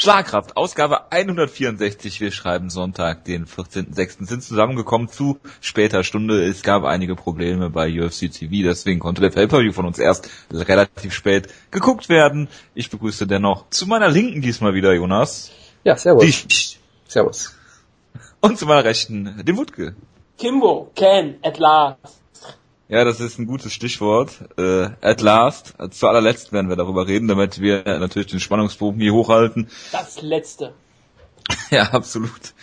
Schlagkraft, Ausgabe 164. Wir schreiben Sonntag, den 14.06. sind zusammengekommen zu später Stunde. Es gab einige Probleme bei UFC TV, deswegen konnte der Pay-Per-View von uns erst relativ spät geguckt werden. Ich begrüße dennoch zu meiner Linken diesmal wieder Jonas. Ja, servus. Dich. Servus. Und zu meiner Rechten den Wutke. Kimbo, Ken, at last. Ja, das ist ein gutes Stichwort. Äh, at last. Zu allerletzt werden wir darüber reden, damit wir natürlich den Spannungsbogen hier hochhalten. Das letzte. ja, absolut.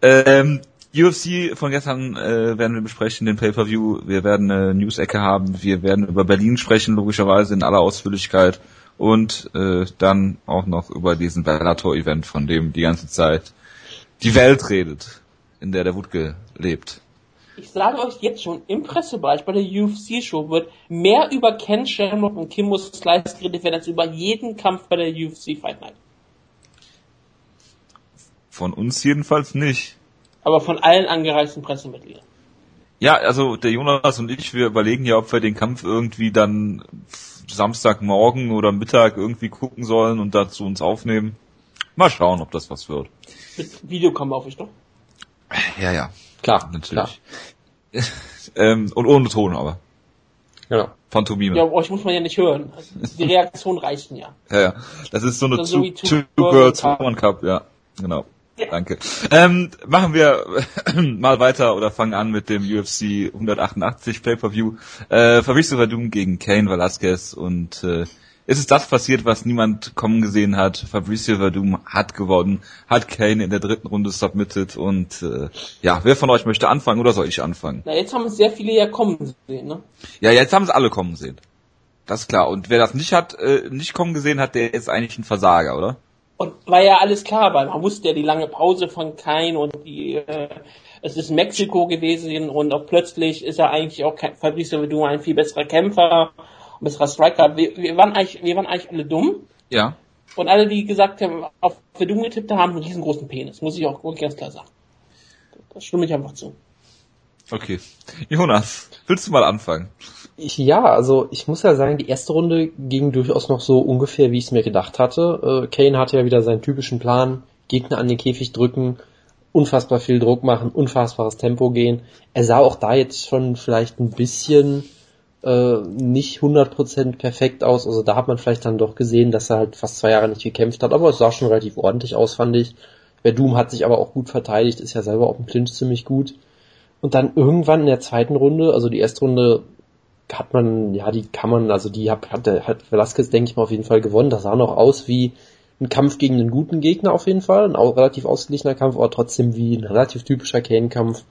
Ähm, UFC von gestern äh, werden wir besprechen, den Pay-Per-View. Wir werden eine News-Ecke haben. Wir werden über Berlin sprechen, logischerweise in aller Ausführlichkeit. Und äh, dann auch noch über diesen Bellator-Event, von dem die ganze Zeit die Welt redet, in der der Wutke lebt. Ich sage euch jetzt schon, im Pressebereich bei der UFC-Show wird mehr über Ken Shamrock und Kimbo Slice geredet werden als über jeden Kampf bei der UFC Fight Night. Von uns jedenfalls nicht. Aber von allen angereisten Pressemitgliedern. Ja, also der Jonas und ich, wir überlegen ja, ob wir den Kampf irgendwie dann Samstagmorgen oder Mittag irgendwie gucken sollen und dazu uns aufnehmen. Mal schauen, ob das was wird. Mit Videokamera auf ich doch. Ja, ja. Klar, Natürlich. ähm, und ohne Ton aber. Genau. Pantomime. Ja, euch muss man ja nicht hören. Also die Reaktion reichten ja. Ja, ja. Das ist so eine Das ist so Two, two, Two Girls Girls One Cup, ja. Genau. Ja. Danke. Ähm, machen wir mal weiter oder fangen an mit dem UFC 188 Pay-Per-View. Äh, Verdum gegen Kane Velasquez und äh, ist es das passiert, was niemand kommen gesehen hat? Fabricio Verdum hat gewonnen, hat Kane in der dritten Runde submitted und äh, ja, wer von euch möchte anfangen oder soll ich anfangen? Na, jetzt haben es sehr viele ja kommen sehen, ne? Ja, jetzt haben es alle kommen sehen. Das ist klar. Und wer das nicht hat, äh, nicht kommen gesehen hat, der ist eigentlich ein Versager, oder? Und war ja alles klar, weil man wusste ja die lange Pause von Kain und die, äh, es ist Mexiko gewesen und auch plötzlich ist er eigentlich auch kein, Fabricio Verdum ein viel besserer Kämpfer, ein besserer Striker. Wir, wir waren eigentlich, wir waren eigentlich alle dumm. Ja. Und alle, die gesagt haben, auf Verdum getippt haben, einen riesengroßen Penis. Muss ich auch ganz klar sagen. Das stimme ich einfach zu. Okay. Jonas, willst du mal anfangen? Ich, ja, also ich muss ja sagen, die erste Runde ging durchaus noch so ungefähr, wie ich es mir gedacht hatte. Äh, Kane hatte ja wieder seinen typischen Plan, Gegner an den Käfig drücken, unfassbar viel Druck machen, unfassbares Tempo gehen. Er sah auch da jetzt schon vielleicht ein bisschen äh, nicht 100% perfekt aus. Also da hat man vielleicht dann doch gesehen, dass er halt fast zwei Jahre nicht gekämpft hat, aber es sah schon relativ ordentlich aus, fand ich. Verdum hat sich aber auch gut verteidigt, ist ja selber auf dem Clinch ziemlich gut. Und dann irgendwann in der zweiten Runde, also die erste Runde hat man, ja, die kann man, also die hat, hat, hat Velasquez, denke ich mal, auf jeden Fall gewonnen. Das sah noch aus wie ein Kampf gegen einen guten Gegner auf jeden Fall, ein relativ ausgeglichener Kampf, aber trotzdem wie ein relativ typischer Kane-Kampf.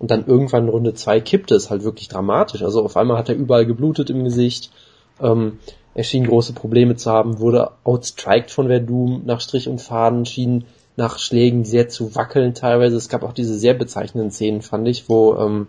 Und dann irgendwann in Runde zwei kippte es halt wirklich dramatisch. Also auf einmal hat er überall geblutet im Gesicht. Ähm, er schien große Probleme zu haben, wurde outstriked von Verdum nach Strich und Faden, schien nach Schlägen sehr zu wackeln teilweise. Es gab auch diese sehr bezeichnenden Szenen, fand ich, wo ähm,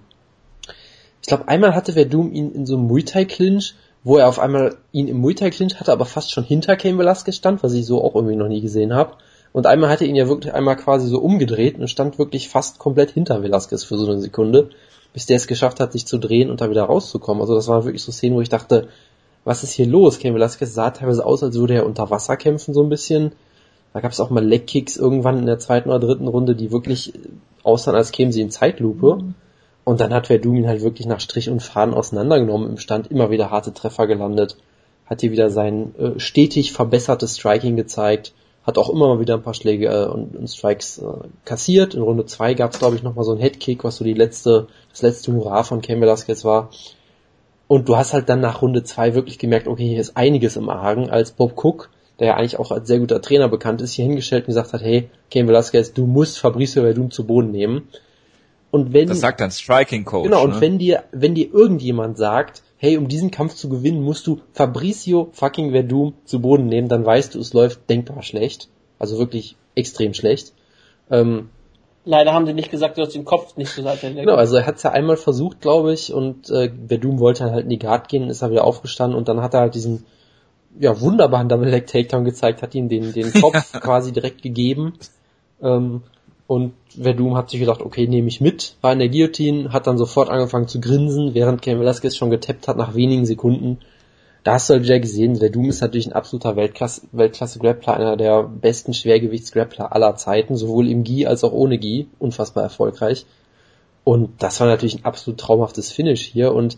ich glaube, einmal hatte Verdum ihn in so einem Muay Thai Clinch, wo er auf einmal ihn im Muay Thai Clinch hatte, aber fast schon hinter Cain Velasquez stand, was ich so auch irgendwie noch nie gesehen habe. Und einmal hatte ihn ja wirklich einmal quasi so umgedreht und stand wirklich fast komplett hinter Velasquez für so eine Sekunde, bis der es geschafft hat, sich zu drehen und da wieder rauszukommen. Also das waren wirklich so Szenen, wo ich dachte, was ist hier los? Cain Velasquez sah teilweise aus, als würde er unter Wasser kämpfen so ein bisschen. Da gab es auch mal Leckkicks irgendwann in der zweiten oder dritten Runde, die wirklich aussahen, als kämen sie in Zeitlupe. Mhm. Und dann hat Verdum ihn halt wirklich nach Strich und Faden auseinandergenommen im Stand, immer wieder harte Treffer gelandet, hat hier wieder sein äh, stetig verbessertes Striking gezeigt, hat auch immer mal wieder ein paar Schläge äh, und, und Strikes äh, kassiert. In Runde zwei gab es, glaube ich, nochmal so ein Headkick, was so die letzte, das letzte Hurra von Ken Velasquez war. Und du hast halt dann nach Runde zwei wirklich gemerkt, okay, hier ist einiges im Argen, als Bob Cook, der ja eigentlich auch als sehr guter Trainer bekannt ist, hier hingestellt und gesagt hat, hey, Ken Velasquez, du musst Fabricio Verdum zu Boden nehmen. Und wenn, das sagt ein Striking Coach. Genau, und ne? wenn dir, wenn dir irgendjemand sagt, hey, um diesen Kampf zu gewinnen, musst du Fabricio fucking Verdum zu Boden nehmen, dann weißt du, es läuft denkbar schlecht. Also wirklich extrem schlecht. Ähm, Leider haben sie nicht gesagt, du hast den Kopf nicht zur Seite Genau, also er hat es ja einmal versucht, glaube ich, und äh, Verdum wollte halt in die Guard gehen, ist er wieder aufgestanden und dann hat er halt diesen ja, wunderbaren Double Leg Takedown gezeigt, hat ihm den, den Kopf quasi direkt gegeben. Ähm, und Verdum hat sich gedacht, okay, nehme ich mit, war in der Guillotine, hat dann sofort angefangen zu grinsen, während Ken Velasquez schon getappt hat nach wenigen Sekunden. da hast du halt wieder gesehen, Verdum ist natürlich ein absoluter Weltklasse, Weltklasse Grappler, einer der besten Schwergewichtsgrappler aller Zeiten, sowohl im Gi als auch ohne Gi, unfassbar erfolgreich. Und das war natürlich ein absolut traumhaftes Finish hier und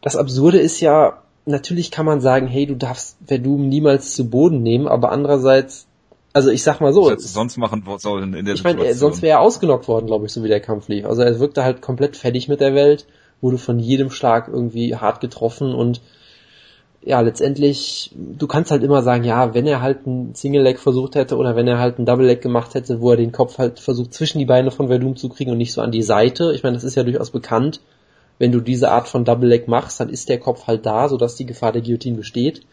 das Absurde ist ja, natürlich kann man sagen, hey, du darfst Verdum niemals zu Boden nehmen, aber andererseits, also ich sag mal so. Was sonst machen sollen in der ich meine, sonst wäre er ausgenockt worden, glaube ich, so wie der Kampf lief. Also er wirkte halt komplett fertig mit der Welt, wurde von jedem Schlag irgendwie hart getroffen und ja, letztendlich, du kannst halt immer sagen, ja, wenn er halt ein Single Leg versucht hätte oder wenn er halt ein Double Leg gemacht hätte, wo er den Kopf halt versucht zwischen die Beine von Verdum zu kriegen und nicht so an die Seite. Ich meine, das ist ja durchaus bekannt. Wenn du diese Art von Double Leg machst, dann ist der Kopf halt da, sodass die Gefahr der Guillotine besteht.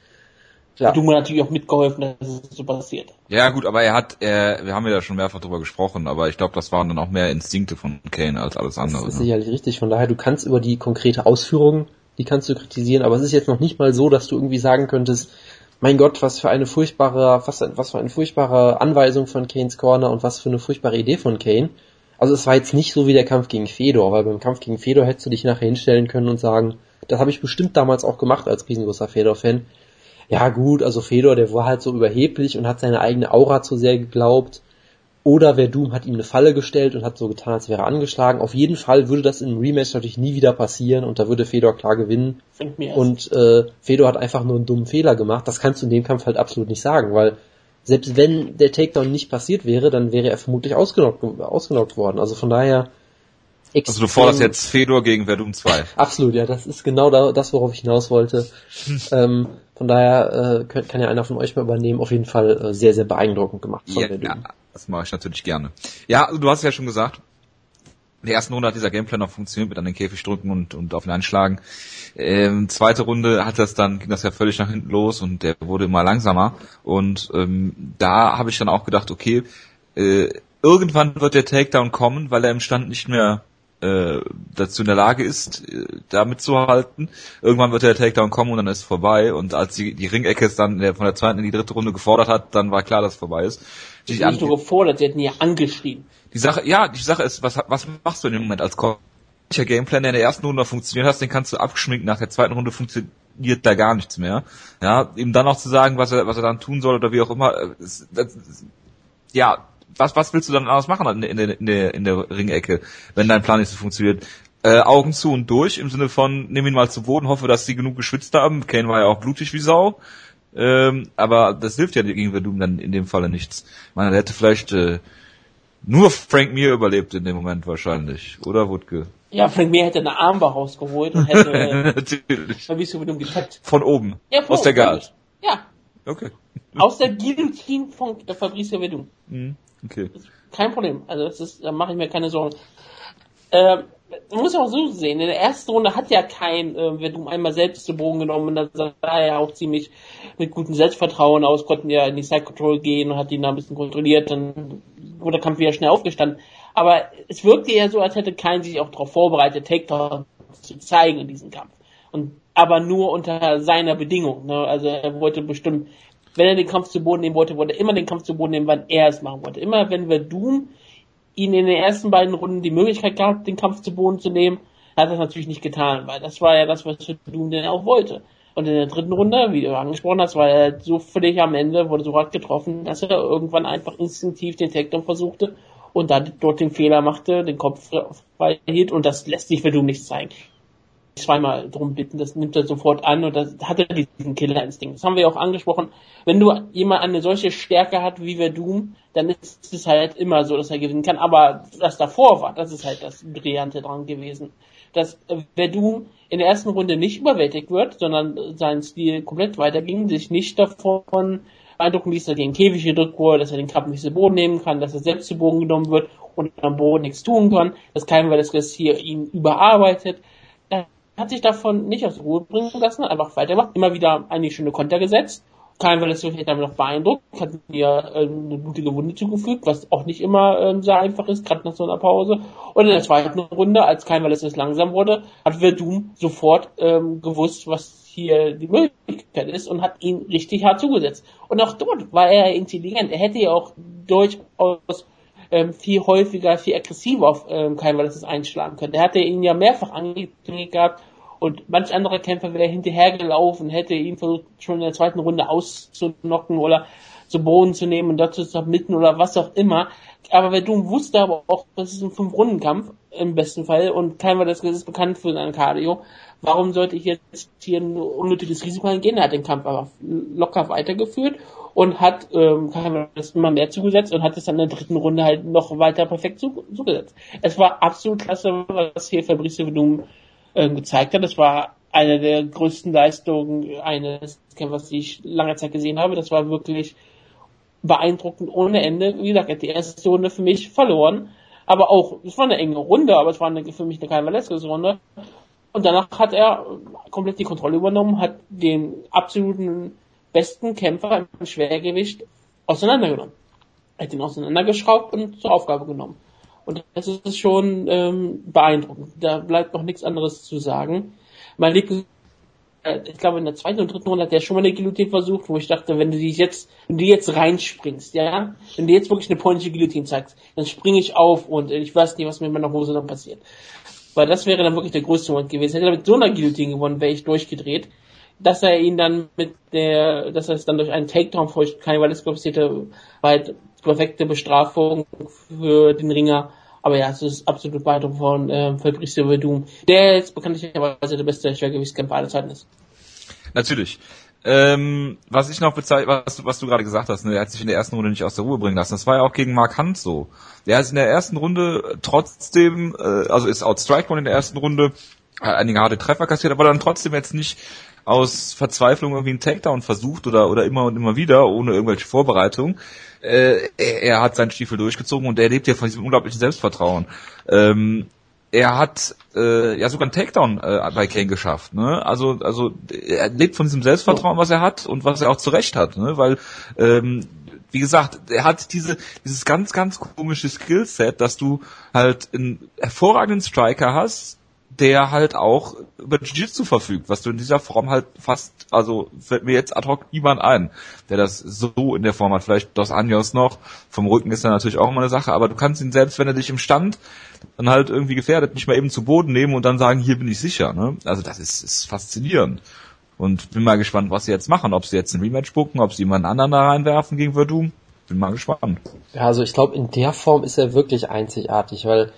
Ja. Du mir natürlich auch mitgeholfen, dass es so passiert. Ja gut, aber er hat, er, wir haben ja schon mehrfach drüber gesprochen, aber ich glaube, das waren dann auch mehr Instinkte von Kane als alles andere. Das ist ne? sicherlich richtig. Von daher, du kannst über die konkrete Ausführung die kannst du kritisieren, aber es ist jetzt noch nicht mal so, dass du irgendwie sagen könntest, mein Gott, was für eine furchtbare, was, was für eine furchtbare Anweisung von Kanes Corner und was für eine furchtbare Idee von Kane. Also es war jetzt nicht so wie der Kampf gegen Fedor, weil beim Kampf gegen Fedor hättest du dich nachher hinstellen können und sagen, das habe ich bestimmt damals auch gemacht als riesengroßer Fedor-Fan. Ja gut, also Fedor, der war halt so überheblich und hat seine eigene Aura zu sehr geglaubt oder Verdum hat ihm eine Falle gestellt und hat so getan, als wäre er angeschlagen. Auf jeden Fall würde das im Rematch natürlich nie wieder passieren und da würde Fedor klar gewinnen. Und äh, Fedor hat einfach nur einen dummen Fehler gemacht. Das kannst du in dem Kampf halt absolut nicht sagen, weil selbst wenn der Takedown nicht passiert wäre, dann wäre er vermutlich ausgenockt, ausgenockt worden. Also von daher. Also du forderst jetzt Fedor gegen Verdum 2. Absolut, ja, das ist genau das, worauf ich hinaus wollte. ähm, von daher äh, kann, kann ja einer von euch mal übernehmen. Auf jeden Fall äh, sehr, sehr beeindruckend gemacht von ja, Verdum. Ja das mache ich natürlich gerne. Ja, du hast ja schon gesagt, in der ersten Runde hat dieser Gameplan noch funktioniert mit an den Käfig drücken und, und auf ihn einschlagen. Ähm, zweite Runde hat das dann, ging das ja völlig nach hinten los und der wurde immer langsamer. Und ähm, da habe ich dann auch gedacht, okay, äh, irgendwann wird der Takedown kommen, weil er im Stand nicht mehr äh, dazu in der Lage ist, äh, da mitzuhalten. Irgendwann wird der Takedown kommen und dann ist es vorbei. Und als die, die Ringecke es dann von der zweiten in die dritte Runde gefordert hat, dann war klar, dass es vorbei ist. Die nicht nur gefordert, sie hätten ja angeschrieben. Die Sache, ja, die Sache ist, was, was machst du in dem Moment als Coach? Welcher Gameplan, der in der ersten Runde funktioniert hast, den kannst du abgeschminkt, nach der zweiten Runde funktioniert da gar nichts mehr. Ja, ihm dann auch zu sagen, was er, was er dann tun soll oder wie auch immer, äh, das, das, ja, was, was willst du dann anders machen in der, in der, in der Ringecke, wenn dein Plan nicht so funktioniert? Äh, Augen zu und durch, im Sinne von, nimm ihn mal zu Boden, hoffe, dass sie genug geschwitzt haben. Kane war ja auch blutig wie Sau. Ähm, aber das hilft ja gegen Verdum dann in dem Falle nichts. Ich meine, er hätte vielleicht äh, nur Frank Mir überlebt in dem Moment wahrscheinlich, oder Wutke? Ja, Frank Mir hätte eine Armbar rausgeholt und hätte äh, Natürlich. Fabricio Verdum getappt. Von oben. Ja, von aus der Guard. Ja. Okay. Aus der Guillotine von Fabricio Verdum. Mhm. Okay. Kein Problem. Also das ist, da mache ich mir keine Sorgen. Ähm, man muss ja auch so sehen, in der ersten Runde hat ja kein äh, Verdum einmal selbst zu Boden genommen und da sah er ja auch ziemlich mit gutem Selbstvertrauen aus, konnten ja in die Side Control gehen und hat ihn da ein bisschen kontrolliert, dann wurde der Kampf wieder schnell aufgestanden. Aber es wirkte ja so, als hätte kein sich auch darauf vorbereitet, Takedown zu zeigen in diesem Kampf. Und aber nur unter seiner Bedingung. Ne? Also er wollte bestimmt wenn er den Kampf zu Boden nehmen wollte, wollte er immer den Kampf zu Boden nehmen, wann er es machen wollte. Immer wenn wir Doom ihn in den ersten beiden Runden die Möglichkeit gab, den Kampf zu Boden zu nehmen, hat er das natürlich nicht getan, weil das war ja das, was Doom denn auch wollte. Und in der dritten Runde, wie du angesprochen hast, war er so völlig am Ende, wurde so hart getroffen, dass er irgendwann einfach instinktiv den Takedown versuchte und dann dort den Fehler machte, den Kopf frei hielt und das lässt sich für Doom nicht zeigen zweimal drum bitten, das nimmt er sofort an und das hat er diesen Killerinstinkt. Das haben wir auch angesprochen. Wenn du jemand eine solche Stärke hat wie Verdum, dann ist es halt immer so, dass er gewinnen kann. Aber was davor war, das ist halt das Brillante dran gewesen. Dass Verdum in der ersten Runde nicht überwältigt wird, sondern sein Stil komplett weiterging, sich nicht davon beeindrucken ließ, dass er den Käfig gedrückt wurde, dass er den Kampf nicht zu Boden nehmen kann, dass er selbst zu Boden genommen wird und am Boden nichts tun kann, dass kein Velasquez hier ihn überarbeitet, hat sich davon nicht aus Ruhe bringen lassen, einfach weitergemacht, immer wieder eigentlich schöne Konter gesetzt. Kein Velasquez hat damit noch beeindruckt, hat mir äh, eine blutige Wunde zugefügt, was auch nicht immer äh, sehr einfach ist, gerade nach so einer Pause. Und in der zweiten Runde, als kein Velasquez langsam wurde, hat Verdum sofort ähm, gewusst, was hier die Möglichkeit ist und hat ihn richtig hart zugesetzt. Und auch dort war er intelligent. Er hätte ja auch durchaus ähm, viel häufiger, viel aggressiver auf ähm, Kai Wallace einschlagen können. Er hatte ihn ja mehrfach angekündigt gehabt Und manch anderer Kämpfer wäre hinterhergelaufen, hätte ihn versucht, schon in der zweiten Runde auszunocken oder zu Boden zu nehmen und dazu zu submitten oder was auch immer. Aber Verdum wusste aber auch, das ist ein Fünf-Runden-Kampf im besten Fall und kein das ist bekannt für sein Cardio. Warum sollte ich jetzt hier ein unnötiges Risiko eingehen? Er hat den Kampf aber locker weitergeführt und hat ähm, das immer mehr zugesetzt und hat es dann in der dritten Runde halt noch weiter perfekt zugesetzt. Es war absolut klasse, was hier Fabrice Verdum äh, gezeigt hat. Das war eine der größten Leistungen eines Kämpfers, die ich lange Zeit gesehen habe. Das war wirklich beeindruckend ohne Ende. Wie gesagt, er hat die erste Runde für mich verloren. Aber auch, es war eine enge Runde, aber es war eine, für mich eine keine Velasquez-Runde. Und danach hat er komplett die Kontrolle übernommen, hat den absoluten besten Kämpfer im Schwergewicht auseinandergenommen. Er hat ihn auseinandergeschraubt und zur Aufgabe genommen. Und das ist schon ähm, beeindruckend. Da bleibt noch nichts anderes zu sagen. Äh, ich glaube in der zweiten und dritten Runde hat er schon mal eine Guillotine versucht, wo ich dachte, wenn du die jetzt, wenn du jetzt reinspringst, ja, wenn du jetzt wirklich eine polnische Guillotine zeigst, dann springe ich auf und ich weiß nicht, was mit meiner Hose dann passiert. Weil das wäre dann wirklich der größte Moment gewesen. Hätte er mit so einer Guillotine gewonnen, wäre ich durchgedreht. Dass er ihn dann mit der, dass er es dann durch einen Takedown vor Cannibalismus passierte, war halt perfekte Bestrafung für den Ringer. Aber ja, es ist absolut beeindruckend von äh, Fabrice Verdum, der jetzt bekanntlicherweise der beste Schwergewichtskämpfer aller Zeiten ist. Natürlich. Ähm, was ich noch bezeichne, was, was du gerade gesagt hast, ne, er hat sich in der ersten Runde nicht aus der Ruhe bringen lassen. Das war ja auch gegen Mark Hunt so. Der ist in der ersten Runde trotzdem, äh, also ist outstrike worden in der ersten Runde, hat einige harte Treffer kassiert, aber dann trotzdem jetzt nicht aus Verzweiflung irgendwie einen Takedown versucht oder, oder immer und immer wieder, ohne irgendwelche Vorbereitung. Äh, er, er, hat seinen Stiefel durchgezogen und er lebt ja von diesem unglaublichen Selbstvertrauen. Ähm, er hat äh, ja sogar einen Takedown äh, bei Kane geschafft. Ne? Also also er lebt von diesem Selbstvertrauen, was er hat und was er auch zurecht hat, ne? weil ähm, wie gesagt, er hat diese dieses ganz ganz komische Skillset, dass du halt einen hervorragenden Striker hast, der halt auch über Jiu-Jitsu verfügt, was du in dieser Form halt fast, also fällt mir jetzt ad hoc niemand ein, der das so in der Form hat. Vielleicht Dos Anjos noch, vom Rücken ist er natürlich auch immer eine Sache, aber du kannst ihn selbst, wenn er dich im Stand dann halt irgendwie gefährdet, nicht mal eben zu Boden nehmen und dann sagen, hier bin ich sicher. Ne? Also das ist, ist faszinierend. Und bin mal gespannt, was sie jetzt machen. Ob sie jetzt ein Rematch bucken, ob sie jemanden anderen da reinwerfen gegen Verdum. Bin mal gespannt. Ja, also ich glaube, in der Form ist er wirklich einzigartig, weil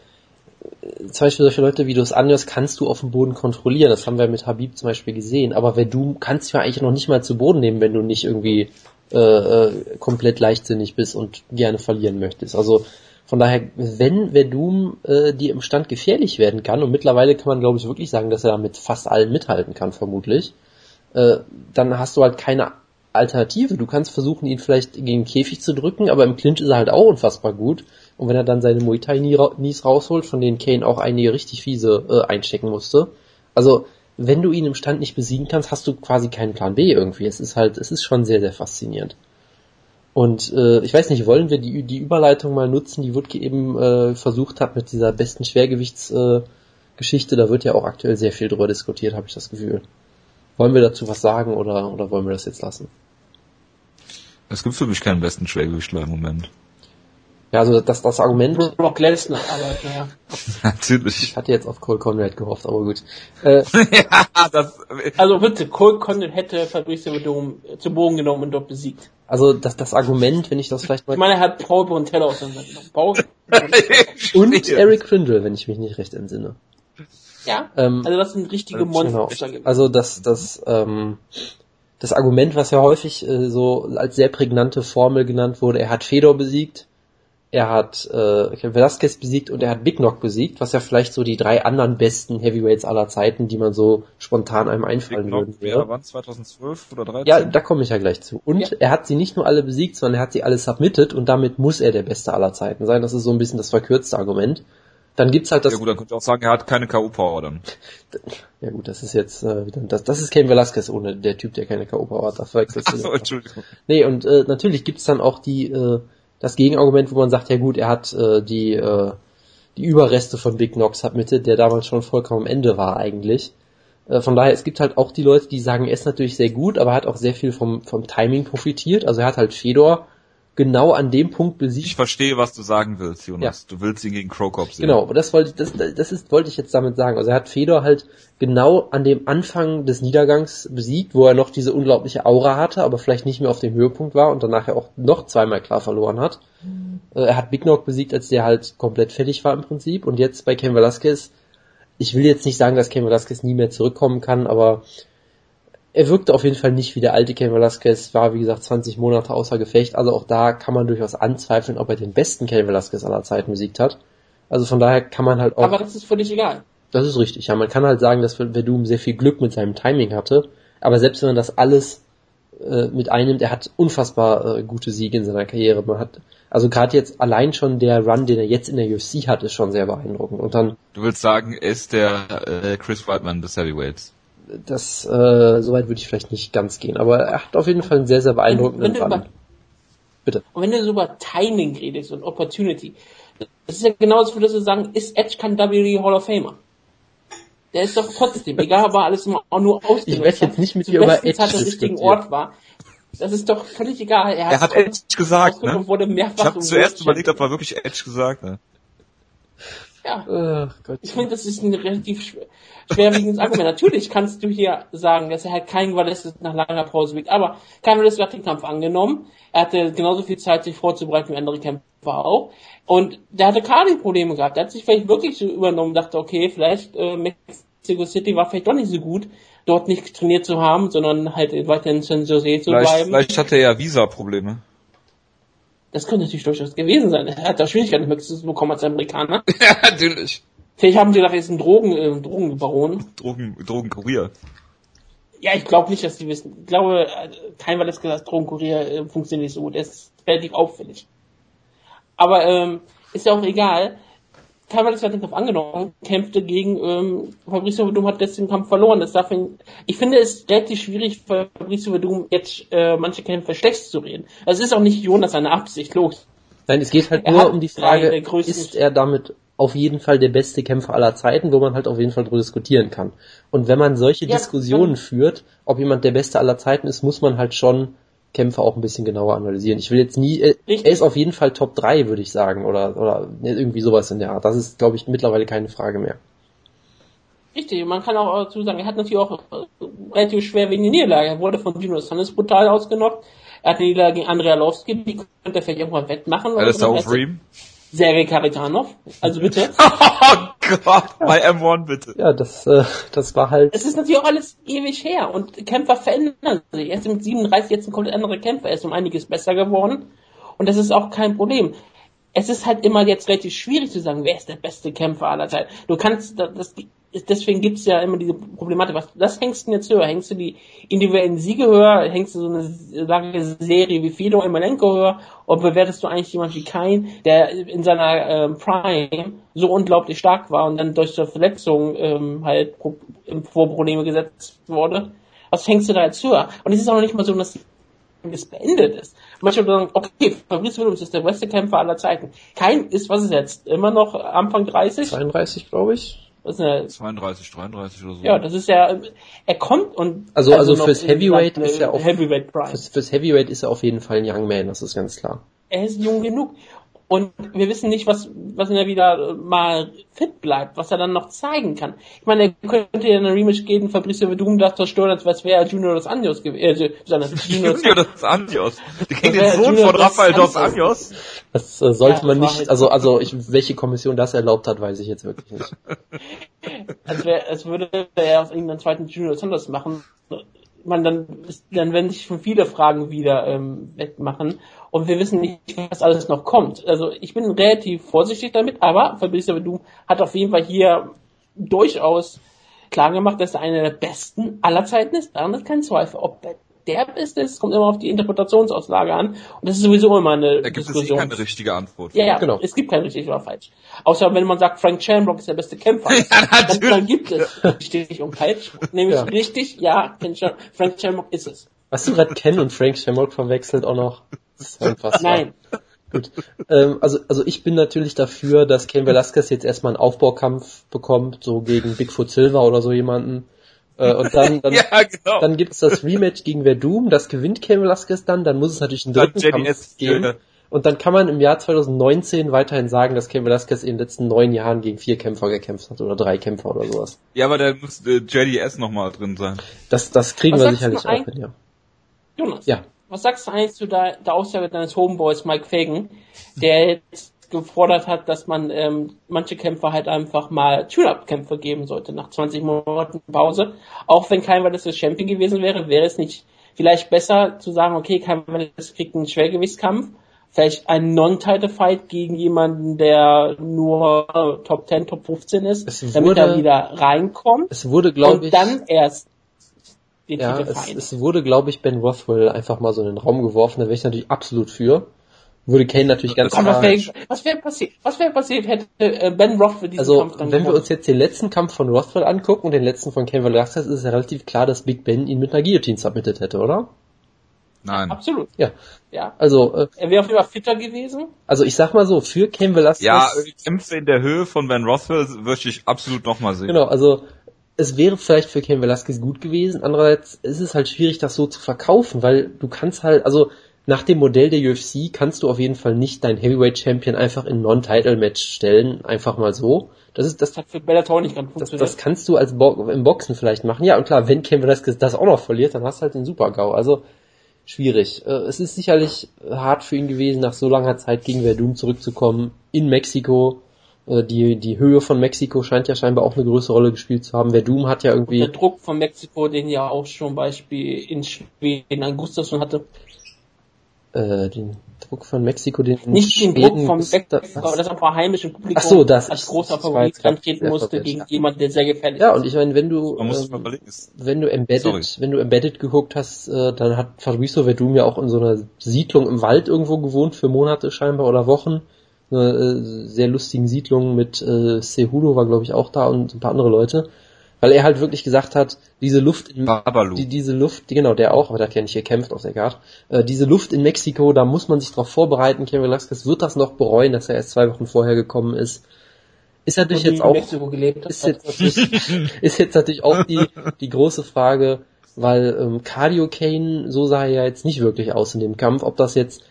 zum Beispiel solche Leute wie Dos Anjos kannst du auf dem Boden kontrollieren. Das haben wir mit Habib zum Beispiel gesehen. Aber wenn du kannst ja eigentlich noch nicht mal zu Boden nehmen, wenn du nicht irgendwie äh, äh, komplett leichtsinnig bist und gerne verlieren möchtest. Also von daher, wenn Verdum äh, dir im Stand gefährlich werden kann, und mittlerweile kann man glaube ich wirklich sagen, dass er mit fast allen mithalten kann, vermutlich, äh, dann hast du halt keine Alternative. Du kannst versuchen, ihn vielleicht gegen den Käfig zu drücken, aber im Clinch ist er halt auch unfassbar gut. Und wenn er dann seine Muay Thai Knees rausholt, von denen Kane auch einige richtig fiese äh, einstecken musste. Also, wenn du ihn im Stand nicht besiegen kannst, hast du quasi keinen Plan B irgendwie. Es ist halt, es ist schon sehr, sehr faszinierend. Und äh, ich weiß nicht, wollen wir die, die Überleitung mal nutzen, die Wutke eben äh, versucht hat mit dieser besten Schwergewichtsgeschichte. Äh, da wird ja auch aktuell sehr viel drüber diskutiert, habe ich das Gefühl. Wollen wir dazu was sagen oder, oder wollen wir das jetzt lassen? Es gibt für mich keinen besten Schwergewichtler im Moment. Ja, also das, das Argument. Brock Lesnar, aber naja. Natürlich. Ich hatte jetzt auf Cole Conrad gehofft, aber gut. Äh, ja, das, also bitte, Cole Conrad hätte Fabrice Verdum zu Boden genommen und dort besiegt. Also das, das Argument, wenn ich das vielleicht mal... Ich meine, er hat Paul Bontello auseinandergenommen. Paul und Eric Crindle, wenn ich mich nicht recht entsinne. Ja, ähm, also das sind richtige genau. Monster. Genau. Also das, das, ähm, das Argument, was ja häufig äh, so als sehr prägnante Formel genannt wurde, er hat Fedor besiegt, er hat äh, Velasquez besiegt und er hat Big Knock besiegt, was ja vielleicht so die drei anderen besten Heavyweights aller Zeiten, die man so spontan einem einfallen würde. Ja, waren 2012 oder 13? Ja, da komme ich ja gleich zu. Und ja. er hat sie nicht nur alle besiegt, sondern er hat sie alle submitted und damit muss er der Beste aller Zeiten sein. Das ist so ein bisschen das verkürzte Argument. Dann gibt's halt das. Ja gut, dann könnte ich auch sagen, er hat keine K.O.-Power dann. Ja gut, das ist jetzt äh, das, das ist Ken Velasquez ohne der Typ, der keine K.O.-Power hat. Da verwechselst du. Achso, Entschuldigung. Nee, und äh, natürlich gibt's dann auch die äh, das Gegenargument, wo man sagt, ja gut, er hat äh, die, äh, die Überreste von Big Knox submitted, der damals schon vollkommen am Ende war eigentlich. Äh, von daher, es gibt halt auch die Leute, die sagen, er ist natürlich sehr gut, aber er hat auch sehr viel vom, vom Timing profitiert. Also er hat halt Fedor genau an dem Punkt besiegt. Ich verstehe, was du sagen willst, Jonas. Ja. Du willst ihn gegen Krokop sehen. Genau, das wollte ich, das, das ist, wollte ich jetzt damit sagen. Also er hat Fedor halt genau an dem Anfang des Niedergangs besiegt, wo er noch diese unglaubliche Aura hatte, aber vielleicht nicht mehr auf dem Höhepunkt war und danach ja auch noch zweimal klar verloren hat. Mhm. Er hat Big Knock besiegt, als der halt komplett fertig war im Prinzip. Und jetzt bei Ken Velasquez, ich will jetzt nicht sagen, dass Ken Velasquez nie mehr zurückkommen kann, aber er wirkte auf jeden Fall nicht wie der alte Ken Velasquez, war wie gesagt 20 Monate außer Gefecht, also auch da kann man durchaus anzweifeln, ob er den besten Ken Velasquez aller Zeiten besiegt hat. Also von daher kann man halt auch... Aber das ist völlig egal. Das ist richtig, ja. Man kann halt sagen, dass Verdum sehr viel Glück mit seinem Timing hatte, aber selbst wenn man das alles äh, mit einnimmt, er hat unfassbar äh, gute Siege in seiner Karriere. Man hat, also gerade jetzt allein schon der Run, den er jetzt in der UFC hat, ist schon sehr beeindruckend. Und dann. Du willst sagen, er ist der äh, Chris Whiteman des Heavyweights das, äh, soweit würde ich vielleicht nicht ganz gehen, aber er hat auf jeden Fall einen sehr, sehr beeindruckenden wenn, wenn Run. Bitte. Und wenn du so über Timing redest und Opportunity, das ist ja genau das, würdest du sagen, ist Edge kein WWE Hall of Famer? Der ist doch trotzdem, egal, war alles auch nur ausgenutzt. Ich werde jetzt nicht mit dir über Edge hat der richtigen Ort war. Das ist doch völlig egal. Er, er hat Edge gesagt, ne? Wurde mehrfach ich habe zuerst überlegt, ob er wirklich Edge gesagt hat. Ja. Oh, ich finde, das ist ein relativ schwerwiegendes Argument. Natürlich kannst du hier sagen, dass er halt kein Valles nach langer Pause wiegt, aber kein Valles hat den Kampf angenommen. Er hatte genauso viel Zeit, sich vorzubereiten wie andere Kämpfer auch. Und der hatte Cardio-Probleme gehabt. Der hat sich vielleicht wirklich so übernommen, dachte, okay, vielleicht äh, Mexico City war vielleicht doch nicht so gut, dort nicht trainiert zu haben, sondern halt weiter in San Jose zu vielleicht, bleiben. Vielleicht hatte er ja Visa-Probleme. Das könnte natürlich durchaus gewesen sein. Er hat da Schwierigkeiten bekommen als Amerikaner. ja, natürlich. Vielleicht haben sie gedacht, er ist ein Drogen, äh, Drogenbaron. Drogen, Drogenkurier. Ja, ich glaube nicht, dass die wissen. Ich glaube, äh, kein war das gesagt, Drogenkurier äh, funktioniert nicht so gut. Er ist relativ auffällig. Aber ähm, ist ja auch egal. Teilweise hat den Kampf angenommen, kämpfte gegen ähm, Fabrizio Verdum, hat deswegen den Kampf verloren. Das darf ihn, ich finde es relativ schwierig Fabrizio Verdum jetzt äh, manche Kämpfe schlecht zu reden. Also es ist auch nicht Jonas seine Absicht, los. Nein, es geht halt er nur um die Frage, ist er damit auf jeden Fall der beste Kämpfer aller Zeiten, wo man halt auf jeden Fall drüber diskutieren kann. Und wenn man solche ja, Diskussionen führt, ob jemand der beste aller Zeiten ist, muss man halt schon Kämpfe auch ein bisschen genauer analysieren. Ich will jetzt nie, äh, er ist auf jeden Fall Top 3, würde ich sagen, oder, oder irgendwie sowas in der Art. Das ist, glaube ich, mittlerweile keine Frage mehr. Richtig, man kann auch dazu sagen, er hat natürlich auch äh, relativ schwer wegen der Niederlage. Er wurde von Dino Sannes brutal ausgenockt. Er hat die Niederlage gegen Andrea Lowski, die könnte er vielleicht irgendwann wettmachen. Alistair Overeem? Sergei Karitanov. Also bitte. oh Gott, bei M1 bitte. Ja, das, äh, das war halt. Es ist natürlich auch alles ewig her und Kämpfer verändern sich. Er ist mit 37 jetzt ein komplett anderer Kämpfer. Er ist um einiges besser geworden und das ist auch kein Problem. Es ist halt immer jetzt relativ schwierig zu sagen, wer ist der beste Kämpfer aller Zeit. Du kannst, das, deswegen gibt es ja immer diese Problematik, was, das hängst du jetzt höher? Hängst du die individuellen Siege höher? Hängst du so eine lange Serie wie Fedor Emelianenko höher? Oder bewertest du eigentlich jemanden wie Kain, der in seiner äh, Prime so unglaublich stark war und dann durch so Verletzungen ähm, halt pro, vor Probleme gesetzt wurde? Was hängst du da jetzt höher? Und es ist auch noch nicht mal so, dass es beendet ist. Manche sagen, okay, Fabrice Williams ist der beste Kämpfer aller Zeiten. Kein ist, was ist jetzt? Immer noch Anfang 30? 32, glaube ich. Das ist eine, 32, 33 oder so. Ja, das ist ja, er kommt und. Also, also, also fürs Heavyweight ist er auf, Heavyweight fürs, fürs Heavyweight ist er auf jeden Fall ein Young Man, das ist ganz klar. Er ist jung genug. Und wir wissen nicht, was, was er wieder mal fit bleibt, was er dann noch zeigen kann. Ich meine, er könnte ja eine Rematch geben, Fabricio Verdum das zerstören, als wäre Junior dos Anjos gewesen. Äh, Junior, Junior dos Anjos. Gegen den Sohn von Rafael dos Anjos. Das äh, sollte ja, man nicht, also, also ich, welche Kommission das erlaubt hat, weiß ich jetzt wirklich nicht. als, wär, als würde er aus irgendeinem zweiten Junior dos Anjos machen man dann, dann werden sich schon viele Fragen wieder ähm, wegmachen und wir wissen nicht, was alles noch kommt. Also ich bin relativ vorsichtig damit, aber Fabrice du hat auf jeden Fall hier durchaus klar gemacht, dass er einer der besten aller Zeiten ist. Daran ist kein Zweifel. Ob der Beste ist, kommt immer auf die Interpretationsauslage an. Und das ist sowieso immer eine da gibt Diskussion. Es keine richtige Antwort. Ja, ja, genau. Es gibt keine richtige oder falsch. Außer wenn man sagt, Frank Shamrock ist der beste Kämpfer. ja, dann, dann, gibt es richtig und falsch. Nämlich ja. richtig, ja, Frank Shamrock ist es. Hast du gerade Ken und Frank Shamrock verwechselt auch noch? Das ist Nein. Gut. Ähm, also, also ich bin natürlich dafür, dass Ken Velasquez jetzt erstmal einen Aufbaukampf bekommt, so gegen Bigfoot Silver oder so jemanden Äh, und dann, dann, ja, genau. dann gibt's das Rematch gegen Verdum, das gewinnt Cain Velasquez dann, dann muss es natürlich einen dritten Kampf geben. Und dann kann man im Jahr 2019 weiterhin sagen, dass Cain Velasquez in den letzten neun Jahren gegen vier Kämpfer gekämpft hat oder drei Kämpfer oder sowas. Ja, aber da muss äh, JDS nochmal drin sein. Das, das kriegen Was wir sicherlich auch hin, ja. Jonas, Ja. was sagst du eigentlich zu der, der Aussage deines Homeboys Mike Fagan, der jetzt gefordert hat, dass man ähm, manche Kämpfer halt einfach mal Tune-Up-Kämpfe geben sollte nach 20 Monaten Pause. Auch wenn kein das Champion gewesen wäre, wäre es nicht vielleicht besser zu sagen, okay, kein das kriegt einen Schwergewichtskampf, vielleicht einen Non-Title-Fight gegen jemanden, der nur Top 10, Top 15 ist, Es damit wurde- er wieder reinkommt Es wurde, glaube und ich, dann erst den ja, Titel es, es wurde, glaube ich, Ben Rothwell einfach mal so in den Raum geworfen, da wäre ich natürlich absolut für. Würde Kane natürlich ganz Aber was klar... wäre was wär passiert? Was wäre passiert, hätte äh, Ben Rothwell diesen Also, Kampf dann wenn wir uns jetzt den letzten Kampf von Rothwell angucken und den letzten von Cain Velasquez, ist es ja relativ klar, dass Big Ben ihn mit einer Guillotine submitted hätte, oder? Nein. Absolut. Ja. Ja. Also, äh, Er wäre auf jeden Fall fitter gewesen. also ich sag mal so, für Cain Velasquez... Ja, die Kämpfe in der Höhe von Ben Rothwell möchte ich absolut nochmal sehen. Genau, also es wäre vielleicht für Cain Velasquez gut gewesen. Andererseits ist es halt schwierig, das so zu verkaufen, weil du kannst halt, also nach dem Modell der UFC kannst du auf jeden Fall nicht dein Heavyweight Champion einfach in ein Non-Title-Match stellen, einfach mal so. Das ist, das, Das hat für Bellator nicht ganz das, funktioniert. das kannst du als Bo im Boxen vielleicht machen. Ja, und klar, wenn Cain Velasquez das auch noch verliert, dann hast du halt den Super-GAU. Also, schwierig. Äh, Es ist sicherlich hart für ihn gewesen, nach so langer Zeit gegen Verdun zurückzukommen. In Mexiko. Äh, Die, die Höhe von Mexiko scheint ja scheinbar auch eine größere Rolle gespielt zu haben. Verdum hat ja der irgendwie, Druck von Mexiko, den ja auch schon Beispiel in Schweden an Gustafsson hatte. äh, den Druck von Mexiko, den Nicht den Schweden Druck vom bis- Mexiko, aber das einfach heimisch im Publikum Ach so, das als ist- großer Favorit antreten musste gegen ja. jemanden, der sehr gefährlich Ja, ist. und ich meine, wenn du, Man muss sich ähm, mal überlegen. ist- wenn du embedded, Sorry. wenn du embedded geguckt hast, äh, dann hat Fabrizio Verdum ja auch in so einer Siedlung im Wald irgendwo gewohnt für Monate scheinbar oder Wochen. Eine äh, sehr lustigen Siedlung mit äh, Cejudo war glaube ich auch da und ein paar andere Leute, weil er halt wirklich gesagt hat, diese Luft in, Babalu. die, diese Luft, die, genau, der auch, aber der hat ja nicht gekämpft auf der Guard. Äh, diese Luft in Mexiko, da muss man sich drauf vorbereiten. Kevin Velasquez wird das noch bereuen, dass er erst zwei Wochen vorher gekommen ist. Ist natürlich jetzt auch Mexiko gelebt hat. ist jetzt natürlich, ist jetzt natürlich auch die, die große Frage, weil ähm, Cardio Kane, so sah er ja jetzt nicht wirklich aus in dem Kampf, ob das jetzt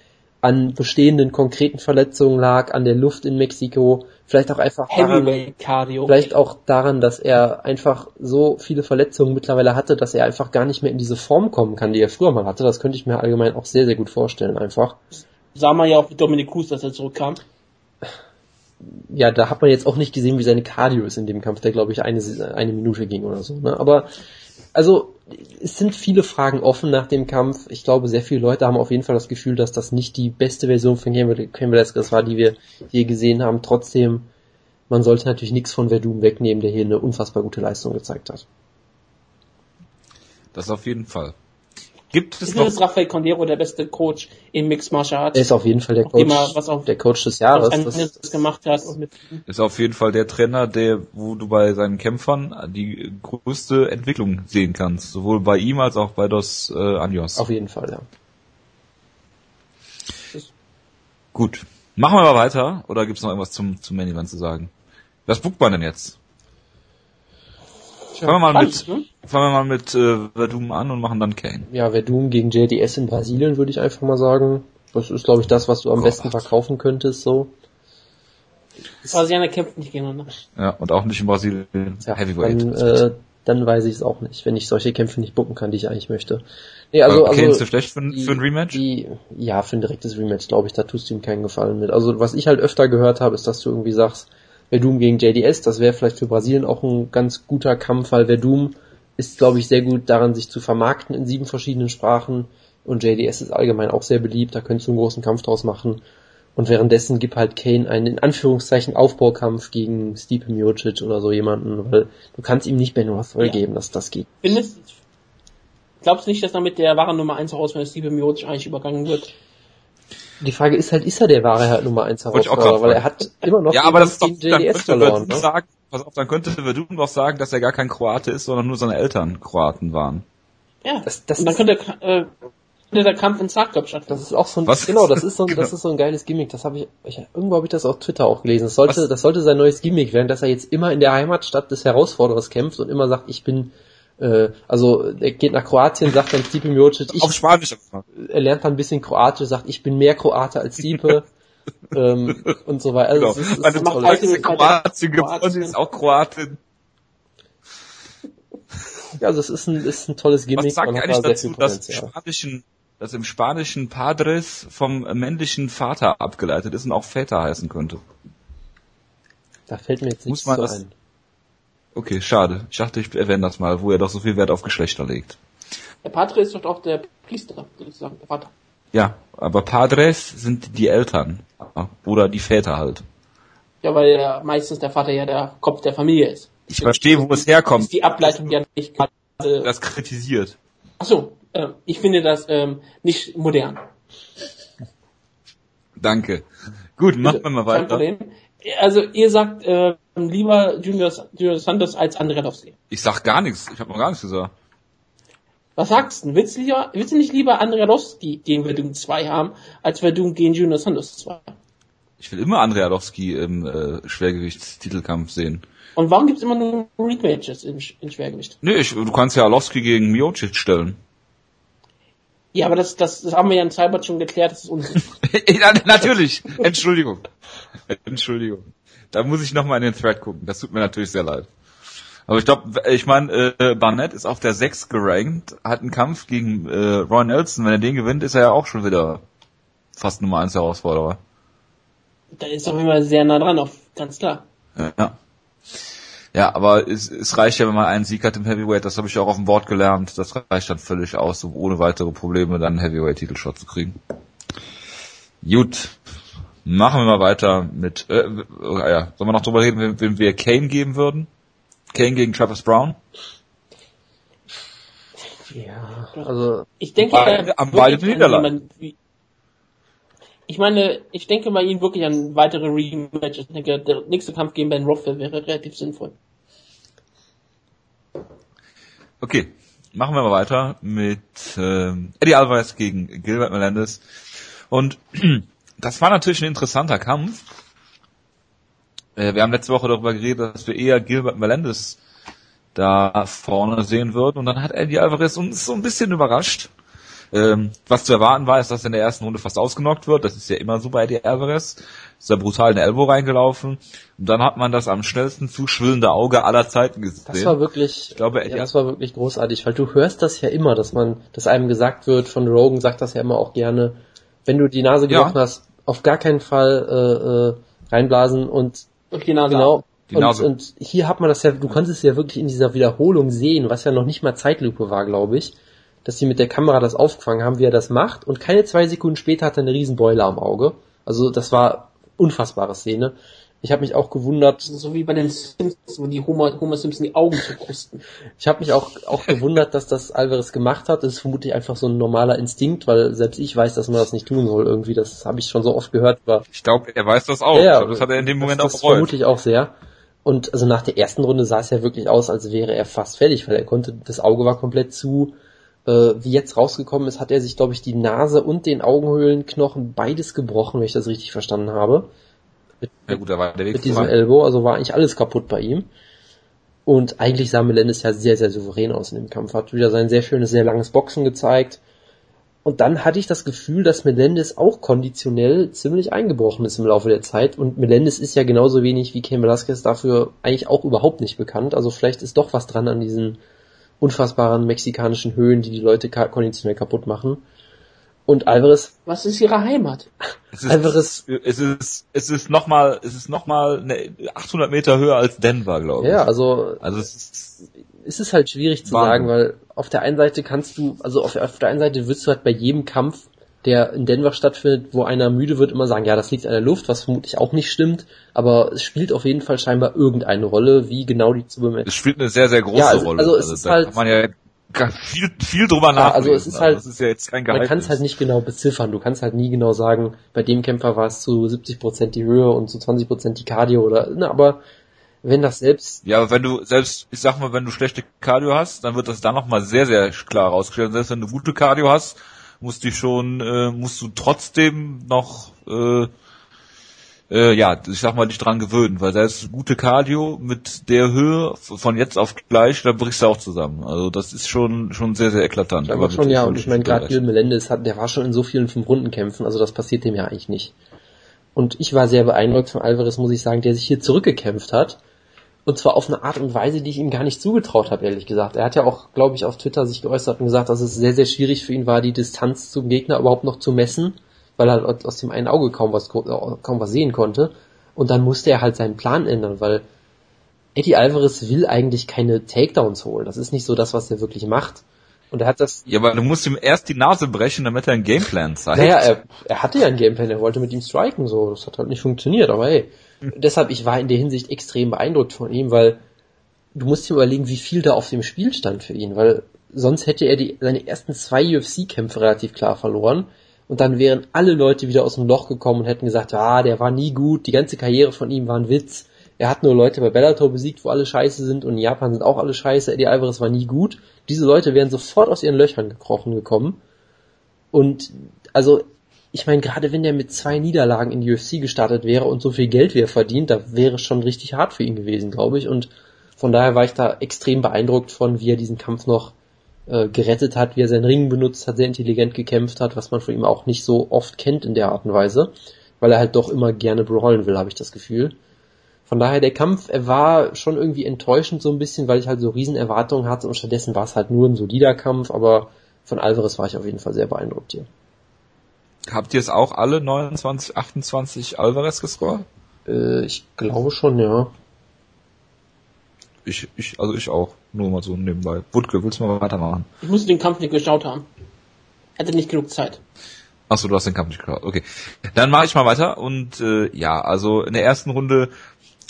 an bestehenden konkreten Verletzungen lag, an der Luft in Mexiko, vielleicht auch einfach daran, vielleicht auch daran, dass er einfach so viele Verletzungen mittlerweile hatte, dass er einfach gar nicht mehr in diese Form kommen kann, die er früher mal hatte. Das könnte ich mir allgemein auch sehr, sehr gut vorstellen einfach. Sah man ja auch mit Dominic Cruz, dass er zurückkam. ja, da hat man jetzt auch nicht gesehen, wie seine Cardio ist in dem Kampf, der glaube ich eine, eine Minute ging oder so. Ne? Aber also es sind viele Fragen offen nach dem Kampf. Ich glaube, sehr viele Leute haben auf jeden Fall das Gefühl, dass das nicht die beste Version von Cain Velasquez war, die wir hier gesehen haben. Trotzdem, man sollte natürlich nichts von Verdum wegnehmen, der hier eine unfassbar gute Leistung gezeigt hat. Das auf jeden Fall. Gibt es Ist noch ist Rafael Condero der beste Coach in Mixed Martial Arts? Er ist auf jeden Fall der Auch immer, Coach, was auch- der Coach des was Jahres. ein Das, gemacht hat und mit ist auf jeden Fall der Trainer, der, wo du bei seinen Kämpfern die größte Entwicklung sehen kannst. Sowohl bei ihm als auch bei Dos äh, Anjos. auf jeden Fall, ja. Gut. Machen wir mal weiter, oder gibt's noch irgendwas zum, zum Main Event zu sagen? Was buckt man denn jetzt? Fangen wir mal mit, ne? fangen wir mal mit äh, Verdum an und machen dann Kane. Ja, Verdum gegen JDS in Brasilien, würde ich einfach mal sagen. Das ist, glaube ich, das, was du am Gott. besten verkaufen könntest, so. Brasilianer kämpfen nicht gegeneinander. Ja, und auch nicht in Brasilien. Ja, Heavyweight. Dann, äh, dann weiß ich es auch nicht, wenn ich solche Kämpfe nicht bucken kann, die ich eigentlich möchte. Nee, also, okay, ist also du schlecht für, ein- die- für ein Rematch? Die, ja, für ein direktes Rematch, glaube ich, da tust du ihm keinen Gefallen mit. Also, was ich halt öfter gehört habe, ist, dass du irgendwie sagst, Verdum gegen JDS, das wäre vielleicht für Brasilien auch ein ganz guter Kampf, weil Verdum ist, glaube ich, sehr gut daran, sich zu vermarkten in sieben verschiedenen Sprachen und JDS ist allgemein auch sehr beliebt, da könntest du einen großen Kampf draus machen. Und währenddessen gibt halt Kane einen in Anführungszeichen Aufbaukampf gegen Stipe Miocic oder so jemanden, weil du kannst ihm nicht Ben Rothwell Ja. geben, dass das geht. Findest, glaubst du nicht, dass damit der wahre Nummer 1 raus, wenn Steve Miocic eigentlich übergangen wird? Die Frage ist halt, ist er der wahre Herr Nummer 1 Wollte ich auch Herausforderer? Weil er hat immer noch ja, aber das ist doch, dann JDS könnte verloren. Ne? sagen, pass auf, dann könnte Verdum doch sagen, dass er gar kein Kroate ist, sondern nur seine Eltern Kroaten waren. Ja. Das- das und dann ist- könnte, äh, könnte der Kampf in Zagreb Das stattfinden. ist auch so ein, Was? genau, das ist so ein, das Genau. ist so ein geiles Gimmick. Das habe ich, ich, irgendwo habe ich das auf Twitter auch gelesen. Das sollte, Was? das sollte sein neues Gimmick werden, dass er jetzt immer in der Heimatstadt des Herausforderers kämpft und immer sagt, ich bin Äh, also er geht nach Kroatien, sagt dann Stipe Miocic, ich, Auf Spanisch. er lernt dann ein bisschen Kroatisch, sagt, ich bin mehr Kroate als Stipe ähm, und so weiter. Also Genau. es ist, es Meine Tochter ist mit- Kroatien geboren, die ist auch Kroatin. Ja, also es ist ein, ist ein tolles Gimmick. Was sagt hat eigentlich dazu, dass im spanischen, dass im spanischen Padres vom männlichen Vater abgeleitet ist und auch Väter heißen könnte? Da fällt mir jetzt Muss nichts man zu das- ein. Okay, schade. Ich dachte, ich erwähne das mal, wo er doch so viel Wert auf Geschlechter legt. Der Patre ist doch auch der Priester, sozusagen, der Vater. Ja, aber Padres sind die Eltern. Oder die Väter halt. Ja, weil ja meistens der Vater ja der Kopf der Familie ist. Ich verstehe, wo es herkommt. Ist die Ableitung ja nicht gerade. Das kritisiert. Achso, äh, ich finde das ähm, nicht modern. Danke. Gut, machen wir mal Kein weiter. Problem. Also ihr sagt äh, lieber Junior, Junior Santos als Andredowski. Ich sag gar nichts. Ich habe noch gar nichts gesagt. Was sagst du? Willst du, lieber, willst du nicht lieber Andredowski gegen Verdun 2 haben, als Verdun gegen Junior Santos 2? Ich will immer Andrei Arlovski im äh, Schwergewichtstitelkampf sehen. Und warum gibt's immer nur Rematches in, in Schwergewicht? Nee, ich, du kannst ja Arlovski gegen Miocic stellen. Ja, aber das, das, das haben wir ja in Cybert schon geklärt, das ist Unsinn. natürlich. Entschuldigung. Entschuldigung. Da muss ich nochmal in den Thread gucken. Das tut mir natürlich sehr leid. Aber ich glaube, ich meine, äh, Barnett ist auf der 6 gerankt, hat einen Kampf gegen äh, Roy Nelson. Wenn er den gewinnt, ist er ja auch schon wieder fast Nummer 1 Herausforderer. da ist doch immer sehr nah dran, auf, ganz klar. Ja. Ja, aber es, es reicht ja, wenn man einen Sieg hat im Heavyweight, das habe ich auch auf dem Board gelernt, das reicht dann völlig aus, um ohne weitere Probleme dann einen Heavyweight-Titelshot zu kriegen. Gut, machen wir mal weiter mit, äh, äh, ja, sollen wir noch drüber reden, wem, wem wir Kane geben würden? Kane gegen Travis Brown? Ja, also Ich denke, am beide wie- Ich meine, ich denke bei ihm wirklich an weitere Rematches. Ich denke, der nächste Kampf gegen Ben Rothwell wäre relativ sinnvoll. Okay, machen wir mal weiter mit ähm, Eddie Alvarez gegen Gilbert Melendez. Und das war natürlich ein interessanter Kampf. Äh, wir haben letzte Woche darüber geredet, dass wir eher Gilbert Melendez da vorne sehen würden. Und dann hat Eddie Alvarez uns so ein bisschen überrascht. Ähm, was zu erwarten war, ist, dass er in der ersten Runde fast ausgenockt wird. Das ist ja immer so bei Eddie Alvarez. Ist da brutal in den Elbow reingelaufen. Und dann hat man das am schnellsten zuschwillende Auge aller Zeiten gesehen. das war wirklich, Ich glaube, ja, das war wirklich großartig, weil du hörst das ja immer, dass man, dass einem gesagt wird, von Rogan sagt das ja immer auch gerne, wenn du die Nase Ja. gebrochen hast, auf gar keinen Fall äh, äh, reinblasen und Durch die Nase. genau. Die Und, Nase. und hier hat man das ja, du konntest es ja wirklich in dieser Wiederholung sehen, was ja noch nicht mal Zeitlupe war, glaube ich, dass sie mit der Kamera das aufgefangen haben, wie er das macht. Und keine zwei Sekunden später hat er eine riesen Beule am Auge. Also das war unfassbare Szene. Ich habe mich auch gewundert, so wie bei den Simpsons, wo die Homer, Homer Simpson die Augen zukrusten. Ich habe mich auch, auch gewundert, dass das Alvarez gemacht hat. Das ist vermutlich einfach so ein normaler Instinkt, weil selbst ich weiß, dass man das nicht tun soll irgendwie. Das habe ich schon so oft gehört. Aber Ich glaube, er weiß das auch. Ja, glaub, das hat er in dem Moment das, auch das bereut. vermute ich auch sehr. Und also nach der ersten Runde sah es ja wirklich aus, als wäre er fast fertig, weil er konnte, das Auge war komplett zu. Äh, wie jetzt rausgekommen ist, hat er sich, glaube ich, die Nase und den Augenhöhlenknochen beides gebrochen, wenn ich das richtig verstanden habe. Ja gut, da war der Weg mit diesem. Elbow, also war eigentlich alles kaputt bei ihm. Und eigentlich sah Melendez ja sehr, sehr souverän aus in dem Kampf. Hat wieder sein sehr schönes, sehr langes Boxen gezeigt. Und dann hatte ich das Gefühl, dass Melendez auch konditionell ziemlich eingebrochen ist im Laufe der Zeit. Und Melendez ist ja genauso wenig wie Ken Velasquez dafür eigentlich auch überhaupt nicht bekannt. Also vielleicht ist doch was dran an diesen unfassbaren mexikanischen Höhen, die die Leute konditionell kaputt machen. Und Alvarez, Was ist ihre Heimat? Es ist, Alvarez- es ist, es ist nochmal, es ist nochmal eine 800 Meter höher als Denver, glaube ich. ja, also Also es ist, ist es halt schwierig zu Wahnsinn. sagen, weil auf der einen Seite kannst du, also auf, auf der einen Seite wirst du halt bei jedem Kampf, der in Denver stattfindet, wo einer müde wird, immer sagen, ja, das liegt an der Luft, was vermutlich auch nicht stimmt, aber es spielt auf jeden Fall scheinbar irgendeine Rolle, wie genau die zu bemessen. es spielt eine sehr, sehr große Ja, also- Rolle. also es ist da halt- kann man ja viel, viel drüber Ja, nachdenken. also es ist halt- das ist ja jetzt kein Man kann es halt nicht genau beziffern, du kannst halt nie genau sagen, bei dem Kämpfer war es zu 70% die Höhe und zu 20% die Cardio oder, ne, aber wenn das selbst Ja, aber wenn du selbst, ich sag mal, wenn du schlechte Cardio hast, dann wird das dann nochmal sehr, sehr klar rausgestellt. Selbst wenn du gute Cardio hast, musst du schon, äh, musst du trotzdem noch, äh, äh, ja, ich sag mal, dich dran gewöhnen, weil da ist gute Cardio mit der Höhe von jetzt auf gleich, da brichst du auch zusammen. Also das ist schon schon sehr, sehr eklatant. Aber schon, ja, und ich meine, gerade Gil Melendez hat, der war schon in so vielen Fünf-Runden-Kämpfen, also das passiert dem ja eigentlich nicht. Und ich war sehr beeindruckt von Alvarez, muss ich sagen, der sich hier zurückgekämpft hat. Und zwar auf eine Art und Weise, die ich ihm gar nicht zugetraut habe, ehrlich gesagt. Er hat ja auch, glaube ich, auf Twitter sich geäußert und gesagt, dass es sehr, sehr schwierig für ihn war, die Distanz zum Gegner überhaupt noch zu messen weil er aus dem einen Auge kaum was, kaum was sehen konnte. Und dann musste er halt seinen Plan ändern, weil Eddie Alvarez will eigentlich keine Takedowns holen. Das ist nicht so das, was er wirklich macht. Und er hat das. Ja, aber du musst ihm erst die Nase brechen, damit er einen Gameplan zeigt. Naja, er, er hatte ja einen Gameplan, er wollte mit ihm striken, so. Das hat halt nicht funktioniert, aber hey. Deshalb, ich war in der Hinsicht extrem beeindruckt von ihm, weil du musst dir überlegen, wie viel da auf dem Spiel stand für ihn, weil sonst hätte er die, seine ersten zwei UFC-Kämpfe relativ klar verloren und dann wären alle Leute wieder aus dem Loch gekommen und hätten gesagt, ah, der war nie gut, die ganze Karriere von ihm war ein Witz. Er hat nur Leute bei Bellator besiegt, wo alle scheiße sind und in Japan sind auch alle scheiße. Eddie Alvarez war nie gut. Diese Leute wären sofort aus ihren Löchern gekrochen gekommen. Und also, ich meine, gerade wenn der mit zwei Niederlagen in die UFC gestartet wäre und so viel Geld wie er verdient, da wäre es schon richtig hart für ihn gewesen, glaube ich. Und von daher war ich da extrem beeindruckt von, wie er diesen Kampf noch äh, gerettet hat, wie er seinen Ring benutzt hat, sehr intelligent gekämpft hat, was man von ihm auch nicht so oft kennt in der Art und Weise, weil er halt doch immer gerne brawlen will, habe ich das Gefühl. Von daher der Kampf, er war schon irgendwie enttäuschend so ein bisschen, weil ich halt so riesen Erwartungen hatte und stattdessen war es halt nur ein solider Kampf, aber von Alvarez war ich auf jeden Fall sehr beeindruckt hier. Habt ihr es auch alle 29, 28 Alvarez gescored? Äh, ich glaube schon, ja. Ich, ich, also ich auch. Nur mal so nebenbei. Wutke, willst du mal weitermachen? Ich musste den Kampf nicht geschaut haben. Hatte nicht genug Zeit. Achso, du hast den Kampf nicht geschaut. Okay. Dann mache ich mal weiter und äh, ja, also in der ersten Runde,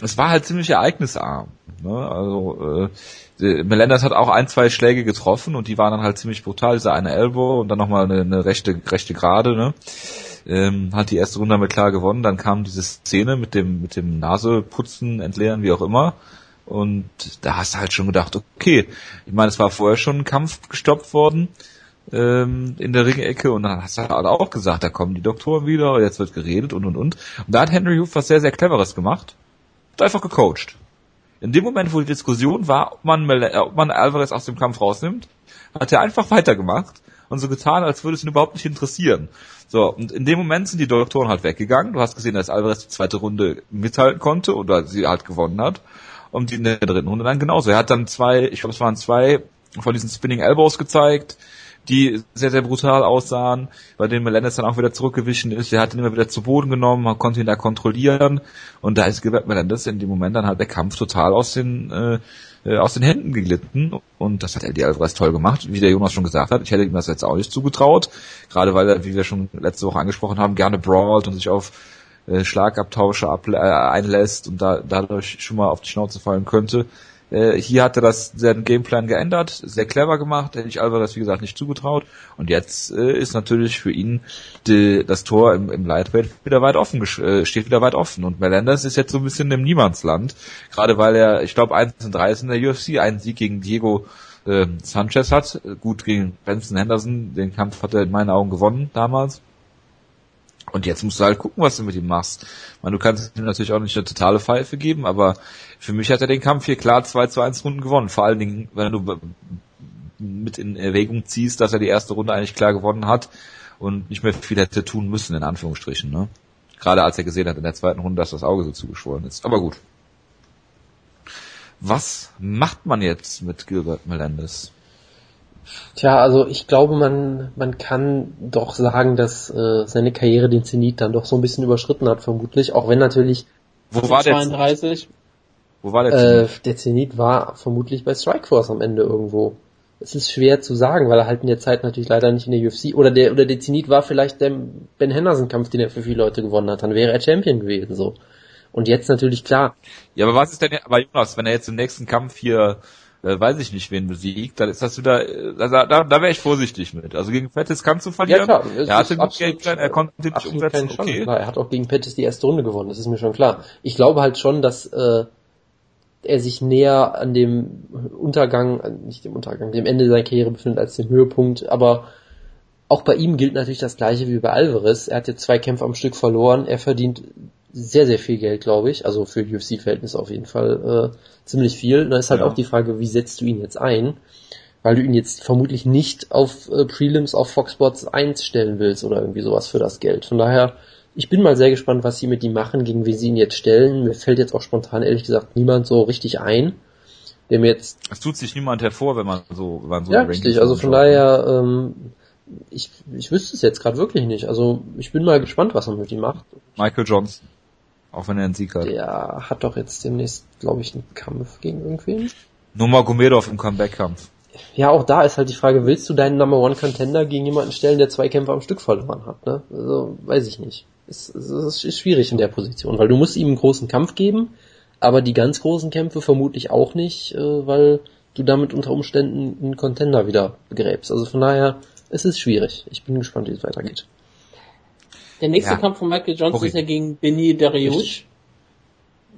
es war halt ziemlich ereignisarm. Ne? Also äh, Melendez hat auch ein, zwei Schläge getroffen und die waren dann halt ziemlich brutal. Dieser eine Elbow und dann nochmal eine, eine rechte, rechte Gerade, ne? Ähm, hat die erste Runde damit klar gewonnen. Dann kam diese Szene mit dem, mit dem Naseputzen, Entleeren, wie auch immer. Und da hast du halt schon gedacht, okay, ich meine, es war vorher schon ein Kampf gestoppt worden ähm, in der Ringecke und dann hast du halt auch gesagt, da kommen die Doktoren wieder, jetzt wird geredet und und und. Und da hat Henry Hoof was sehr, sehr Cleveres gemacht. Hat einfach gecoacht. In dem Moment, wo die Diskussion war, ob man, ob man Alvarez aus dem Kampf rausnimmt, hat er einfach weitergemacht und so getan, als würde es ihn überhaupt nicht interessieren. So, und in dem Moment sind die Doktoren halt weggegangen. Du hast gesehen, dass Alvarez die zweite Runde mithalten konnte oder sie halt gewonnen hat und in der dritten Runde dann genauso. Er hat dann zwei, ich glaube es waren zwei von diesen Spinning Elbows gezeigt, die sehr, sehr brutal aussahen, bei denen Melendez dann auch wieder zurückgewichen ist. Er hat ihn immer wieder zu Boden genommen, man konnte ihn da kontrollieren und da ist Gilbert Melendez in dem Moment dann halt der Kampf total aus den äh, äh, aus den Händen geglitten und das hat Eddie Alvarez toll gemacht, wie der Jonas schon gesagt hat. Ich hätte ihm das jetzt auch nicht zugetraut, gerade weil er, wie wir schon letzte Woche angesprochen haben, gerne brawlt und sich auf äh, Schlagabtausche ab, äh, einlässt und da, dadurch schon mal auf die Schnauze fallen könnte. Äh, hier hat er das seinen Gameplan geändert, sehr clever gemacht, hätte ich Alvarez wie gesagt nicht zugetraut. Und jetzt äh, ist natürlich für ihn die, das Tor im, im Lightweight wieder weit offen, äh, steht wieder weit offen. Und Melendez ist jetzt so ein bisschen im Niemandsland, gerade weil er, ich glaube, 1 und 3 ist in der UFC, einen Sieg gegen Diego äh, Sanchez hat, gut gegen Benson Henderson, den Kampf hat er in meinen Augen gewonnen damals. Und jetzt musst du halt gucken, was du mit ihm machst. Man, du kannst ihm natürlich auch nicht eine totale Pfeife geben, aber für mich hat er den Kampf hier klar 2 zu 1 Runden gewonnen. Vor allen Dingen, wenn du mit in Erwägung ziehst, dass er die erste Runde eigentlich klar gewonnen hat und nicht mehr viel hätte tun müssen, in Anführungsstrichen. Ne? Gerade als er gesehen hat in der zweiten Runde, dass das Auge so zugeschwollen ist. Aber gut. Was macht man jetzt mit Gilbert Melendez? Tja, also ich glaube, man, man kann doch sagen, dass äh, seine Karriere den Zenit dann doch so ein bisschen überschritten hat, vermutlich. Auch wenn natürlich. Wo war 32? der Wo war der Zenit? Äh, der Zenit war vermutlich bei Strikeforce am Ende irgendwo. Es ist schwer zu sagen, weil er halt in der Zeit natürlich leider nicht in der UFC oder der oder der Zenit war vielleicht der Ben Henderson Kampf, den er für viele Leute gewonnen hat. Dann wäre er Champion gewesen so. Und jetzt natürlich klar. Ja, aber was ist denn, aber Jonas, wenn er jetzt im nächsten Kampf hier äh, weiß ich nicht, wen besiegt, dann ist das wieder, äh, da, da, da wäre ich vorsichtig mit. Also gegen Pettis kannst du verlieren. Ja, klar. Er hatte gut Gameplan, er konnte den nicht umsetzen. Okay. Klar, er hat auch gegen Pettis die erste Runde gewonnen, das ist mir schon klar. Ich glaube halt schon, dass äh, er sich näher an dem Untergang, nicht dem Untergang, dem Ende seiner Karriere befindet als dem Höhepunkt, aber auch bei ihm gilt natürlich das gleiche wie bei Alvarez. Er hat jetzt zwei Kämpfe am Stück verloren. Er verdient sehr, sehr viel Geld, glaube ich. Also für UFC-Verhältnisse auf jeden Fall äh, ziemlich viel. Da ist halt Ja. auch die Frage, wie setzt du ihn jetzt ein? Weil du ihn jetzt vermutlich nicht auf äh, Prelims auf Fox Sports 1 stellen willst oder irgendwie sowas für das Geld. Von daher, ich bin mal sehr gespannt, was sie mit ihm machen, gegen wen sie ihn jetzt stellen. Mir fällt jetzt auch spontan ehrlich gesagt niemand so richtig ein, der mir jetzt Es tut sich niemand hervor, wenn man so, wenn man so ja, richtig. Also von anschaut. daher, ähm, ich, ich wüsste es jetzt gerade wirklich nicht. Also ich bin mal gespannt, was er mit ihm macht. Michael Johnson. Auch wenn er einen Sieg hat. Der hat doch jetzt demnächst, glaube ich, einen Kampf gegen irgendwen. Nurmagomedov im Comeback-Kampf. Ja, auch da ist halt die Frage, willst du deinen Number One Contender gegen jemanden stellen, der zwei Kämpfe am Stück verloren hat, ne? Also, weiß ich nicht. Es, es, es ist schwierig in der Position, weil du musst ihm einen großen Kampf geben, aber die ganz großen Kämpfe vermutlich auch nicht, äh, weil du damit unter Umständen einen Contender wieder begräbst. Also von daher, es ist schwierig. Ich bin gespannt, wie es weitergeht. Der nächste Ja. Kampf von Michael Johnson Sorry. ist ja gegen Benny Dariush.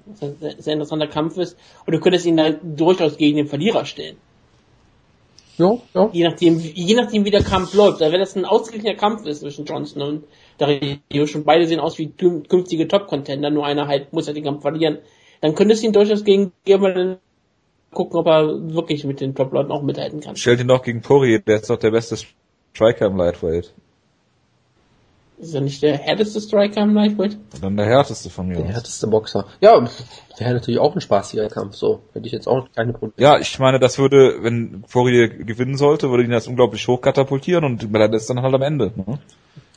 Was ein sehr, sehr interessanter Kampf ist. Und du könntest ihn dann durchaus gegen den Verlierer stellen. Ja, ja. Je nachdem, je nachdem wie der Kampf läuft. Also wenn das ein ausgeglichener Kampf ist zwischen Johnson und Dariush und beide sehen aus wie kün- künftige Top-Contender, nur einer halt muss halt den Kampf verlieren, dann könntest du ihn durchaus gegen jemanden gucken, ob er wirklich mit den Top-Leuten auch mithalten kann. Stellt ihn doch gegen Poirier, der ist doch der beste Striker im Lightweight. Ist er nicht der härteste Striker im Lightweight? Dann der härteste von mir Der aus. härteste Boxer. Ja, wäre natürlich auch ein spaßiger Kampf, so. Hätte ich jetzt auch keine Probleme. Ja, ich meine, das würde, wenn Poirier gewinnen sollte, würde ihn das unglaublich hoch katapultieren und Belair ist dann halt am Ende. Ne?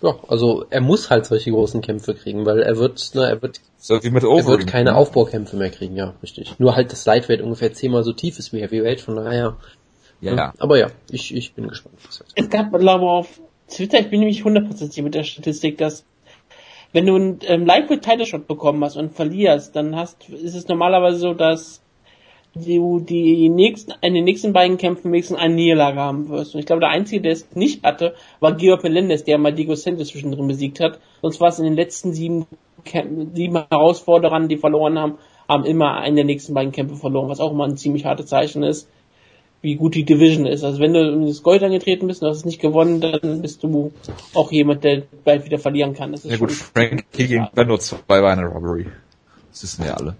Ja, also er muss halt solche großen Kämpfe kriegen, weil er wird, ne, er wird, So wie mit er Overeem. wird keine Aufbaukämpfe mehr kriegen, ja, richtig. Nur halt das Lightweight ungefähr zehnmal so tief ist wie Heavyweight, von daher. Ja, ja. Aber ja, ich, ich bin gespannt. was wird. Es gab, glaube ich, auf Twitter, ich bin nämlich hundertprozentig mit der Statistik, dass wenn du einen ähm, Lightweight Title Shot bekommen hast und verlierst, dann hast, ist es normalerweise so, dass du die nächsten, in den nächsten beiden Kämpfen wenigstens eine Niederlage haben wirst. Und ich glaube, der Einzige, der es nicht hatte, war Georg Melendez, der mal Diego Santos zwischendrin besiegt hat. Sonst war es in den letzten sieben, Kämp- sieben Herausforderern, die verloren haben, haben immer einen der nächsten beiden Kämpfe verloren, was auch immer ein ziemlich hartes Zeichen ist wie gut die Division ist. Also wenn du in das Gold angetreten bist und hast es nicht gewonnen, dann bist du auch jemand, der bald wieder verlieren kann. Das ist Ja gut, Frankie gegen Ben nur zwei war eine Robbery. Das wissen wir alle.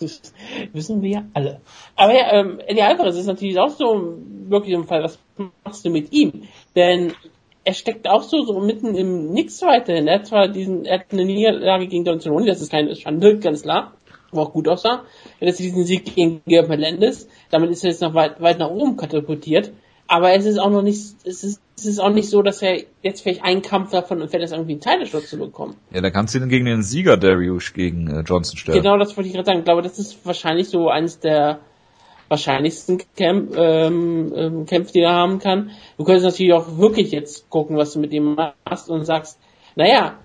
Das wissen wir ja alle. Aber ja, ähm, Eddie Alvarez ist natürlich auch so wirklich im Fall, was machst du mit ihm? Denn er steckt auch so, so mitten im Nix weiterhin. Er hat zwar diesen, er hat eine Niederlage gegen Don Cerrone, das ist keine Schande, ganz klar, wo auch gut aussah. Er hat diesen Sieg gegen Georg Melendez, damit ist er jetzt noch weit, weit nach oben katapultiert. Aber es ist auch noch nicht, es ist, es ist auch nicht so, dass er jetzt vielleicht einen Kampf davon entfernt ist, irgendwie einen Titelschutz zu bekommen. Ja, dann kannst du ihn gegen den Sieger Darius gegen äh, Johnson stellen. Genau, das wollte ich gerade sagen. Ich glaube, das ist wahrscheinlich so eines der wahrscheinlichsten Camp, ähm, ähm, Kämpfe, die er haben kann. Du könntest natürlich auch wirklich jetzt gucken, was du mit ihm machst und sagst, naja,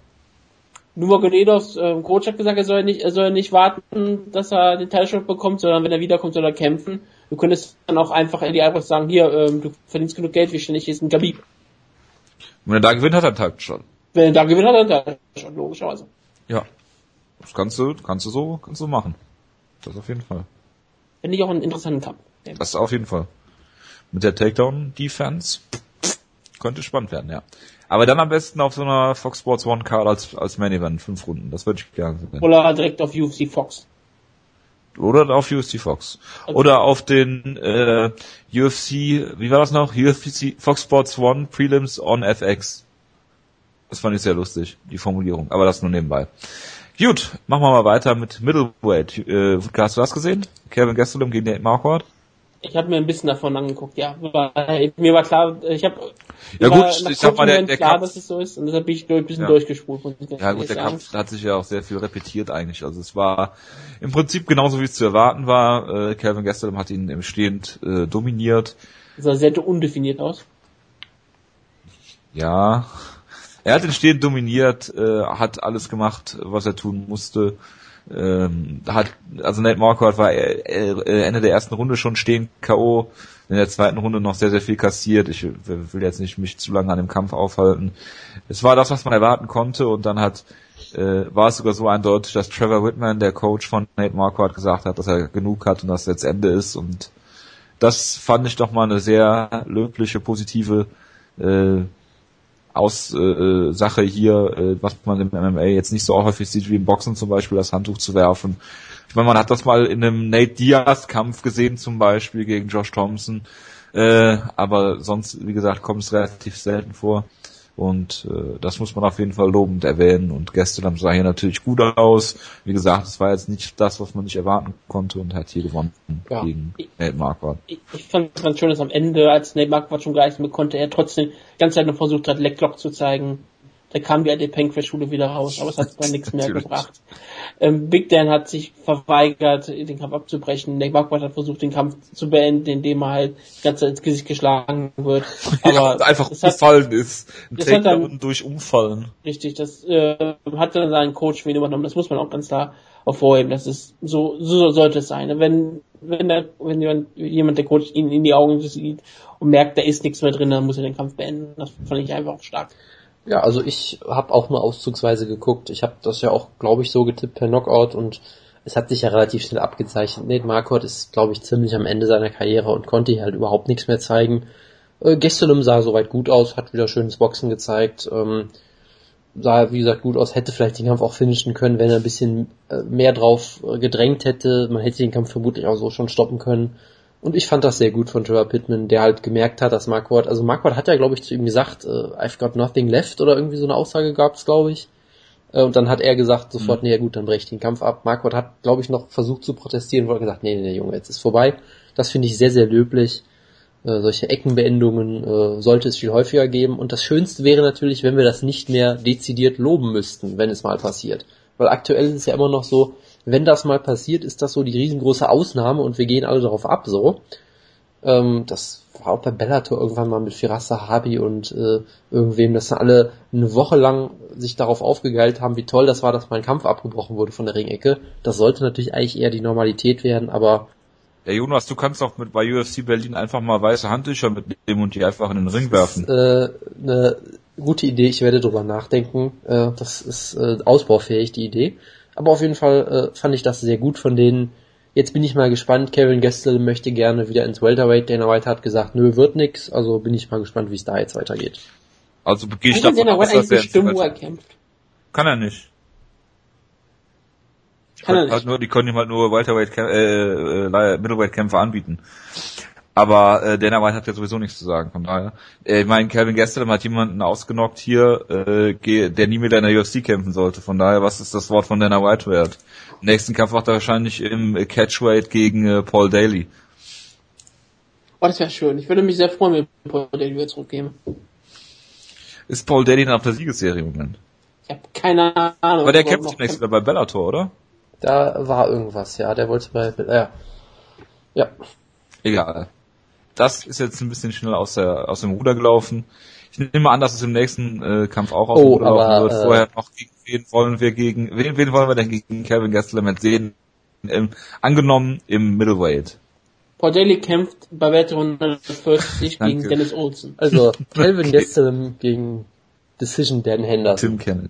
Nurmagomedovs ähm, Coach hat gesagt, er soll nicht, er soll nicht warten, dass er den Teilschritt bekommt, sondern wenn er wiederkommt, soll er kämpfen. Du könntest dann auch einfach in die Alvarez sagen, hier, ähm, du verdienst genug Geld, wie ständig ist ein Khabib. Wenn er da gewinnt, hat er einen schon. Wenn er da gewinnt, hat er einen Teilschritt, logischerweise. Ja. Das kannst du, kannst du so, kannst du machen. Das auf jeden Fall. Finde ich auch einen interessanten Kampf. Das auf jeden Fall. Mit der Takedown-Defense könnte spannend werden, ja. Aber dann am besten auf so einer Fox Sports One Card als, als Main Event, fünf Runden. Das würde ich gerne sehen. Oder direkt auf UFC Fox. Oder auf UFC Fox. Oder auf den äh, UFC, wie war das noch? UFC Fox Sports One Prelims on FX. Das fand ich sehr lustig, die Formulierung. Aber das nur nebenbei. Gut, machen wir mal weiter mit Middleweight. Äh, hast du das gesehen? Kevin Gastelum gegen den Marquardt? Ich habe mir ein bisschen davon angeguckt, ja. Weil mir war klar, ich habe Ja war gut, nach ich sag mal, der- der klar, Kampf- dass es so ist und deshalb bin ich durch, ein bisschen Ja. durchgespult. Ja gut, der sagen. Kampf hat sich ja auch sehr viel repetiert eigentlich. Also es war im Prinzip genauso wie es zu erwarten war. Äh, Calvin Gastelum hat ihn im Stehend äh, dominiert. sah sehr undefiniert aus. Ja, er hat den Stehend dominiert, äh, hat alles gemacht, was er tun musste. Ähm, hat, also Nate Marquardt war äh, äh, Ende der ersten Runde schon stehen K.O. In der zweiten Runde noch sehr, sehr viel kassiert. Ich will jetzt nicht mich zu lange an dem Kampf aufhalten. Es war das, was man erwarten konnte und dann hat äh, war es sogar so eindeutig, dass Trevor Whitman, der Coach von Nate Marquardt, gesagt hat, dass er genug hat und dass jetzt Ende ist und das fand ich doch mal eine sehr löbliche, positive äh, aus äh, Sache hier, äh, was man im MMA jetzt nicht so häufig sieht wie im Boxen zum Beispiel, das Handtuch zu werfen. Ich meine, man hat das mal in einem Nate Diaz-Kampf gesehen zum Beispiel gegen Josh Thompson, äh, aber sonst, wie gesagt, kommt es relativ selten vor. Und äh, das muss man auf jeden Fall lobend erwähnen. Und gestern sah hier natürlich gut aus. Wie gesagt, es war jetzt nicht das, was man nicht erwarten konnte und hat hier gewonnen ja. gegen Nate Marquardt. Ich, ich fand es ganz schön, dass am Ende, als Nate Marquardt schon geleistet konnte, er trotzdem ganz Zeit noch versucht hat, Lecklock zu zeigen. Da kam die alte Pankfest-Schule wieder raus, aber es hat dann nichts mehr gebracht. Ähm, Big Dan hat sich verweigert, den Kampf abzubrechen. Nate Marquardt hat versucht, den Kampf zu beenden, indem er halt ganz ins Gesicht geschlagen wird. Aber ja, einfach umfallen hat, ist. Ein dann, durch Umfallen. Richtig, das äh, hat dann seinen Coach wieder übernommen. Das muss man auch ganz klar hervorheben. Das ist so, so sollte es sein. Wenn wenn der, wenn jemand, jemand der Coach ihn in die Augen sieht und merkt, da ist nichts mehr drin, dann muss er den Kampf beenden. Das fand ich einfach stark. Ja, also ich habe auch nur auszugsweise geguckt. Ich habe das ja auch, glaube ich, so getippt per Knockout und es hat sich ja relativ schnell abgezeichnet. Nate Marquardt ist, glaube ich, ziemlich am Ende seiner Karriere und konnte hier halt überhaupt nichts mehr zeigen. Äh, Gestelum sah soweit gut aus, hat wieder schönes Boxen gezeigt. Ähm, sah, wie gesagt, gut aus, hätte vielleicht den Kampf auch finishen können, wenn er ein bisschen äh, mehr drauf äh, gedrängt hätte. Man hätte den Kampf vermutlich auch so schon stoppen können. Und ich fand das sehr gut von Trevor Pittman, der halt gemerkt hat, dass Marquardt, also Marquardt hat ja, glaube ich, zu ihm gesagt, äh, I've got nothing left oder irgendwie so eine Aussage gab es, glaube ich. Äh, und dann hat er gesagt sofort, mhm. nee, gut, dann breche ich den Kampf ab. Marquardt hat, glaube ich, noch versucht zu protestieren und hat gesagt, nee, nee, nee, Junge, jetzt ist vorbei. Das finde ich sehr, sehr löblich. Äh, solche Eckenbeendungen äh, sollte es viel häufiger geben. Und das Schönste wäre natürlich, wenn wir das nicht mehr dezidiert loben müssten, wenn es mal passiert. Weil aktuell ist es ja immer noch so, wenn das mal passiert, ist das so die riesengroße Ausnahme und wir gehen alle darauf ab, so. Ähm, das war auch bei Bellator irgendwann mal mit Firas Sahabi und äh, irgendwem, dass alle eine Woche lang sich darauf aufgegeilt haben, wie toll das war, dass mal ein Kampf abgebrochen wurde von der Ringecke. Das sollte natürlich eigentlich eher die Normalität werden, aber ja, Jonas, du kannst doch mit bei UFC Berlin einfach mal weiße Handtücher mitnehmen und die einfach in den Ring werfen. Das ist, äh, eine gute Idee, ich werde drüber nachdenken. Äh, das ist äh, ausbaufähig, die Idee. Aber auf jeden Fall äh, fand ich das sehr gut von denen. Jetzt bin ich mal gespannt. Kevin Gestel möchte gerne wieder ins Welterweight. Dana White hat gesagt, nö, wird nix. Also bin ich mal gespannt, wie es da jetzt weitergeht. Also gehe ich davon aus, dass er bestimmen, wo er kämpft. Kann er nicht. Kann er nicht. Halt nur, die können ihm halt nur Welterweight, äh, äh, Middleweight Kämpfe anbieten. Aber äh, Dana White hat ja sowieso nichts zu sagen, von daher. Äh, ich meine, Kevin Gastelum hat jemanden ausgenockt hier, äh, der nie mehr in der UFC kämpfen sollte. Von daher, was ist das Wort von Dana White wert? nächsten Kampf macht er wahrscheinlich im Catchweight gegen äh, Paul Daly. Oh, das wäre schön. Ich würde mich sehr freuen, wenn Paul Daly wieder zurückkäme. Ist Paul Daly dann auf der Siegesserie im Moment? Ich habe keine Ahnung. Aber der kämpft demnächst wieder bei Bellator, oder? Da war irgendwas, ja. Der wollte bei, ja. Ja. Egal das ist jetzt ein bisschen schnell aus, der, aus dem Ruder gelaufen. Ich nehme an, dass es im nächsten äh, Kampf auch aus dem oh, Ruder aber, laufen wird. Äh, Vorher noch gegen wen wollen wir gegen wen, wen wollen wir denn gegen Kevin Gastelum sehen? Ähm, angenommen im Middleweight. Paul Daly kämpft bei Werte 140 gegen Dennis Olsen. Also Kevin okay. Gastelum gegen Decision Dan Henderson. Tim Kennedy.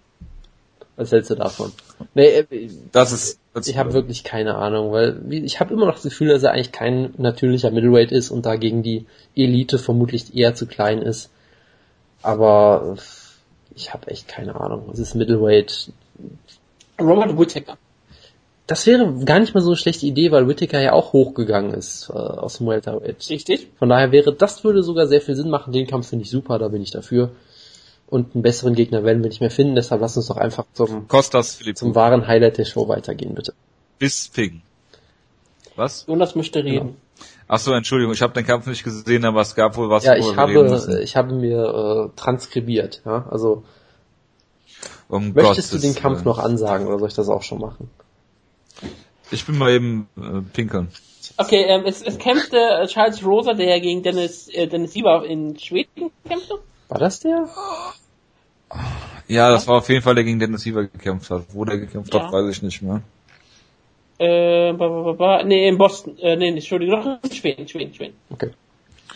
Was hältst du davon? Nee, äh, das ist. Das ich habe wirklich keine Ahnung, weil ich habe immer noch das Gefühl, dass er eigentlich kein natürlicher Middleweight ist und dagegen die Elite vermutlich eher zu klein ist. Aber ich habe echt keine Ahnung. Es ist Middleweight. Robert Whittaker. Das wäre gar nicht mal so eine schlechte Idee, weil Whittaker ja auch hochgegangen ist äh, aus dem Welterweight. Richtig. Von daher wäre, das würde sogar sehr viel Sinn machen. Den Kampf finde ich super, da bin ich dafür und einen besseren Gegner werden wir nicht mehr finden, deshalb lass uns doch einfach zum, Kostas, zum wahren Highlight der Show weitergehen, bitte. Bisping. Was? Jonas möchte reden. Genau. Ach so, Entschuldigung, ich habe den Kampf nicht gesehen, aber es gab wohl was. Ja, ich habe, ich habe mir äh, transkribiert. Ja, also um möchtest Gottes du den Kampf Willen. noch ansagen oder soll ich das auch schon machen? Ich bin mal eben äh, pinkeln. Okay, ähm, es, es kämpfte Charles Rosa, der gegen Dennis äh, Dennis Sieber in Schweden kämpfte. War das der? Ja, das war auf jeden Fall der gegen Dennis Siever gekämpft hat. Wo der gekämpft ja. hat, weiß ich nicht mehr. Äh, ba, ba, ba, nee, in Boston, äh, nee, Entschuldigung, doch in Schweden, Schweden, Schweden. Okay.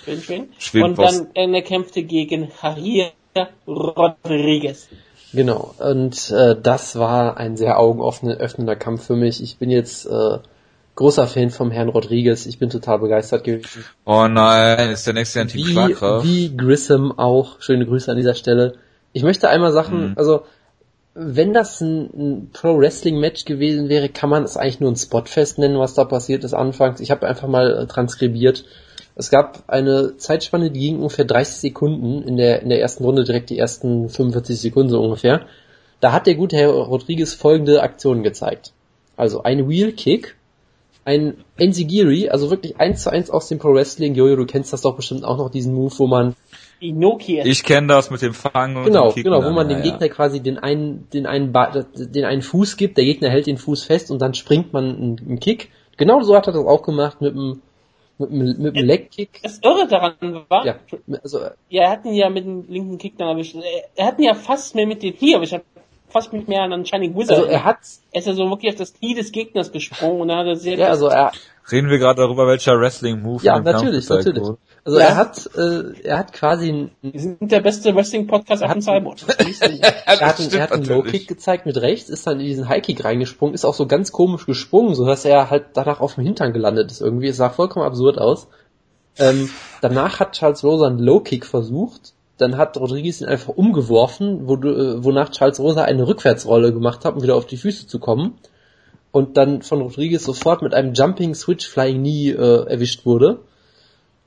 Schweden, Schweden. Schweden und Boston. dann, äh, er kämpfte gegen Javier Rodriguez. Genau, und äh, das war ein sehr augenöffnender Kampf für mich. Ich bin jetzt äh, großer Fan vom Herrn Rodriguez. Ich bin total begeistert gewesen. Oh nein, ist der nächste ein Team wie, wie Grissom auch. Schöne Grüße an dieser Stelle. Ich möchte einmal Sachen, Mhm. also wenn das ein, ein Pro-Wrestling-Match gewesen wäre, kann man es eigentlich nur ein Spotfest nennen, was da passiert ist anfangs. Ich habe einfach mal äh, transkribiert. Es gab eine Zeitspanne, die ging ungefähr 30 Sekunden, in der, in der ersten Runde direkt die ersten 45 Sekunden so ungefähr. Da hat der gute Herr Rodriguez folgende Aktionen gezeigt. Also ein Wheel Kick, ein Enzigiri, also wirklich eins zu eins aus dem Pro Wrestling. Jojo, du kennst das doch bestimmt auch noch, diesen Move, wo man Inoki Ich kenne das mit dem Fangen und Genau, dem Kicken genau, wo man dem ja. Gegner quasi den einen, den einen, ba den einen Fuß gibt, der Gegner hält den Fuß fest und dann springt man einen, einen Kick. Genau so hat er das auch gemacht mit einem, mit einem, mit einem Leg-Kick. Das Irre daran war, Ja, also, äh, ja, er hat ihn ja mit dem linken Kick dann erwischt. Er, er hat ihn ja fast mehr mit dem Knie erwischt. Er hat fast mit mehr an Shining Wizard. also er hat, er ist ja so wirklich auf das Knie des Gegners gesprungen und hat er sehr ja, also er, Reden wir gerade darüber, welcher Wrestling-Move ja, in dem Kampf natürlich, natürlich. wurde? Also Ja. er hat, äh, er hat quasi einen, Wir sind der beste Wrestling-Podcast auf dem Cyborg. er hat, einen, er hat einen natürlich. Low-Kick gezeigt mit rechts, ist dann in diesen High-Kick reingesprungen, ist auch so ganz komisch gesprungen, so dass er halt danach auf dem Hintern gelandet ist irgendwie. Es sah vollkommen absurd aus. Ähm, danach hat Charles Rosa einen Low-Kick versucht, dann hat Rodriguez ihn einfach umgeworfen, wo, äh, wonach Charles Rosa eine Rückwärtsrolle gemacht hat, um wieder auf die Füße zu kommen. Und dann von Rodriguez sofort mit einem Jumping Switch Flying Knee äh, erwischt wurde.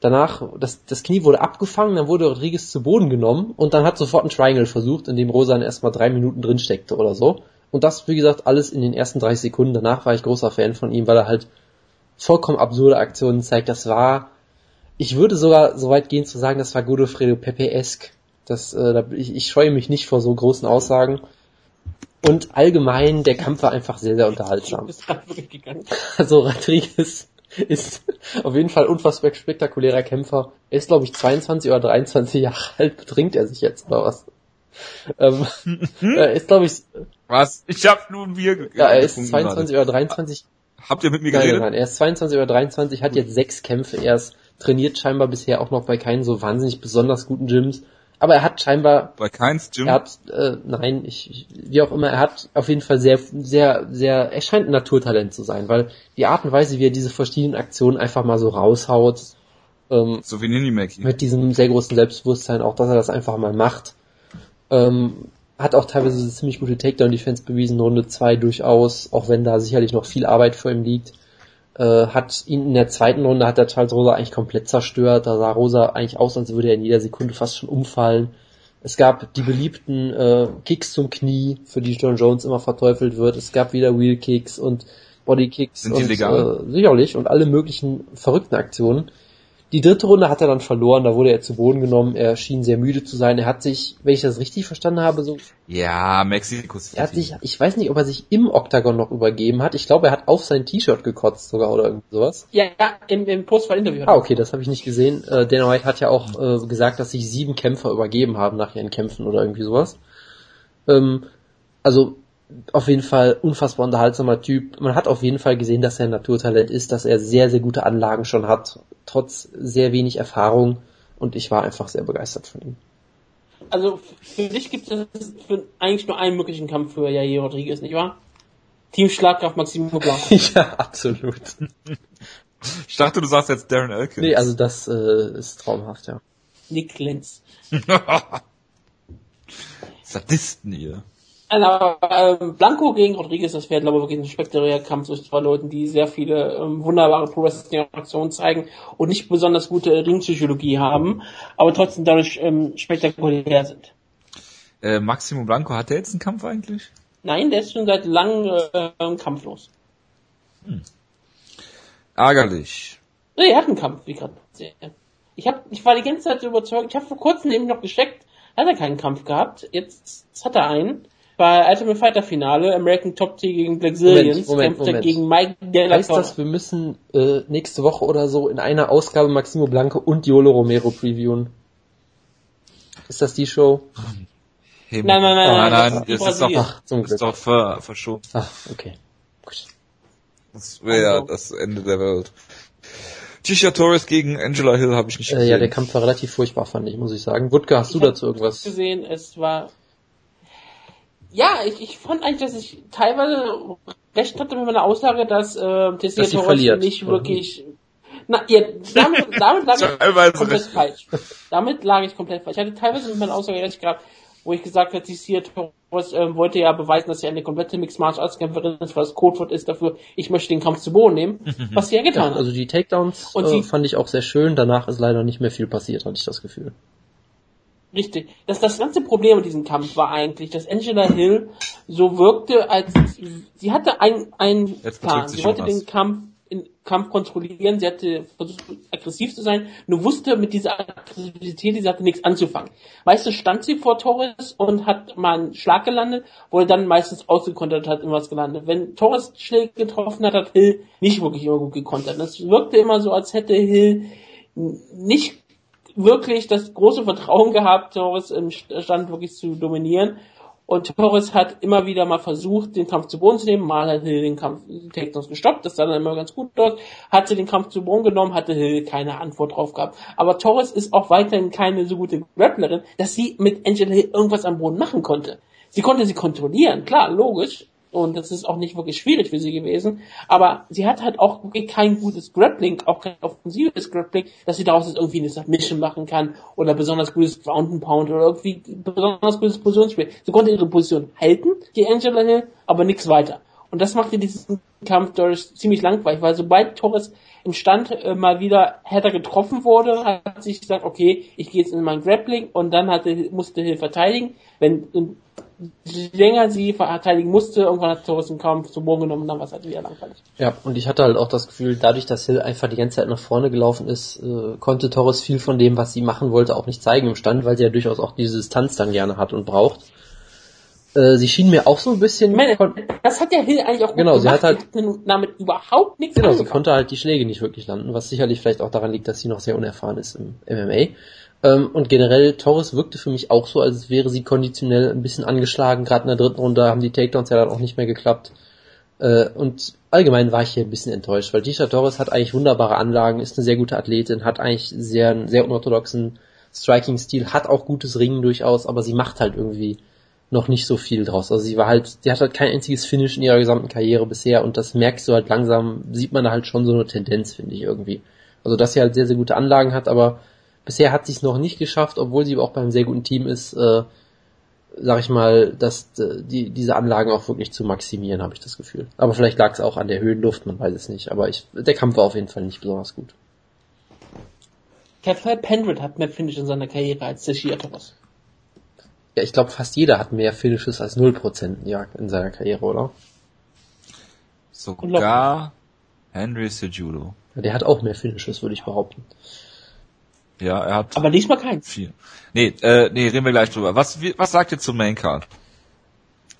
Danach, das, das Knie wurde abgefangen, dann wurde Rodriguez zu Boden genommen und dann hat sofort ein Triangle versucht, in dem Rosan erstmal drei Minuten drin steckte oder so. Und das, wie gesagt, alles in den ersten 30 Sekunden. Danach war ich großer Fan von ihm, weil er halt vollkommen absurde Aktionen zeigt. Das war, ich würde sogar so weit gehen zu sagen, das war Godofredo Pepe-esque. Das, äh, da, ich, ich scheue mich nicht vor so großen Aussagen. Und allgemein, der Kampf war einfach sehr, sehr unterhaltsam. ist gerade wirklich gegangen. Also Rodriguez ist auf jeden Fall unfassbar spektakulärer Kämpfer. Er ist, glaube ich, 22 oder 23 Jahre alt. Betrinkt er sich jetzt oder was? Ähm, er ist, glaube ich, Was? Ich hab nur ein Bier ja, er ist getrunken 22 oder 23. gerade. Habt ihr mit mir geredet? nein, nein, er ist 22 oder 23, hat jetzt sechs Kämpfe. Er ist trainiert scheinbar bisher auch noch bei keinen so wahnsinnig besonders guten Gyms. Aber er hat scheinbar Bei keins Gym? Er hat, äh, nein, ich, ich, wie auch immer, er hat auf jeden Fall sehr, sehr, sehr, er scheint ein Naturtalent zu sein, weil die Art und Weise, wie er diese verschiedenen Aktionen einfach mal so raushaut, ähm, so wie Ninimaki. mit diesem sehr großen Selbstbewusstsein, auch dass er das einfach mal macht, ähm, hat auch teilweise ziemlich gute Takedown-Defense bewiesen, Runde 2 durchaus, auch wenn da sicherlich noch viel Arbeit vor ihm liegt. Äh, hat ihn in der zweiten Runde hat der Charles Rosa eigentlich komplett zerstört. Da sah Rosa eigentlich aus, als würde er in jeder Sekunde fast schon umfallen. Es gab die beliebten äh, Kicks zum Knie, für die John Jones immer verteufelt wird. Es gab wieder Wheel Kicks und Body Kicks Sind die und legal? Äh, sicherlich und alle möglichen verrückten Aktionen. Die dritte Runde hat er dann verloren, da wurde er zu Boden genommen, er schien sehr müde zu sein. Er hat sich, wenn ich das richtig verstanden habe, so Ja, Mexiko City. er hat sich, ich weiß nicht, ob er sich im Oktagon noch übergeben hat. Ich glaube, er hat auf sein T-Shirt gekotzt sogar oder irgend sowas. Ja, ja, im, im Postfall-Interview. Ah, okay, das habe ich nicht gesehen. Äh, Dana White hat ja auch äh, gesagt, dass sich sieben Kämpfer übergeben haben nach ihren Kämpfen oder irgendwie sowas. Ähm, also auf jeden Fall unfassbar unterhaltsamer Typ. Man hat auf jeden Fall gesehen, dass er ein Naturtalent ist, dass er sehr, sehr gute Anlagen schon hat, trotz sehr wenig Erfahrung. Und ich war einfach sehr begeistert von ihm. Also für dich gibt es für eigentlich nur einen möglichen Kampf für Jair Rodriguez, nicht wahr? Team Schlagkraft Maximo Blanco. ja, absolut. Ich dachte, du sagst jetzt Darren Elkins. Nee, also das äh, ist traumhaft, ja. Nick Lenz. Sadisten ihr. Also, ähm, Blanco gegen Rodriguez, das wäre, glaube ich, wirklich ein spektakulärer Kampf zwischen zwei Leuten, die sehr viele ähm, wunderbare Pro Wrestling Aktionen zeigen und nicht besonders gute Ringpsychologie haben, aber trotzdem dadurch ähm, spektakulär sind. Äh, Maximo Blanco, hat der jetzt einen Kampf eigentlich? Nein, der ist schon seit langem äh, kampflos. Ärgerlich. Nee, er hat einen Kampf, wie gerade. Ich hab, ich war die ganze Zeit so überzeugt, ich habe vor kurzem eben noch gesteckt, hat er keinen Kampf gehabt, jetzt hat er einen. Bei Ultimate Fighter Finale, American Top Team gegen Black Zillions, Moment, kämpft er Moment. gegen Mike Della Heißt das, wir müssen äh, nächste Woche oder so in einer Ausgabe Maximo Blanco und Yolo Romero previewen? Ist das die Show? Hey, Nein, nein, nein, nein, nein, nein, das ist das ist doch. Ach, zum ist Glück. doch ver, verschoben. Ach, okay. Gut. Das wäre ja Also. das Ende der Welt. Tisha Torres gegen Angela Hill habe ich nicht Äh, ja, der Kampf war relativ furchtbar, fand ich, muss ich sagen. Wutke, hast du Ich hab dazu irgendwas? gesehen, es war ja, ich, ich fand eigentlich, dass ich teilweise recht hatte mit meiner Aussage, dass äh, sie Torres nicht wirklich na, ja, damit, damit lag ich komplett falsch. Damit lag ich komplett falsch. Ich hatte teilweise mit meiner Aussage recht gehabt, wo ich gesagt habe, hier Torres ähm, wollte ja beweisen, dass sie eine komplette Mixed Martial Arts Kämpferin ist, was Codewort ist dafür, ich möchte den Kampf zu Boden nehmen, was sie ja getan Ja, hat. also die Takedowns Und äh, sie- fand ich auch sehr schön. Danach ist leider nicht mehr viel passiert, hatte ich das Gefühl. Richtig. Das, das ganze Problem mit diesem Kampf war eigentlich, dass Angela Hill so wirkte, als sie hatte ein, ein Jetzt Plan. Sie wollte den Kampf, in, Kampf kontrollieren, sie hatte versucht, aggressiv zu sein, nur wusste mit dieser Aggressivität, die sie hatte, nichts anzufangen. Meistens stand sie vor Torres und hat mal einen Schlag gelandet, wurde dann meistens ausgekontert hat, immer was gelandet. Wenn Torres Schläge getroffen hat, hat Hill nicht wirklich immer gut gekontert. Das wirkte immer so, als hätte Hill nicht wirklich das große Vertrauen gehabt, Torres im Stand wirklich zu dominieren. Und Torres hat immer wieder mal versucht, den Kampf zu Boden zu nehmen. Mal hat Hill den Kampf Takedowns gestoppt, das sah dann immer ganz gut aus. Hat sie den Kampf zu Boden genommen, hatte Hill keine Antwort drauf gehabt. Aber Torres ist auch weiterhin keine so gute Grapplerin, dass sie mit Angela Hill irgendwas am Boden machen konnte. Sie konnte sie kontrollieren, klar, logisch. Und das ist auch nicht wirklich schwierig für sie gewesen. Aber sie hat halt auch wirklich kein gutes Grappling, auch kein offensives Grappling, dass sie daraus jetzt irgendwie eine Submission machen kann oder besonders gutes Ground and Pound oder irgendwie besonders gutes Positionsspiel. Sie konnte ihre Position halten, die Angela Hill, aber nichts weiter. Und das machte diesen Kampf dadurch ziemlich langweilig, weil sobald Torres im Stand äh, mal wieder härter getroffen wurde, hat sich gesagt, okay, ich gehe jetzt in mein Grappling und dann hatte, musste Hill verteidigen. Wenn je länger sie verteidigen musste, irgendwann hat Torres den Kampf zu Boden genommen und dann war es halt wieder langweilig. Ja, und ich hatte halt auch das Gefühl, dadurch, dass Hill einfach die ganze Zeit nach vorne gelaufen ist, äh, konnte Torres viel von dem, was sie machen wollte, auch nicht zeigen im Stand, weil sie ja durchaus auch diese Distanz dann gerne hat und braucht. Äh, sie schien mir auch so ein bisschen... Meine, das hat ja Hill eigentlich auch gut Genau, sie hat halt- Sie damit überhaupt nichts Genau, sie angefangen. konnte halt die Schläge nicht wirklich landen, was sicherlich vielleicht auch daran liegt, dass sie noch sehr unerfahren ist im MMA. Ähm, und generell, Torres wirkte für mich auch so, als wäre sie konditionell ein bisschen angeschlagen. Gerade in der dritten Runde haben die Takedowns ja dann auch nicht mehr geklappt. Äh, und allgemein war ich hier ein bisschen enttäuscht, weil Tisha Torres hat eigentlich wunderbare Anlagen, ist eine sehr gute Athletin, hat eigentlich sehr, einen sehr unorthodoxen Striking-Stil, hat auch gutes Ringen durchaus, aber sie macht halt irgendwie noch nicht so viel draus. Also sie war halt, sie hat halt kein einziges Finish in ihrer gesamten Karriere bisher und das merkst du halt langsam, sieht man da halt schon so eine Tendenz, finde ich irgendwie. Also dass sie halt sehr, sehr gute Anlagen hat, aber bisher hat sie es noch nicht geschafft, obwohl sie auch beim sehr guten Team ist, äh, sag ich mal, dass äh, die, diese Anlagen auch wirklich zu maximieren, habe ich das Gefühl. Aber vielleicht lag es auch an der Höhenluft, man weiß es nicht. Aber ich, der Kampf war auf jeden Fall nicht besonders gut. Catherine Pendred hat mehr Finish in seiner Karriere als Teixeira Torres. Ja, ich glaube, fast jeder hat mehr Finishes als 0% ja, in seiner Karriere, oder? Sogar Henry Sejudo. Ja, der hat auch mehr Finishes, würde ich behaupten. Ja, er hat Aber diesmal keins. vier. Nee, äh, nee, reden wir gleich drüber. Was, wie, was sagt ihr zum Main Card?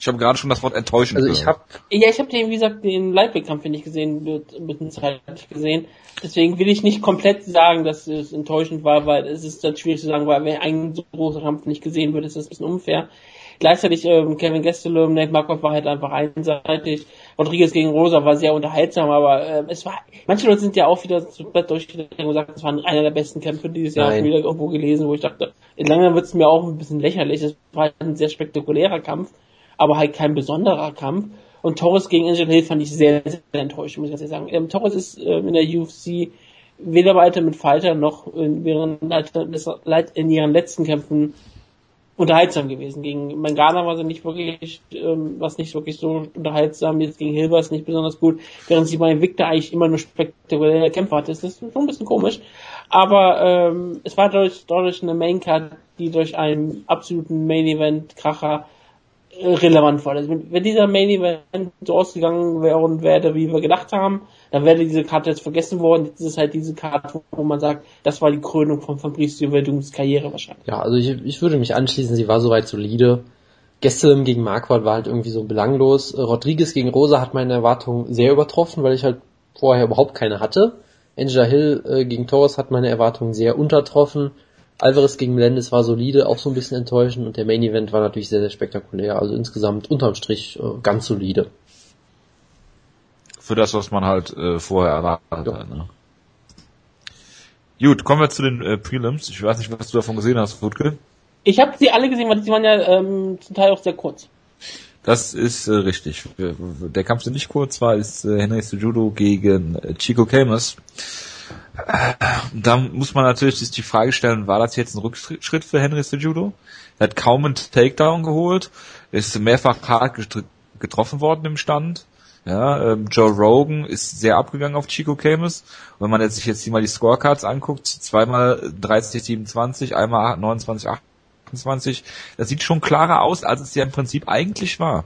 Ich habe gerade schon das Wort enttäuschend Also ich gehört. habe Ja, ich habe den, wie gesagt, den Lightweight-Kampf nicht gesehen, wird ein bisschen zeitlich gesehen. Deswegen will ich nicht komplett sagen, dass es enttäuschend war, weil es ist dann schwierig zu sagen, weil wenn ein so großer Kampf nicht gesehen wird, ist das ein bisschen unfair. Gleichzeitig ähm, Kevin Gastelum, Nate Marquardt war halt einfach einseitig. Rodriguez gegen Rosa war sehr unterhaltsam, aber ähm, es war, manche Leute sind ja auch wieder zu Bett durchgegangen und gesagt, es war einer der besten Kämpfe dieses Jahr, Nein. Ich wieder irgendwo gelesen, wo ich dachte, langsam wird es mir auch ein bisschen lächerlich. Es war ein sehr spektakulärer Kampf, aber halt kein besonderer Kampf. Und Torres gegen Angel Hill fand ich sehr, sehr enttäuscht, muss ich ganz ehrlich sagen. Ähm, Torres ist ähm, in der UFC weder weiter mit Fighter noch in, während, in ihren letzten Kämpfen unterhaltsam gewesen. Gegen Mangana war sie nicht wirklich, ähm, was nicht wirklich so unterhaltsam. Jetzt gegen es nicht besonders gut, während sie bei Victor eigentlich immer nur spektakuläre Kämpfe hatte. Das ist schon ein bisschen komisch. Aber ähm, es war dadurch, dadurch eine Maincard, die durch einen absoluten Main-Event-Kracher äh, relevant war. Also wenn, wenn dieser Main Event so ausgegangen wäre und wäre, wie wir gedacht haben, dann wäre diese Karte jetzt vergessen worden. Jetzt ist es halt diese Karte, wo man sagt, das war die Krönung von Fabricio Verdungs Karriere wahrscheinlich. Ja, also ich, ich würde mich anschließen, sie war soweit solide. Gestern gegen Marquardt war halt irgendwie so belanglos. Rodriguez gegen Rosa hat meine Erwartungen sehr übertroffen, weil ich halt vorher überhaupt keine hatte. Angela Hill äh, gegen Torres hat meine Erwartungen sehr untertroffen. Alvarez gegen Melendez war solide, auch so ein bisschen enttäuschend und der Main Event war natürlich sehr, sehr spektakulär. Also insgesamt unterm Strich äh, ganz solide. Für das, was man halt äh, vorher erwartet hat. Ne? Gut, kommen wir zu den äh, Prelims. Ich weiß nicht, was du davon gesehen hast, Wutke. Ich habe sie alle gesehen, weil sie waren ja ähm, zum Teil auch sehr kurz. Das ist äh, richtig. Der Kampf, der nicht kurz war, ist äh, Henry Sejudo gegen äh, Chico Camus. Äh, da muss man natürlich sich die Frage stellen, war das jetzt ein Rückschritt für Henry Sejudo? Er hat kaum einen Takedown geholt, ist mehrfach hart getroffen worden im Stand. Ja, ähm, Joe Rogan ist sehr abgegangen auf Chico Camus. wenn man jetzt sich jetzt hier mal die Scorecards anguckt, zweimal 30, 27, einmal 29, 28, das sieht schon klarer aus, als es ja im Prinzip eigentlich war.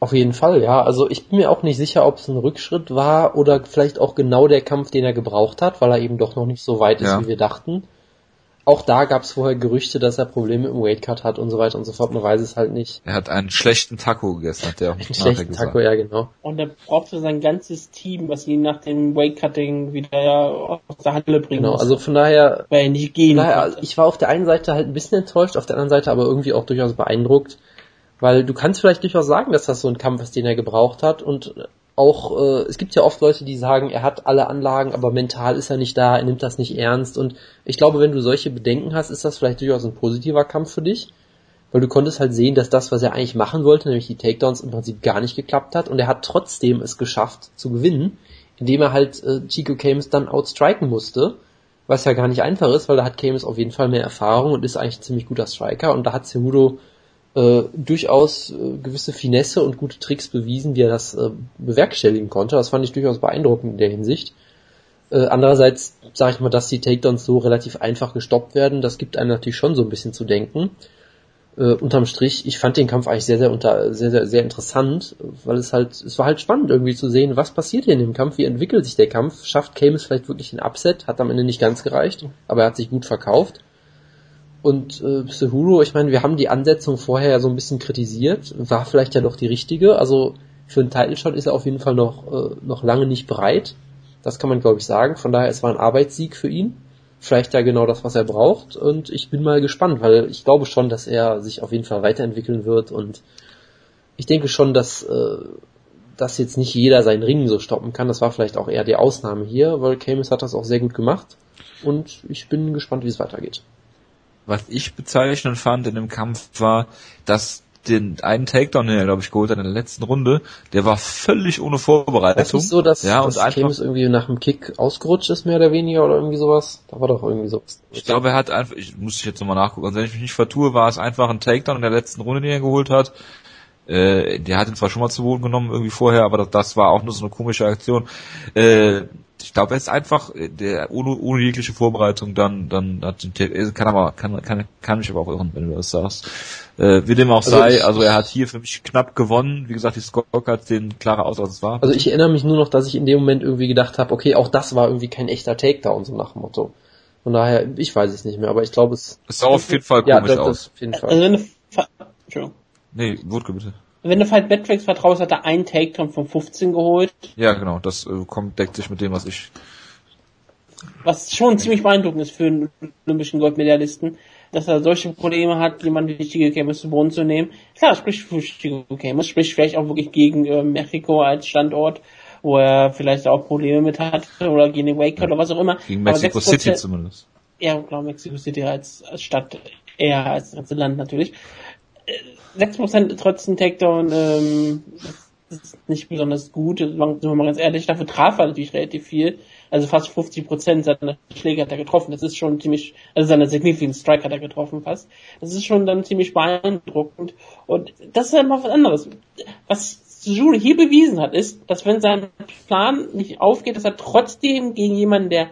Auf jeden Fall, ja. Also ich bin mir auch nicht sicher, ob es ein Rückschritt war oder vielleicht auch genau der Kampf, den er gebraucht hat, weil er eben doch noch nicht so weit ist, ja. wie wir dachten. Auch da gab es vorher Gerüchte, dass er Probleme im Weightcut hat und so weiter und so fort. Man weiß es halt nicht. Er hat einen schlechten Taco gegessen, hat der auch Einen schlechten gesagt. Taco, ja genau. Und er braucht für sein ganzes Team, was ihn nach dem Weightcutting wieder aus der Halle bringen Genau, muss. also von daher... Weil er nicht gehen daher, Ich war auf der einen Seite halt ein bisschen enttäuscht, auf der anderen Seite aber irgendwie auch durchaus beeindruckt. Weil du kannst vielleicht durchaus sagen, dass das so ein Kampf ist, den er gebraucht hat und auch, äh, es gibt ja oft Leute, die sagen, er hat alle Anlagen, aber mental ist er nicht da, er nimmt das nicht ernst. Und ich glaube, wenn du solche Bedenken hast, ist das vielleicht durchaus ein positiver Kampf für dich. Weil du konntest halt sehen, dass das, was er eigentlich machen wollte, nämlich die Takedowns im Prinzip gar nicht geklappt hat. Und er hat trotzdem es geschafft zu gewinnen, indem er halt äh, Chico Camus dann outstriken musste. Was ja gar nicht einfach ist, weil da hat Camus auf jeden Fall mehr Erfahrung und ist eigentlich ein ziemlich guter Striker. Und da hat Cejudo äh, durchaus äh, gewisse Finesse und gute Tricks bewiesen, wie er das äh, bewerkstelligen konnte. Das fand ich durchaus beeindruckend in der Hinsicht. Äh, andererseits sage ich mal, dass die Takedowns so relativ einfach gestoppt werden, das gibt einem natürlich schon so ein bisschen zu denken. Äh, unterm Strich, ich fand den Kampf eigentlich sehr, sehr unter, sehr, sehr, sehr interessant, weil es halt, es war halt spannend irgendwie zu sehen, was passiert hier in dem Kampf, wie entwickelt sich der Kampf, schafft Camus vielleicht wirklich ein Upset, hat am Ende nicht ganz gereicht, aber er hat sich gut verkauft. Und äh, Sehuro, ich meine, wir haben die Ansetzung vorher ja so ein bisschen kritisiert, war vielleicht ja doch die richtige. Also für einen Title Shot ist er auf jeden Fall noch, äh, noch lange nicht bereit. Das kann man, glaube ich, sagen. Von daher, es war ein Arbeitssieg für ihn. Vielleicht ja genau das, was er braucht. Und ich bin mal gespannt, weil ich glaube schon, dass er sich auf jeden Fall weiterentwickeln wird. Und ich denke schon, dass, äh, dass jetzt nicht jeder seinen Ring so stoppen kann. Das war vielleicht auch eher die Ausnahme hier, weil Camus hat das auch sehr gut gemacht. Und ich bin gespannt, wie es weitergeht was ich bezeichnend fand in dem Kampf war, dass den einen Takedown, den er glaube ich geholt hat in der letzten Runde, der war völlig ohne Vorbereitung. Das ist so, dass, ja, und einfach, irgendwie nach dem Kick ausgerutscht ist, mehr oder weniger, oder irgendwie sowas. Da war doch irgendwie so. Ich glaube, er hat einfach, ich muss ich jetzt nochmal nachgucken, also wenn ich mich nicht vertue, war es einfach ein Takedown in der letzten Runde, den er geholt hat. Äh, der hat ihn zwar schon mal zu Boden genommen irgendwie vorher, aber das, das war auch nur so eine komische Aktion. Äh, ich glaube, er ist einfach äh, der ohne, ohne jegliche Vorbereitung dann dann hat den äh, kann aber kann kann kann mich aber auch irren, wenn du das sagst. Äh, wie dem auch also sei, ich, also er hat hier für mich knapp gewonnen. Wie gesagt, die Scorecards sehen klarer aus, als es war. Also ich erinnere mich nur noch, dass ich in dem Moment irgendwie gedacht habe, okay, auch das war irgendwie kein echter Takedown so nach dem Motto. Von daher, ich weiß es nicht mehr, aber ich glaube es. Es sah auf jeden Fall komisch ja, das, aus. Das auf jeden Fall. Also, Nee, Wutke bitte wenn du halt Backtracks vertraust, hat er einen Takedown von 15 geholt. Ja, genau, das äh, kommt, deckt sich mit dem, was ich. Was schon ziemlich beeindruckend ist für einen olympischen Goldmedaillisten, dass er solche Probleme hat, jemanden wie Chico Camus zu Boden zu nehmen. Klar, spricht für Chico Camus, spricht vielleicht auch wirklich gegen äh, Mexiko als Standort, wo er vielleicht auch Probleme mit hat, oder gegen den Wake ja. oder was auch immer. Gegen Mexico City zumindest. Ja, glaube Mexico City als, als Stadt eher als, als Land natürlich. 6% trotzdem Takedown ähm, ist nicht besonders gut, sind wir mal ganz ehrlich. Dafür traf er natürlich relativ viel. Also fast 50% seiner Schläge hat er getroffen. Das ist schon ziemlich, also seine Significant Strike hat er getroffen fast. Das ist schon dann ziemlich beeindruckend. Und das ist einfach was anderes. Was Julie hier bewiesen hat, ist, dass wenn sein Plan nicht aufgeht, dass er trotzdem gegen jemanden, der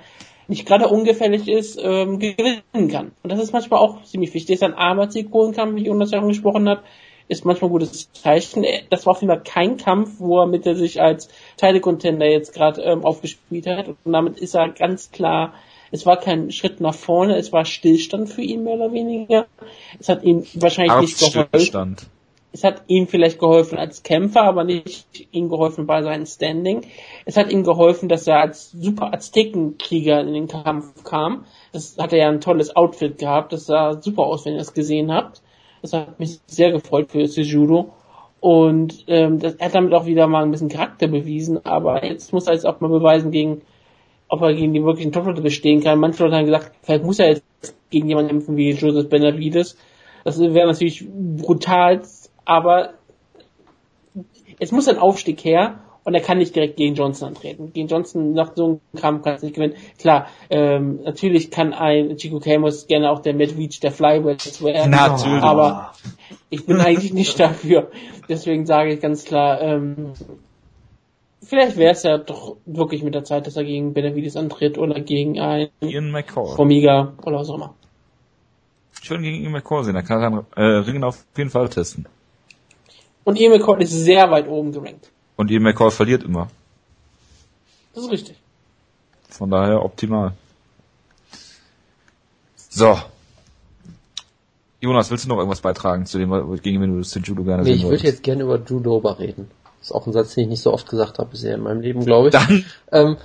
nicht gerade ungefährlich ist, ähm, gewinnen kann. Und das ist manchmal auch ziemlich wichtig. Dass ein Arbeitssieg holen kann, wie Jonas ja angesprochen hat, ist manchmal ein gutes Zeichen. Äh, das war auf jeden Fall kein Kampf, wo er mit der sich als Teile-Contender jetzt gerade ähm, aufgespielt hat. Und damit ist er ganz klar, es war kein Schritt nach vorne, es war Stillstand für ihn mehr oder weniger. Es hat ihm wahrscheinlich nicht geholfen. Es hat ihm vielleicht geholfen als Kämpfer, aber nicht ihm geholfen bei seinem Standing. Es hat ihm geholfen, dass er als super Aztekenkrieger in den Kampf kam. Das hat er ja ein tolles Outfit gehabt. Das sah super aus, wenn ihr es gesehen habt. Das hat mich sehr gefreut für Sejudo. Und ähm, das, er hat damit auch wieder mal ein bisschen Charakter bewiesen. Aber jetzt muss er jetzt auch mal beweisen, gegen, ob er gegen die wirklichen Top-Leute bestehen kann. Manche Leute haben gesagt, vielleicht muss er jetzt gegen jemanden kämpfen wie Joseph Benavides. Das wäre natürlich brutal aber es muss ein Aufstieg her und er kann nicht direkt gegen Johnson antreten. Gegen Johnson nach so einem Kampf kann es nicht gewinnen. Klar, ähm, natürlich kann ein Chico Camus gerne auch der Midreach der Flyweight werden, Natürlich. aber ich bin eigentlich nicht dafür. Deswegen sage ich ganz klar, ähm, vielleicht wäre es ja doch wirklich mit der Zeit, dass er gegen Benavides antritt oder gegen ein Ian McCall. Formiga oder was auch immer. Würde gegen Ian McCall sehen, da kann er äh, Ringen auf jeden Fall testen. Und Ian McCall ist sehr weit oben gerankt. Und Ian McCall verliert immer. Das ist richtig. Von daher optimal. So. Jonas, willst du noch irgendwas beitragen zu dem, gegen wen du das Judo gerne Nee, sehen ich würde jetzt gerne über Drew Dober reden. Das ist auch ein Satz, den ich nicht so oft gesagt habe bisher in meinem Leben, glaube ich. Dann, Ähm,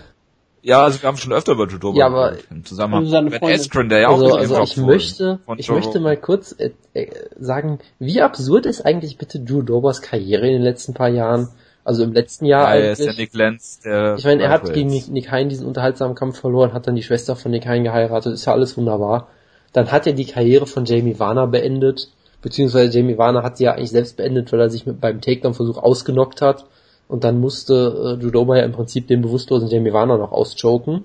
ja, also wir haben schon öfter über Judo Ja, aber- im Zusammenhang Also seine mit. Askren, der ja auch also, den also Top ich möchte, ich möchte mal kurz äh, äh, sagen, wie absurd ist eigentlich bitte Dobers Karriere in den letzten paar Jahren? Also im letzten Jahr Ja, er ist eigentlich. der Nick Lenz, der Ich meine, er hat gegen Nick, Nick Hein diesen unterhaltsamen Kampf verloren, hat dann die Schwester von Nick Hein geheiratet, ist ja alles wunderbar. Dann hat er die Karriere von Jamie Warner beendet, beziehungsweise Jamie Warner hat sie ja eigentlich selbst beendet, weil er sich mit, beim Takedown-Versuch ausgenockt hat. Und dann musste äh, Judoba ja im Prinzip den bewusstlosen Jamie Warner noch auschoken.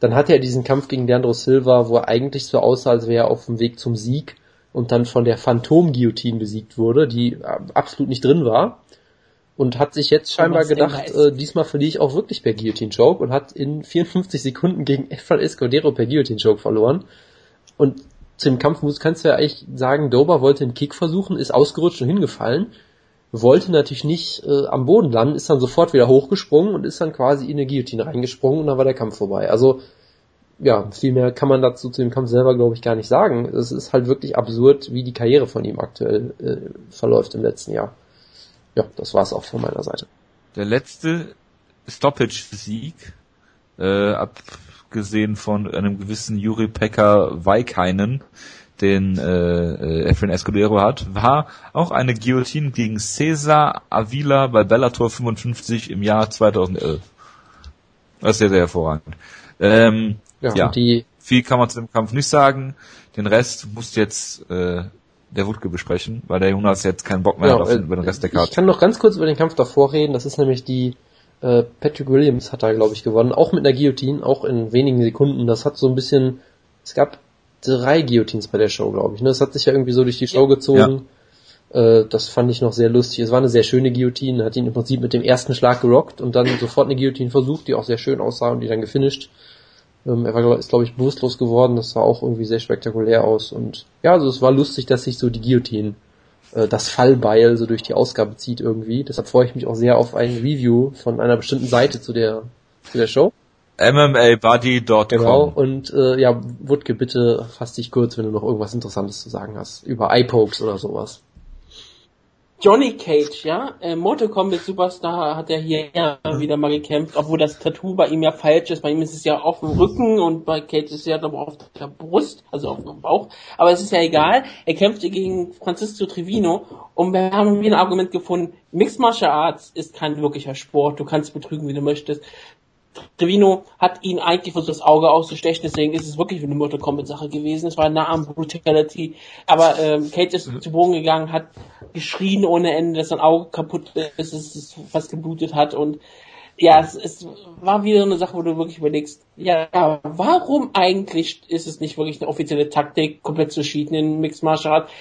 Dann hatte er diesen Kampf gegen Leandro Silva, wo er eigentlich so aussah, als wäre er auf dem Weg zum Sieg und dann von der Phantom-Guillotine besiegt wurde, die äh, absolut nicht drin war. Und hat sich jetzt scheinbar gedacht, äh, diesmal verliere ich auch wirklich per Guillotine-Choke und hat in 54 Sekunden gegen Efrain Escudero per Guillotine-Choke verloren. Und zu dem Kampf muss, kannst du ja eigentlich sagen, Dober wollte einen Kick versuchen, ist ausgerutscht und hingefallen, wollte natürlich nicht äh, am Boden landen, ist dann sofort wieder hochgesprungen und ist dann quasi in eine Guillotine reingesprungen und dann war der Kampf vorbei. Also ja, viel mehr kann man dazu zu dem Kampf selber, glaube ich, gar nicht sagen. Es ist halt wirklich absurd, wie die Karriere von ihm aktuell äh, verläuft im letzten Jahr. Ja, das war's auch von meiner Seite. Der letzte Stoppage-Sieg, äh, abgesehen von einem gewissen Juri Pekka Weikainen, den äh, äh, Efren Escudero hat, war auch eine Guillotine gegen Cesar Avila bei Bellator 55 im Jahr 2011. Das ist sehr, sehr hervorragend. Ähm, Ja, Ja. die viel kann man zu dem Kampf nicht sagen. Den Rest muss jetzt äh, der Wutke besprechen, weil der Jonas jetzt keinen Bock mehr Ja, hat auf äh, den, über den Rest der Ich Karte. kann noch ganz kurz über den Kampf davor reden. Das ist nämlich die äh, Patrick Williams hat da, glaube ich, gewonnen. Auch mit einer Guillotine, auch in wenigen Sekunden. Das hat so ein bisschen. Es gab drei Guillotines bei der Show, glaube ich. Ne? Das hat sich ja irgendwie so durch die Show gezogen. Äh, das fand ich noch sehr lustig. Es war eine sehr schöne Guillotine. Hat ihn im Prinzip mit dem ersten Schlag gerockt und dann sofort eine Guillotine versucht, die auch sehr schön aussah und die dann gefinisht. Ähm, er war, ist, glaube ich, bewusstlos geworden. Das sah auch irgendwie sehr spektakulär aus. Und ja, also es war lustig, dass sich so die Guillotine, äh, das Fallbeil so durch die Ausgabe zieht irgendwie. Deshalb freue ich mich auch sehr auf ein Review von einer bestimmten Seite zu der, zu der Show. MMABuddy.com. Genau. Und äh, ja, Wutke, bitte fass dich kurz, wenn du noch irgendwas Interessantes zu sagen hast. Über iPokes oder sowas. Johnny Cage, ja, äh, Mortal Kombat Superstar hat er hier ja wieder mal gekämpft, obwohl das Tattoo bei ihm ja falsch ist. Bei ihm ist es ja auf dem Rücken und bei Cage ist es ja aber auf der Brust, also auf dem Bauch. Aber es ist ja egal. Er kämpfte gegen Francisco Trevino und wir haben wieder ein Argument gefunden. Mixed Martial Arts ist kein wirklicher Sport. Du kannst betrügen, wie du möchtest. Trevino hat ihn eigentlich versucht, das Auge auszustechen, deswegen ist es wirklich eine Mortal Kombat Sache gewesen. Es war nah am Brutality. Aber ähm, Cage ist zu Boden gegangen, hat geschrien ohne Ende, dass sein Auge kaputt ist, dass es fast geblutet hat und ja, es, es war wieder eine Sache, wo du wirklich überlegst, ja, warum eigentlich ist es nicht wirklich eine offizielle Taktik, komplett zu cheaten in Mixed Martial Arts?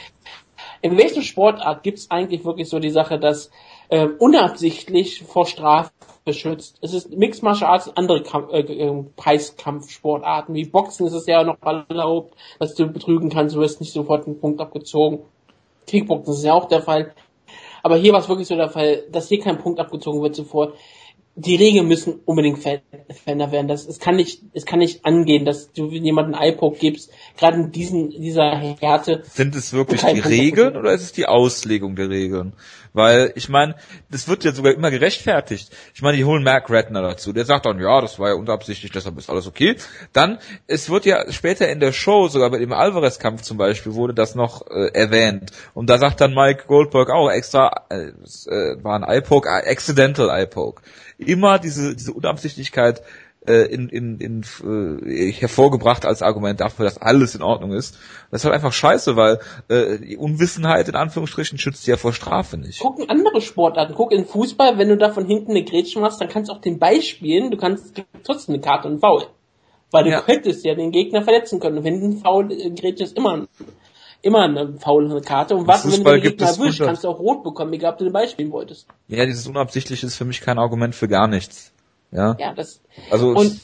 In welcher Sportart gibt es eigentlich wirklich so die Sache, dass ähm, unabsichtlich vor Strafe beschützt? Es ist Mixed Martial Arts andere Kampf, äh, äh, Preiskampfsportarten. Wie Boxen ist es ja noch erlaubt, dass du betrügen kannst, du wirst nicht sofort einen Punkt abgezogen. Kickboxen ist ja auch der Fall. Aber hier war es wirklich so der Fall, dass hier kein Punkt abgezogen wird sofort. Die Regeln müssen unbedingt ver- verändert werden. Das, es kann nicht, es kann nicht angehen, dass du jemanden iPoke gibst, gerade in diesen, dieser Härte. Sind es wirklich die Regeln oder ist es die Auslegung der Regeln? Weil, ich meine, das wird ja sogar immer gerechtfertigt. Ich meine, die holen Mark Redner dazu. Der sagt dann, ja, das war ja unabsichtlich, deshalb ist alles okay. Dann, es wird ja später in der Show, sogar bei dem Alvarez-Kampf zum Beispiel, wurde das noch äh, erwähnt. Und da sagt dann Mike Goldberg auch extra, äh, es äh, war ein Eye-Poke, äh, accidental Eye-Poke. Immer diese, diese Unabsichtlichkeit äh, in, in, in, äh, hervorgebracht als Argument dafür, dass alles in Ordnung ist. Das ist halt einfach scheiße, weil äh, die Unwissenheit in Anführungsstrichen schützt ja vor Strafe nicht. Gucken andere Sportarten. Guck in Fußball, wenn du da von hinten eine Grätsche machst, dann kannst du auch den Ball spielen, du kannst trotzdem eine Karte und Foul. Weil du Ja. könntest ja den Gegner verletzen können. Und wenn ein Foul äh, Grätsche ist immer immer eine faule Karte. Und was, wenn du Fußball den Gegner erwischt, kannst du auch rot bekommen, egal ob du den Ball spielen wolltest. Ja, dieses Unabsichtliche ist für mich kein Argument für gar nichts. Ja, Ja, das, also Und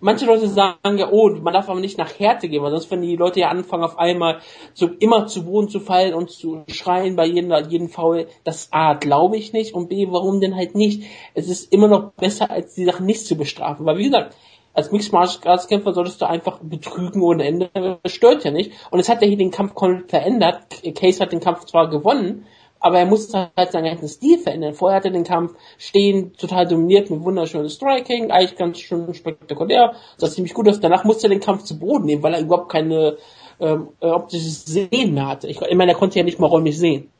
manche Leute sagen ja, oh, man darf aber nicht nach Härte gehen, weil sonst wenn die Leute ja anfangen auf einmal so immer zu Boden zu fallen und zu schreien bei jedem, jedem Foul, das A, glaube ich nicht und B, warum denn halt nicht? Es ist immer noch besser, als die Sachen nicht zu bestrafen, weil wie gesagt, als Mixed Martial Arts Kämpfer solltest du einfach betrügen ohne Ende, das stört ja nicht. Und es hat ja hier den Kampf komplett verändert. Case hat den Kampf zwar gewonnen, aber er musste halt seinen ganzen Stil verändern. Vorher hat er den Kampf stehen, total dominiert mit wunderschönem Striking, eigentlich ganz schön spektakulär, sah ziemlich gut aus. Danach musste er den Kampf zu Boden nehmen, weil er überhaupt keine ähm, äh, optisches Sehen mehr hatte. Ich, ich meine, er konnte ja nicht mal räumlich sehen.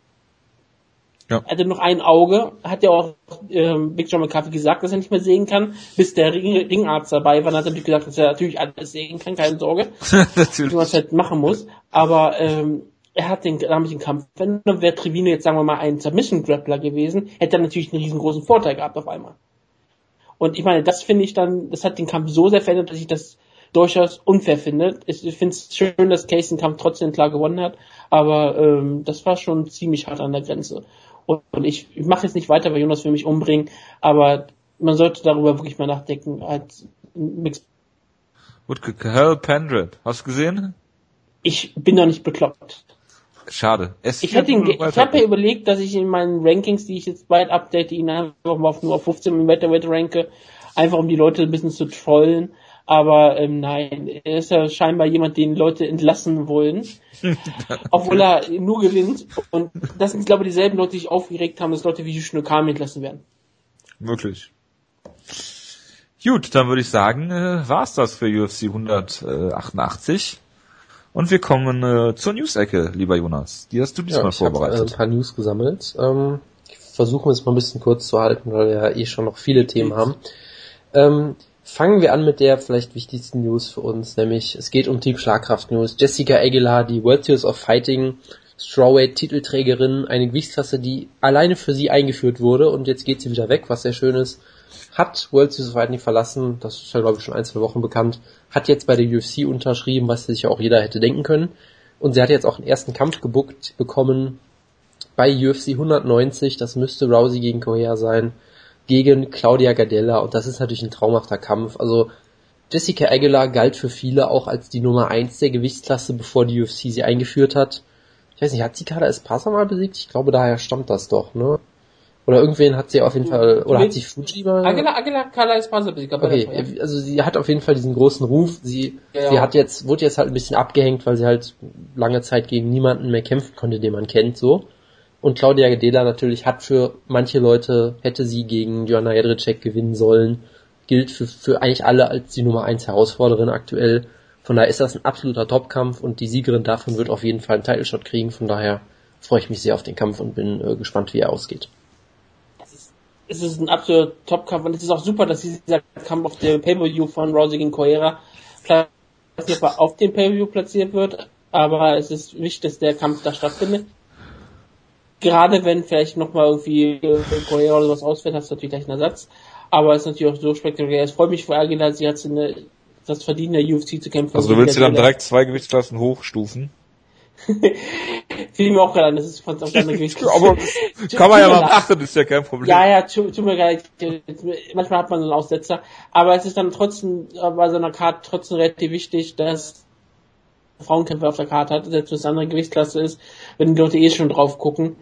Ja. Er hatte noch ein Auge, hat ja auch ähm, Big John McCarthy gesagt, dass er nicht mehr sehen kann, bis der Ring, Ringarzt dabei war, dann hat er natürlich gesagt, dass er natürlich alles sehen kann, keine Sorge natürlich. man es halt machen muss. Aber ähm, er hat den damaligen Kampf, wenn wäre Trevino jetzt sagen wir mal ein Submission Grappler gewesen, hätte er natürlich einen riesengroßen Vorteil gehabt auf einmal. Und ich meine, das finde ich dann, das hat den Kampf so sehr verändert, dass ich das durchaus unfair finde. Ich, ich finde es schön, dass Case den Kampf trotzdem klar gewonnen hat, aber ähm, das war schon ziemlich hart an der Grenze. Und, und ich, ich mache jetzt nicht weiter, weil Jonas will mich umbringen, aber man sollte darüber wirklich mal nachdenken, als Mixed Gut, Hell Pendred. Hast du gesehen? ich bin doch nicht bekloppt. Schade. Es Ich hätte ihn, ich habe ja überlegt, dass ich in meinen Rankings, die ich jetzt bald update, ihn einfach mal auf nur auf 15 im Welterweight ranke, einfach um die Leute ein bisschen zu trollen. Aber ähm, nein, er ist ja scheinbar jemand, den Leute entlassen wollen, obwohl er nur gewinnt. Und das sind, glaube ich, dieselben Leute, die sich aufgeregt haben, dass Leute wie Shinokami entlassen werden. Möglich. Gut, dann würde ich sagen, äh, war's das für UFC 188. Und wir kommen äh, zur News-Ecke, lieber Jonas. Die hast du diesmal ich habe äh, vorbereitet. ein paar News gesammelt. Ähm, ich versuche es mal ein bisschen kurz zu halten, weil wir ja eh schon noch viele Themen haben. Ähm, fangen wir an mit der vielleicht wichtigsten News für uns, nämlich es geht um Team Schlagkraft News. Jessica Aguilar, die World Series of Fighting Strawweight Titelträgerin, eine Gewichtsklasse, die alleine für sie eingeführt wurde und jetzt geht sie wieder weg, was sehr schön ist. Hat World Series of Fighting verlassen, das ist ja glaube ich schon ein, zwei Wochen bekannt, hat jetzt bei der UFC unterschrieben, was sich ja auch jeder hätte denken können. Und sie hat jetzt auch einen ersten Kampf gebuckt bekommen bei UFC 190, das müsste Rousey gegen Correa sein, gegen Claudia Gardella und das ist natürlich ein traumhafter Kampf. Also Jessica Aguilar galt für viele auch als die Nummer eins der Gewichtsklasse, bevor die UFC sie eingeführt hat. Ich weiß nicht, hat sie Kada Espasa mal besiegt? Ich glaube, daher stammt das doch, ne? Oder irgendwen hat sie auf jeden Fall, oder hat sie Fuji mal? Aguilar, Aguilar, Kala ist Basic, Okay, also sie hat auf jeden Fall diesen großen Ruf. Sie, Ja. sie hat jetzt, wurde jetzt halt ein bisschen abgehängt, weil sie halt lange Zeit gegen niemanden mehr kämpfen konnte, den man kennt, so. Und Claudia Gedela natürlich hat für manche Leute, hätte sie gegen Joanna Jedrzejczyk gewinnen sollen, gilt für, für eigentlich alle als die Nummer eins Herausforderin aktuell. Von daher ist das ein absoluter Topkampf und die Siegerin davon wird auf jeden Fall einen Title Shot kriegen. Von daher freue ich mich sehr auf den Kampf und bin äh, gespannt, wie er ausgeht. es ist ein absoluter Top-Kampf und es ist auch super, dass dieser Kampf auf der Pay-Per-View von Rousey gegen Correa platziert auf dem Pay-Per-View platziert wird, aber es ist wichtig, dass der Kampf da stattfindet. Gerade wenn vielleicht nochmal irgendwie äh, Correa oder sowas ausfällt, hast du natürlich gleich einen Ersatz. Aber es ist natürlich auch so spektakulär. Es freut mich für Aguilar, sie hat eine, das verdient, in der UFC zu kämpfen. Also du willst dir dann direkt zwei Gewichtsklassen hochstufen? Fiel mir auch gerade an, das ist von auf deiner Gewichtsklasse. Aber kann man ja mal machen, ist ja kein Problem. Ja, ja, tut, tut mir leid. Manchmal hat man so einen Aussetzer. Aber es ist dann trotzdem äh, bei so einer Karte trotzdem relativ wichtig, dass Frauenkämpfer auf der Karte hat, selbst wenn es eine andere Gewichtsklasse ist, wenn die Leute eh schon drauf gucken.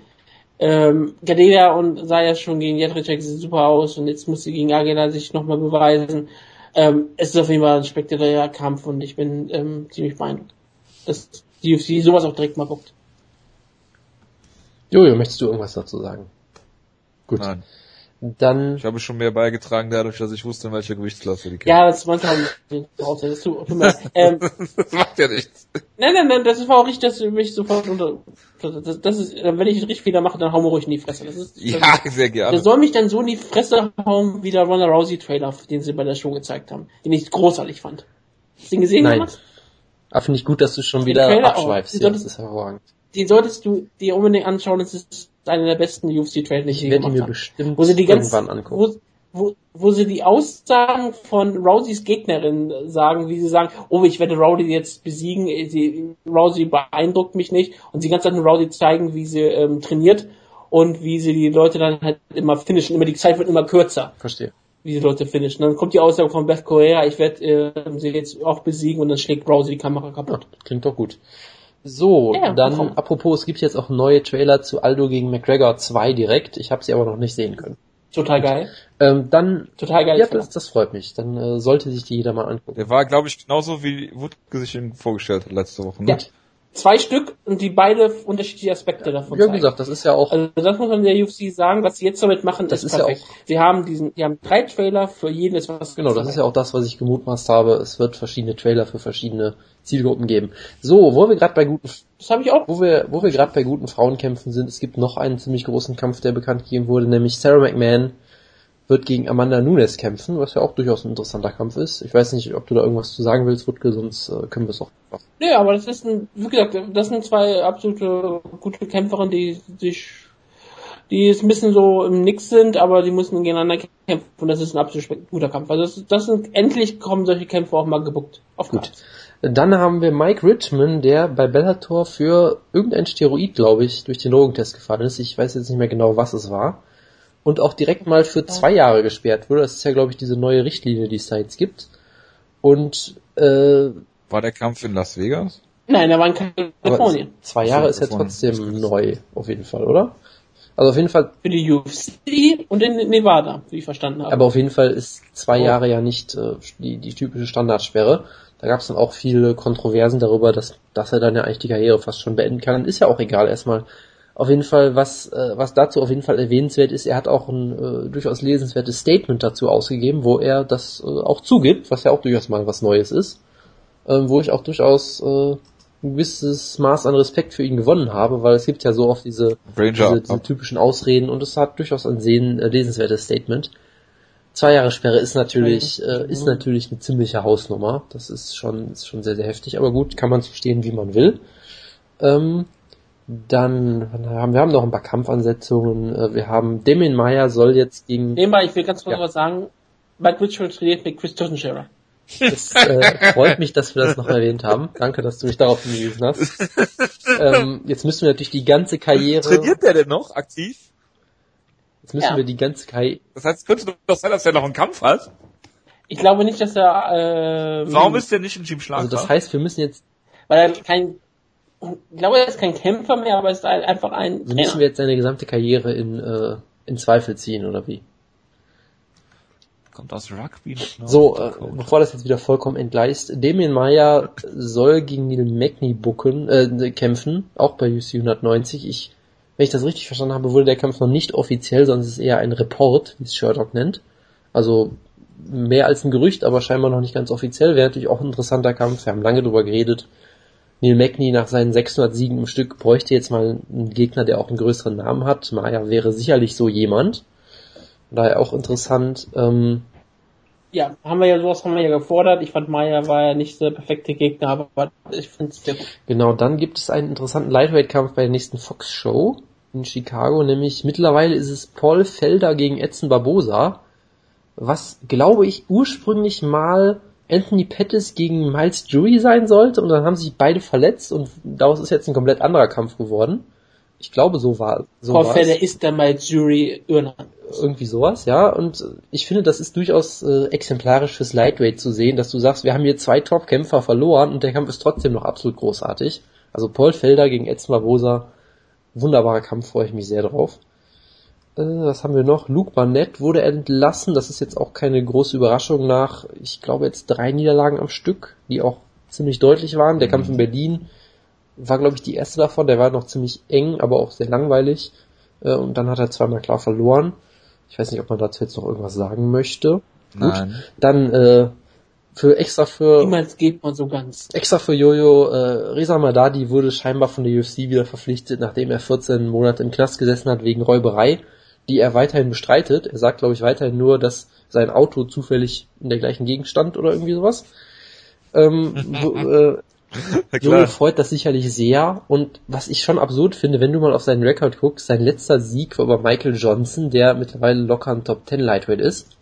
Ähm, Gadelia und sah ja schon gegen Jedrzejczyk super aus und jetzt muss sie gegen Aguilar sich nochmal beweisen. Ähm, es ist auf jeden Fall ein spektakulärer Kampf und ich bin ähm, ziemlich beeindruckt, dass die UFC sowas auch direkt mal guckt. Jojo, möchtest du irgendwas dazu sagen? Gut. Nein. Dann, Ich habe schon mehr beigetragen dadurch, dass ich wusste, in welcher Gewichtsklasse die Ja, das manchmal raus. Das tut ähm, Das macht ja nichts. Nein, nein, nein, das war auch richtig, dass du mich sofort unter. Das, das ist, wenn ich richtig Fehler mache, dann hau mir ruhig in die Fresse. Das ist, Ja, sehr Der gerne. soll mich dann so in die Fresse hauen, wie der Ronda Rousey Trailer, den sie bei der Show gezeigt haben, den ich großartig fand. Hast du den gesehen, nein. Aber finde ich gut, dass du schon wieder Trailer auch. abschweifst. Die Ja, das solltest- ist hervorragend. Den solltest du dir unbedingt anschauen, das ist einer der besten UFC-Trailer, die Ich je gemacht mir habe. bestimmt Wo sie die angucken. wo, wo, wo sie die Aussagen von Rouseys Gegnerin sagen, wie sie sagen, oh, ich werde Rousey jetzt besiegen, sie, Rousey beeindruckt mich nicht und sie ganz nur Rousey zeigen, wie sie ähm, trainiert und wie sie die Leute dann halt immer finishen, immer die Zeit wird immer kürzer, Verstehe. wie die Leute finishen. Dann kommt die Aussage von Beth Correa, ich werde äh, sie jetzt auch besiegen und dann schlägt Rousey die Kamera Ja, kaputt. klingt doch gut. So, Ja, dann komm. apropos, es gibt jetzt auch neue Trailer zu Aldo gegen McGregor 2 direkt. Ich habe sie aber noch nicht sehen können. Total geil. Ähm, dann, Total geil. ja, das, das freut mich. Dann äh, sollte sich die jeder mal angucken. Der war, glaube ich, genauso wie Wutke sich ihn vorgestellt hat letzte Woche. Ne? Ja. Zwei Stück und die beide unterschiedliche Aspekte davon Ja, wie zeigen. gesagt, das ist ja auch, Also das muss man der UFC sagen, was sie jetzt damit machen, Das ist ist ja perfekt. Sie haben diesen, die haben drei Trailer für jeden ist was. genau, das ist ja auch das, was ich gemutmaßt habe. Es wird verschiedene Trailer für verschiedene Zielgruppen geben. So, wo wir gerade bei guten, Das habe ich auch. wo wir, wo wir gerade bei guten Frauenkämpfen sind, es gibt noch einen ziemlich großen Kampf, der bekannt gegeben wurde, nämlich Sarah McMahon wird gegen Amanda Nunes kämpfen, was ja auch durchaus ein interessanter Kampf ist. Ich weiß nicht, ob du da irgendwas zu sagen willst, Wutke, sonst äh, können wir es auch einfach. Nee, aber das ist ein, wie gesagt, das sind zwei absolute gute Kämpferinnen, die sich, die jetzt ein bisschen so im Nix sind, aber die müssen gegeneinander kämpfen und das ist ein absolut guter Kampf. Also das, das sind, endlich kommen solche Kämpfe auch mal gebuckt. Auf Gut. Cards. Dann haben wir Mike Richmond, der bei Bellator für irgendein Steroid, glaube ich, durch den Drogentest gefallen ist. Ich weiß jetzt nicht mehr genau, was es war. Und auch direkt mal für zwei Jahre gesperrt wurde. Das ist ja, glaube ich, diese neue Richtlinie, die es da jetzt gibt. Und äh, War der Kampf in Las Vegas? Nein, da war in aber Kalifornien. zwei Jahre ist ja trotzdem neu, auf jeden Fall, oder? Also auf jeden Fall, Für die UFC und in Nevada, wie ich verstanden habe. aber auf jeden Fall ist zwei Oh. Jahre ja nicht äh, die, die typische Standardsperre. Da gab es dann auch viele Kontroversen darüber, dass, dass er dann ja eigentlich die Karriere fast schon beenden kann. Ist ja auch egal erstmal. Auf jeden Fall, was, äh, was dazu auf jeden Fall erwähnenswert ist, er hat auch ein äh, durchaus lesenswertes Statement dazu ausgegeben, wo er das äh, auch zugibt, was ja auch durchaus mal was Neues ist, ähm, wo ich auch durchaus äh, ein gewisses Maß an Respekt für ihn gewonnen habe, weil es gibt ja so oft diese, diese, diese typischen Ausreden und es hat durchaus ein sehen, äh, lesenswertes Statement. Zwei Jahre Sperre ist natürlich, äh, ist natürlich eine ziemliche Hausnummer. Das ist schon, ist schon sehr, sehr heftig, aber gut, kann man so stehen, wie man will. Ähm, dann haben wir haben noch ein paar Kampfansetzungen. Äh, Wir haben Damien Meyer soll jetzt gegen Nebenbei, ich will ganz kurz Ja. was sagen. Mike Richards trainiert mit Chris Tuchenscherer. Das äh, freut mich, dass wir das noch erwähnt haben. Danke, dass du mich darauf hingewiesen hast. ähm, jetzt müssen wir natürlich die ganze Karriere. Trainiert der denn noch aktiv? Müssen Ja. wir die ganze Karriere. Das heißt, es könnte doch sein, dass er noch einen Kampf hat. Ich glaube nicht, dass er, äh, Warum ist der nicht in Team Schlag? Also das heißt, wir müssen jetzt, weil er kein, ich glaube, er ist kein Kämpfer mehr, aber er ist ein, einfach ein also müssen wir jetzt seine gesamte Karriere in äh, in Zweifel ziehen oder wie? Kommt aus Rugby. So, äh, bevor das jetzt wieder vollkommen entgleist, Damien Meyer soll gegen Neil Magny bucken, äh, kämpfen, auch bei UC 190. Ich, wenn ich das richtig verstanden habe, wurde der Kampf noch nicht offiziell, sondern es ist eher ein Report, wie es Sherlock nennt. Also mehr als ein Gerücht, aber scheinbar noch nicht ganz offiziell. Wäre natürlich auch ein interessanter Kampf. Wir haben lange drüber geredet. Neil Magny nach seinen 600 Siegen im Stück bräuchte jetzt mal einen Gegner, der auch einen größeren Namen hat. Meyer wäre sicherlich so jemand. Daher auch interessant. Ähm, Ja, haben wir ja sowas haben wir ja gefordert. Ich fand Maya war ja nicht der perfekte Gegner, aber ich finde es. Genau, dann gibt es einen interessanten Lightweight-Kampf bei der nächsten Fox-Show in Chicago, nämlich mittlerweile ist es Paul Felder gegen Edson Barbosa, was, glaube ich, ursprünglich mal Anthony Pettis gegen Miles Jury sein sollte und dann haben sich beide verletzt und daraus ist jetzt ein komplett anderer Kampf geworden. Ich glaube, so war so. Felder ist der mal Jury Irland. irgendwie sowas, ja. Und ich finde, das ist durchaus äh, exemplarisch fürs Lightweight zu sehen, dass du sagst, wir haben hier zwei Top-Kämpfer verloren und der Kampf ist trotzdem noch absolut großartig. Also Paul Felder gegen Edson Barbosa, wunderbarer Kampf, freue ich mich sehr drauf. Äh, was haben wir noch? Luke Barnett wurde entlassen. Das ist jetzt auch keine große Überraschung nach, ich glaube jetzt drei Niederlagen am Stück, die auch ziemlich deutlich waren. Der Kampf in Berlin war, glaube ich, die erste davon. Der war noch ziemlich eng, aber auch sehr langweilig. Äh, und dann hat er zweimal klar verloren. Ich weiß nicht, ob man dazu jetzt noch irgendwas sagen möchte. Nein. Gut. Dann äh, für extra für Niemals geht man so ganz. extra für Jojo äh, Reza Madadi wurde scheinbar von der UFC wieder verpflichtet, nachdem er 14 Monate im Knast gesessen hat wegen Räuberei, die er weiterhin bestreitet. Er sagt, glaube ich, weiterhin nur, dass sein Auto zufällig in der gleichen Gegend stand oder irgendwie sowas. Ähm, wo, äh, Klar. freut das sicherlich sehr und was ich schon absurd finde, wenn du mal auf seinen Rekord guckst, sein letzter Sieg war über Michael Johnson, der mittlerweile locker ein Top 10 Lightweight ist,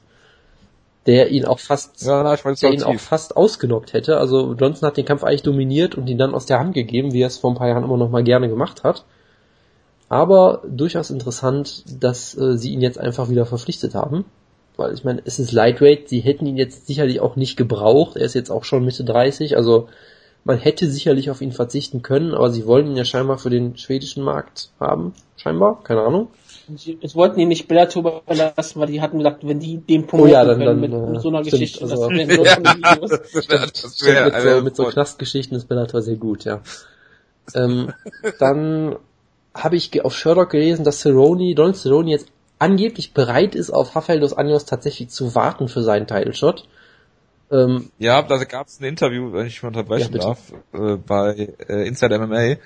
der ihn auch fast Ja, na, der ihn auch fast ausgenockt hätte. Also Johnson hat den Kampf eigentlich dominiert und ihn dann aus der Hand gegeben, wie er es vor ein paar Jahren immer noch mal gerne gemacht hat. Aber durchaus interessant, dass äh, sie ihn jetzt einfach wieder verpflichtet haben. Weil ich meine, es ist Lightweight, sie hätten ihn jetzt sicherlich auch nicht gebraucht. Er ist jetzt auch schon Mitte 30, also man hätte sicherlich auf ihn verzichten können, aber sie wollen ihn ja scheinbar für den schwedischen Markt haben. Scheinbar, keine Ahnung. Es wollten die nicht Bellator überlassen, weil die hatten gesagt, wenn die den Punkt Oh ja, dann- dann, mit äh, so einer stimmt, Geschichte, also- das so wäre das Stimmt, wär, mit, so, also, mit so Knastgeschichten ist Bellator sehr gut, ja. ähm, dann habe ich auf Sherlock gelesen, dass Cerrone, Donald Cerrone jetzt angeblich bereit ist, auf Rafael dos Anjos tatsächlich zu warten für seinen Title Shot. Ähm, Ja, da gab es ein Interview, wenn ich mal unterbrechen Ja, darf, äh, bei äh, Inside MMA.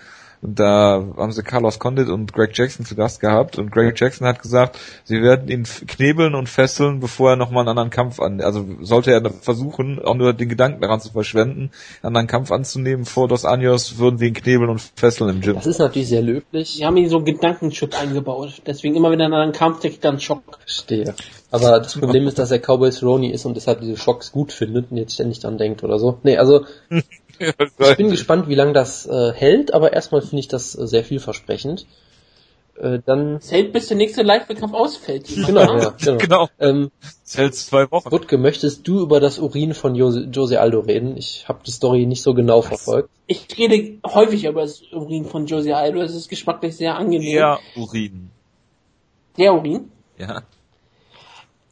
Und da haben sie Carlos Condit und Greg Jackson zu Gast gehabt und Greg Jackson hat gesagt, sie werden ihn knebeln und fesseln, bevor er nochmal einen anderen Kampf an, also sollte er versuchen, auch nur den Gedanken daran zu verschwenden, einen anderen Kampf anzunehmen vor Dos Anjos, würden sie ihn knebeln und fesseln im Gym. das ist natürlich sehr löblich. Die haben ihn so Gedankenschub eingebaut. Deswegen immer wenn er einen Kampf kriegt, dann Schock. Verstehe. Aber das Problem ist, dass er Cowboy Cerrone ist und deshalb diese Schocks gut findet und jetzt ständig dran denkt oder so. Nee, also ich bin gespannt, wie lange das äh, hält, aber erstmal finde ich das äh, sehr vielversprechend. Äh, dann Es hält bis der nächste Live-Kampf ausfällt. genau, ja, genau. genau. Ähm, Es hält zwei Wochen. Wutke, möchtest du über das Urin von Jose, Jose Aldo reden? Ich habe die Story nicht so genau verfolgt. Ich rede häufig über das Urin von Josie Aldo. Es ist geschmacklich sehr angenehm. Ja, Urin. Der Urin. Ja.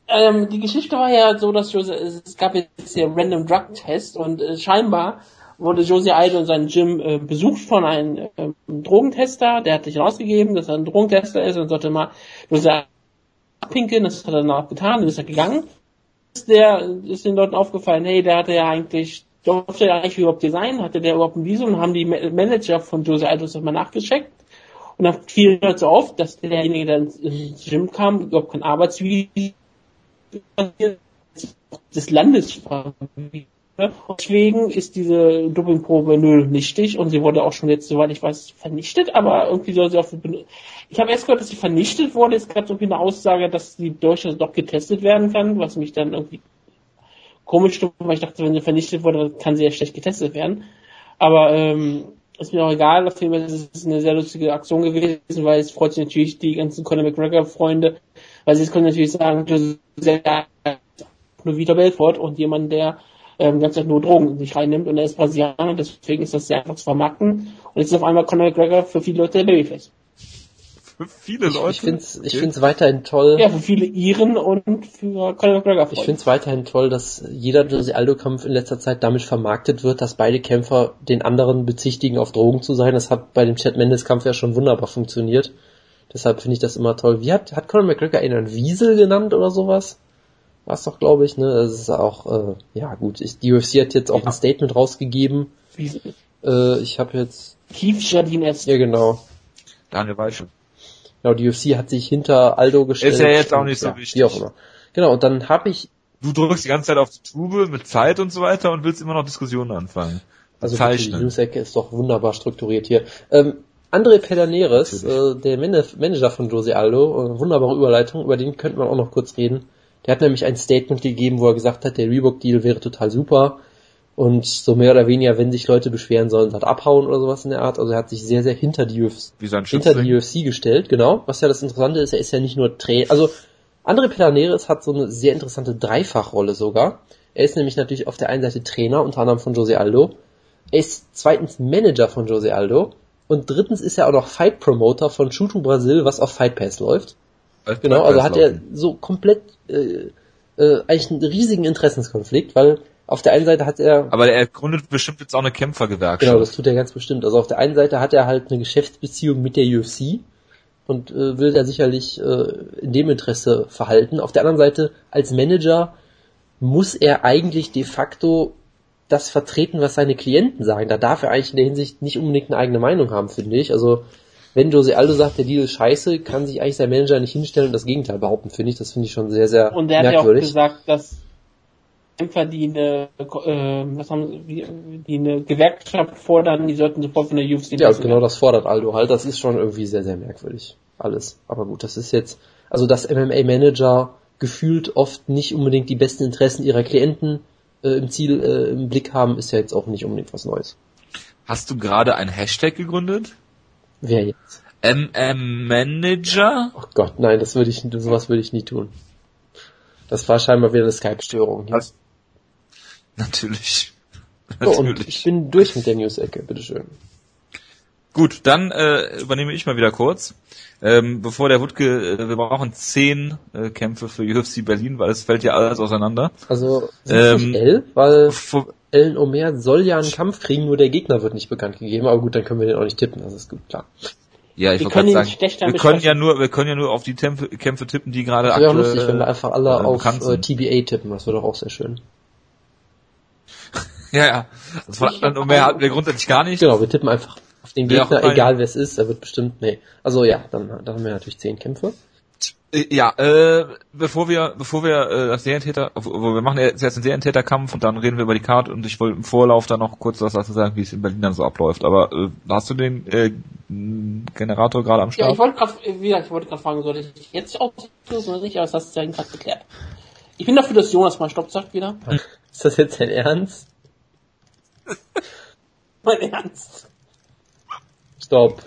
Ähm, die Geschichte war ja so, dass Jose, es gab jetzt hier Random Drug Test und äh, scheinbar wurde Josie Aldo in seinem Gym äh, besucht von einem ähm, Drogentester, der hat sich rausgegeben, dass er ein Drogentester ist und sollte mal Josie abpinkeln, das hat er danach getan, dann ist er gegangen. Ist der ist den Leuten aufgefallen, hey, der hatte ja eigentlich, durfte ja eigentlich überhaupt hier sein, hatte der überhaupt ein Visum haben die Ma- Manager von Josie Aldo das mal nachgecheckt. Und dann fiel halt so auf, dass derjenige, der ins Gym kam, überhaupt kein Arbeitsvisum des Landes verwiesen. Deswegen ist diese Dopingprobe null nichtig und sie wurde auch schon jetzt, soweit ich weiß, vernichtet, aber irgendwie soll sie auch ich habe erst gehört, dass sie vernichtet wurde, es gab irgendwie eine Aussage, dass sie durchaus doch getestet werden kann, was mich dann irgendwie komisch stimmt, weil ich dachte, wenn sie vernichtet wurde, dann kann sie ja schlecht getestet werden. Aber ähm, ist mir auch egal, auf jeden Fall ist es eine sehr lustige Aktion gewesen, weil es freut sich natürlich die ganzen Conor McGregor-Freunde, weil sie jetzt können natürlich sagen, du bist nur wieder Belfort und jemand, der ähm, ganz einfach nur Drogen in sich reinnimmt und er ist Brasilianer, deswegen ist das sehr einfach zu vermarkten. Und jetzt ist auf einmal Conor McGregor für viele Leute der Babyface. Für viele Leute. Ich finde es ich find's weiterhin toll. Ja, für viele Iren und für Conor McGregor. Ich finde es weiterhin toll, dass jeder Jose Aldo-Kampf in letzter Zeit damit vermarktet wird, dass beide Kämpfer den anderen bezichtigen, auf Drogen zu sein. Das hat bei dem Chad Mendes-Kampf ja schon wunderbar funktioniert. Deshalb finde ich das immer toll. Wie hat, hat Conor McGregor ihn einen Wiesel genannt oder sowas? War es doch, glaube ich, ne? Das ist auch, äh, ja gut, ich, die UFC hat jetzt auch Ja. ein Statement rausgegeben. Wie Äh, ich habe jetzt, Keith Jardine ist ja genau, Daniel Weichel. genau, die UFC hat sich hinter Aldo gestellt. Ist ja jetzt auch nicht so ja, wichtig. Wie auch immer. Genau, und dann habe ich Du drückst die ganze Zeit auf die Tube mit Zeit und so weiter und willst immer noch Diskussionen anfangen. Also wirklich, die. Newsecke ist doch wunderbar strukturiert hier. Ähm, André Pelaneres, äh, der Man- Manager von Jose Aldo, äh, wunderbare Überleitung, über den könnte man auch noch kurz reden. Der hat nämlich ein Statement gegeben, wo er gesagt hat, der Reebok-Deal wäre total super und so mehr oder weniger, wenn sich Leute beschweren sollen, halt abhauen oder sowas in der Art. Also er hat sich sehr, sehr hinter die sein hinter die UFC gestellt, genau. Was ja das Interessante ist, er ist ja nicht nur Trainer, also André Pelaneres hat so eine sehr interessante Dreifachrolle sogar. Er ist nämlich natürlich auf der einen Seite Trainer, unter anderem von Jose Aldo. Er ist zweitens Manager von Jose Aldo. Und drittens ist er auch noch Fight Promoter von Shooto Brasil, was auf Fight Pass läuft. Als Genau, also hat er so komplett äh, äh, eigentlich einen riesigen Interessenskonflikt, weil auf der einen Seite hat er Aber er gründet bestimmt jetzt auch eine Kämpfergewerkschaft. Genau, das tut er ganz bestimmt. Also auf der einen Seite hat er halt eine Geschäftsbeziehung mit der UFC, und äh, will da sicherlich äh, in dem Interesse verhalten. Auf der anderen Seite, als Manager muss er eigentlich de facto das vertreten, was seine Klienten sagen. Da darf er eigentlich in der Hinsicht nicht unbedingt eine eigene Meinung haben, finde ich. Also wenn Jose Aldo sagt, der Deal ist scheiße, kann sich eigentlich sein Manager nicht hinstellen und das Gegenteil behaupten, finde ich. Das finde ich schon sehr, sehr Und er hat ja auch merkwürdig. gesagt, dass Kämpfer, die eine, äh, was haben sie, die eine Gewerkschaft fordern, die sollten sofort von der UFC ja, genau das fordert Aldo halt. Das ist schon irgendwie sehr, sehr merkwürdig. Alles. Aber gut, das ist jetzt, also dass MMA-Manager gefühlt oft nicht unbedingt die besten Interessen ihrer Klienten äh, im Ziel, äh, im Blick haben, ist ja jetzt auch nicht unbedingt was Neues. Hast du gerade ein Hashtag gegründet? Wer jetzt? MM Manager? Oh Gott, nein, das würde ich, sowas würde ich nie tun. Das war scheinbar wieder eine Skype-Störung. hier. Was? Natürlich. So, und Natürlich. ich bin durch mit der News-Ecke, bitteschön. Gut, dann äh, übernehme ich mal wieder kurz. Ähm, bevor der Wutke, äh, wir brauchen zehn äh, Kämpfe für UFC Berlin, weil es fällt ja alles auseinander. Also, sind Ähm, elf, weil Ellen Omer soll ja einen Kampf kriegen, nur der Gegner wird nicht bekannt gegeben, aber gut, dann können wir den auch nicht tippen, das ist gut, klar. ja, ich Wir wollte sagen, wir können ja besprechen. nur, wir können ja nur auf die Kämpfe, Kämpfe tippen, die gerade Das wäre auch aktuell. lustig, wenn wir einfach alle äh, auf äh. TBA tippen, das wäre doch auch sehr schön. Ja, ja. Das anderen und mehr hatten wir grundsätzlich gar nicht. Genau, wir tippen einfach auf den Gegner, egal wer es ist, er wird bestimmt, nee. Also ja, dann, dann haben wir natürlich zehn Kämpfe. Äh, Ja, äh, bevor wir, bevor wir äh, das Serientäter, wo wir machen jetzt einen Serientäterkampf und dann reden wir über die Karte und ich wollte im Vorlauf dann noch kurz was dazu sagen, wie es in Berlin dann so abläuft. Aber äh, hast du den äh, Generator gerade am Ja, Start? ich wollte gerade, wie gesagt, ich wollte gerade fragen, soll ich jetzt auch oder nicht, aber das hast du ja gerade geklärt. Ich bin dafür, dass Jonas mal Stopp sagt wieder. Ist das jetzt dein Ernst? Mein Ernst. Stopp.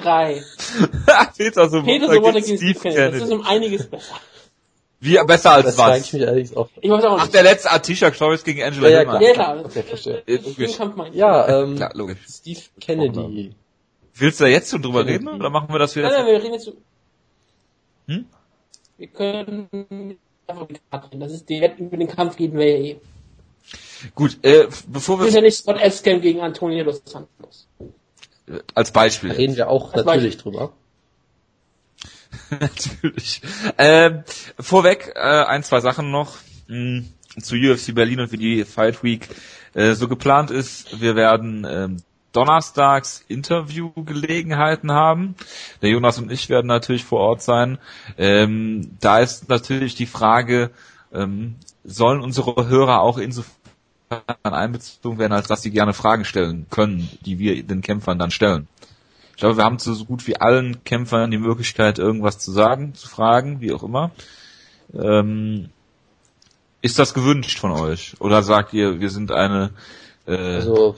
Drei. Peter so Peter Sobotta gegen gegen Steve Steve Kennedy. Das ist Kennedy. um einiges besser. Wie besser als Das frage ich was? mich allerdings auch. Ich weiß auch Ach, nicht. der letzte Artisha Stories gegen Angela Ja, ja, Hillman. Ja, klar. Okay, verstehe. Äh, Den logisch. Ja, ähm, Klar, logisch. Steve Kennedy. Willst du da jetzt schon drüber Kennedy. reden oder machen wir das Nein, nein, wieder? wir reden jetzt. Hm? Wir können einfach über die Karte reden. Das ist direkt über den Kampf reden wir ja eh. Gut, äh, bevor Das ist wir ja nicht Scott Epstein gegen Antonio Dos Santos. Als Beispiel Da reden wir auch Das natürlich drüber. Natürlich. Ähm, vorweg äh, ein, zwei Sachen noch mh, zu UFC Berlin und wie die Fight Week äh, so geplant ist. Wir werden ähm, donnerstags Interviewgelegenheiten haben. Der Jonas und ich werden natürlich vor Ort sein. Ähm, da ist natürlich die Frage, ähm, sollen unsere Hörer auch insofern einbezogen werden, als dass sie gerne Fragen stellen können, die wir den Kämpfern dann stellen. Ich glaube, wir haben zu so gut wie allen Kämpfern die Möglichkeit, irgendwas zu sagen, zu fragen, wie auch immer. Ähm, ist das gewünscht von euch? Oder sagt ihr, wir sind eine, äh, Also,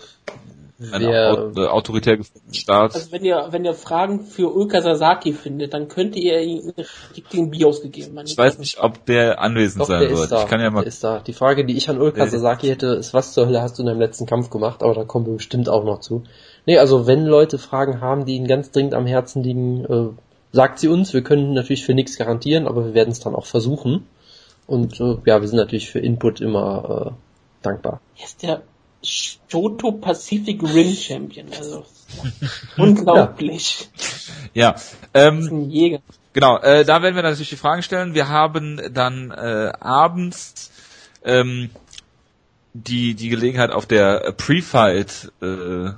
au äh, autoritär geführte Staat? Also wenn ihr, wenn ihr Fragen für Ulka Sasaki findet, dann könnt ihr ihm einen richtigen Bios gegeben. Ich weiß nicht, ob der anwesend doch, sein der wird. ist da. Ich kann ja mal Der ist da. Die Frage, die ich an Ulka Der- Sasaki hätte, ist, was zur Hölle hast du in deinem letzten Kampf gemacht? Aber da kommen wir bestimmt auch noch zu. Nee, also wenn Leute Fragen haben, die ihnen ganz dringend am Herzen liegen, äh, sagt sie uns. Wir können natürlich für nichts garantieren, aber wir werden es dann auch versuchen. Und äh, ja, wir sind natürlich für Input immer äh, dankbar. Ist der Shoto Pacific Rim Champion. Also unglaublich. ja. Das ist Ähm, ein Jäger. Genau, äh, da werden wir natürlich die Fragen stellen. Wir haben dann äh, abends ähm, die die Gelegenheit auf der Pre-Fight äh,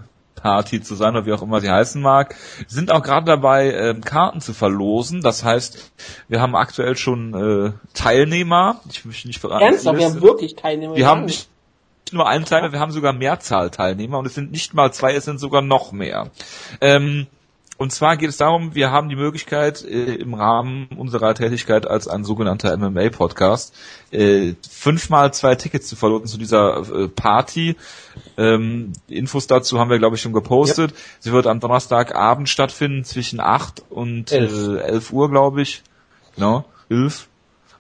Party zu sein oder wie auch immer sie heißen mag. Sind auch gerade dabei ähm, Karten zu verlosen. Das heißt, wir haben aktuell schon äh, Teilnehmer. Ich möchte nicht verraten. Ernsthaft, wir haben wirklich Teilnehmer. wir haben nicht nur einen Teilnehmer, wir haben sogar Mehrzahl Teilnehmer und es sind nicht mal zwei, es sind sogar noch mehr. Ähm, und zwar geht es darum, wir haben die Möglichkeit, äh, im Rahmen unserer Tätigkeit als ein sogenannter MMA-Podcast, äh, fünfmal zwei Tickets zu verloten zu dieser äh, Party. Ähm, Infos dazu haben wir, glaube ich, schon gepostet. Sie wird am Donnerstagabend stattfinden zwischen 8 und Elf. äh, 11 Uhr, glaube ich. Genau, 11.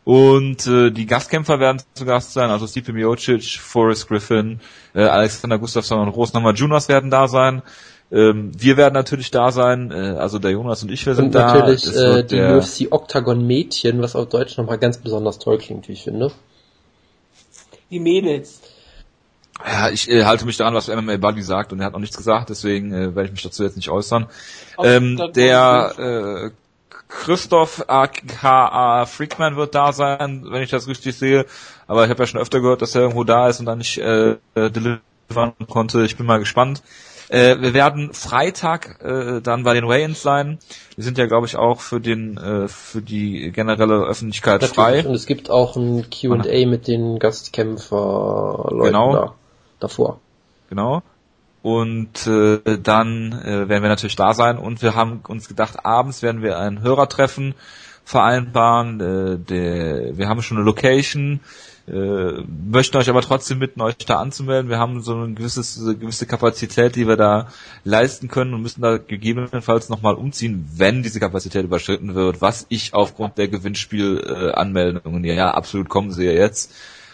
Und äh, die Gastkämpfer werden zu Gast sein, also Stipe Miocic, Forrest Griffin, äh, Alexander Gustafsson und Rosnummer Junas werden da sein. Ähm, wir werden natürlich da sein, äh, also der Jonas und ich, wir sind Und da. natürlich äh, die der- UFC Octagon Mädchen, was auf Deutsch nochmal ganz besonders toll klingt, wie ich finde. Die Mädels. Ja, ich äh, halte mich daran, was MMA Buddy sagt und er hat noch nichts gesagt, deswegen äh, werde ich mich dazu jetzt nicht äußern. Ähm, der äh, Christoph aka Freakman wird da sein, wenn ich das richtig sehe. Aber ich habe ja schon öfter gehört, dass er irgendwo da ist und dann nicht äh, delivern konnte. Ich bin mal gespannt. Äh, wir werden Freitag äh, dann bei den Weigh-ins sein. Wir sind ja, glaube ich, auch für den äh, für die generelle Öffentlichkeit Natürlich. frei. Und es gibt auch ein Q&A mit den Gastkämpfer-Leuten Genau. da, davor. Genau. Und äh, dann äh, werden wir natürlich da sein und wir haben uns gedacht, abends werden wir ein Hörertreffen vereinbaren. Äh, der, wir haben schon eine Location, äh, möchten euch aber trotzdem bitten, euch da anzumelden. Wir haben so eine gewisses, eine gewisse Kapazität, die wir da leisten können und müssen da gegebenenfalls nochmal umziehen, wenn diese Kapazität überschritten wird, was ich aufgrund der Gewinnspielanmeldungen, ja, ja, absolut kommen sehe jetzt.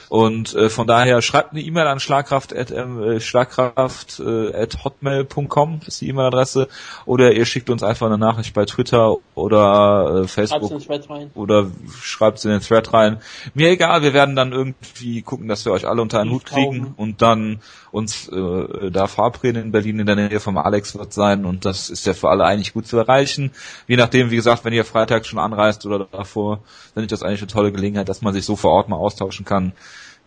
Und äh, von daher schreibt eine E-Mail an schlagkraft at, äh, schlagkraft äh, at hotmail.com ist die E-Mail-Adresse oder ihr schickt uns einfach eine Nachricht bei Twitter oder äh, Facebook oder schreibt in den Thread rein. Mir egal, wir werden dann irgendwie gucken, dass wir euch alle unter einen Hut kriegen und dann uns äh, da verabreden in Berlin in der Nähe vom Alex wird sein und das ist ja für alle eigentlich gut zu erreichen. Je nachdem, wie gesagt, wenn ihr Freitag schon anreist oder davor, dann ist das eigentlich eine tolle Gelegenheit, dass man sich so vor Ort mal austauschen kann.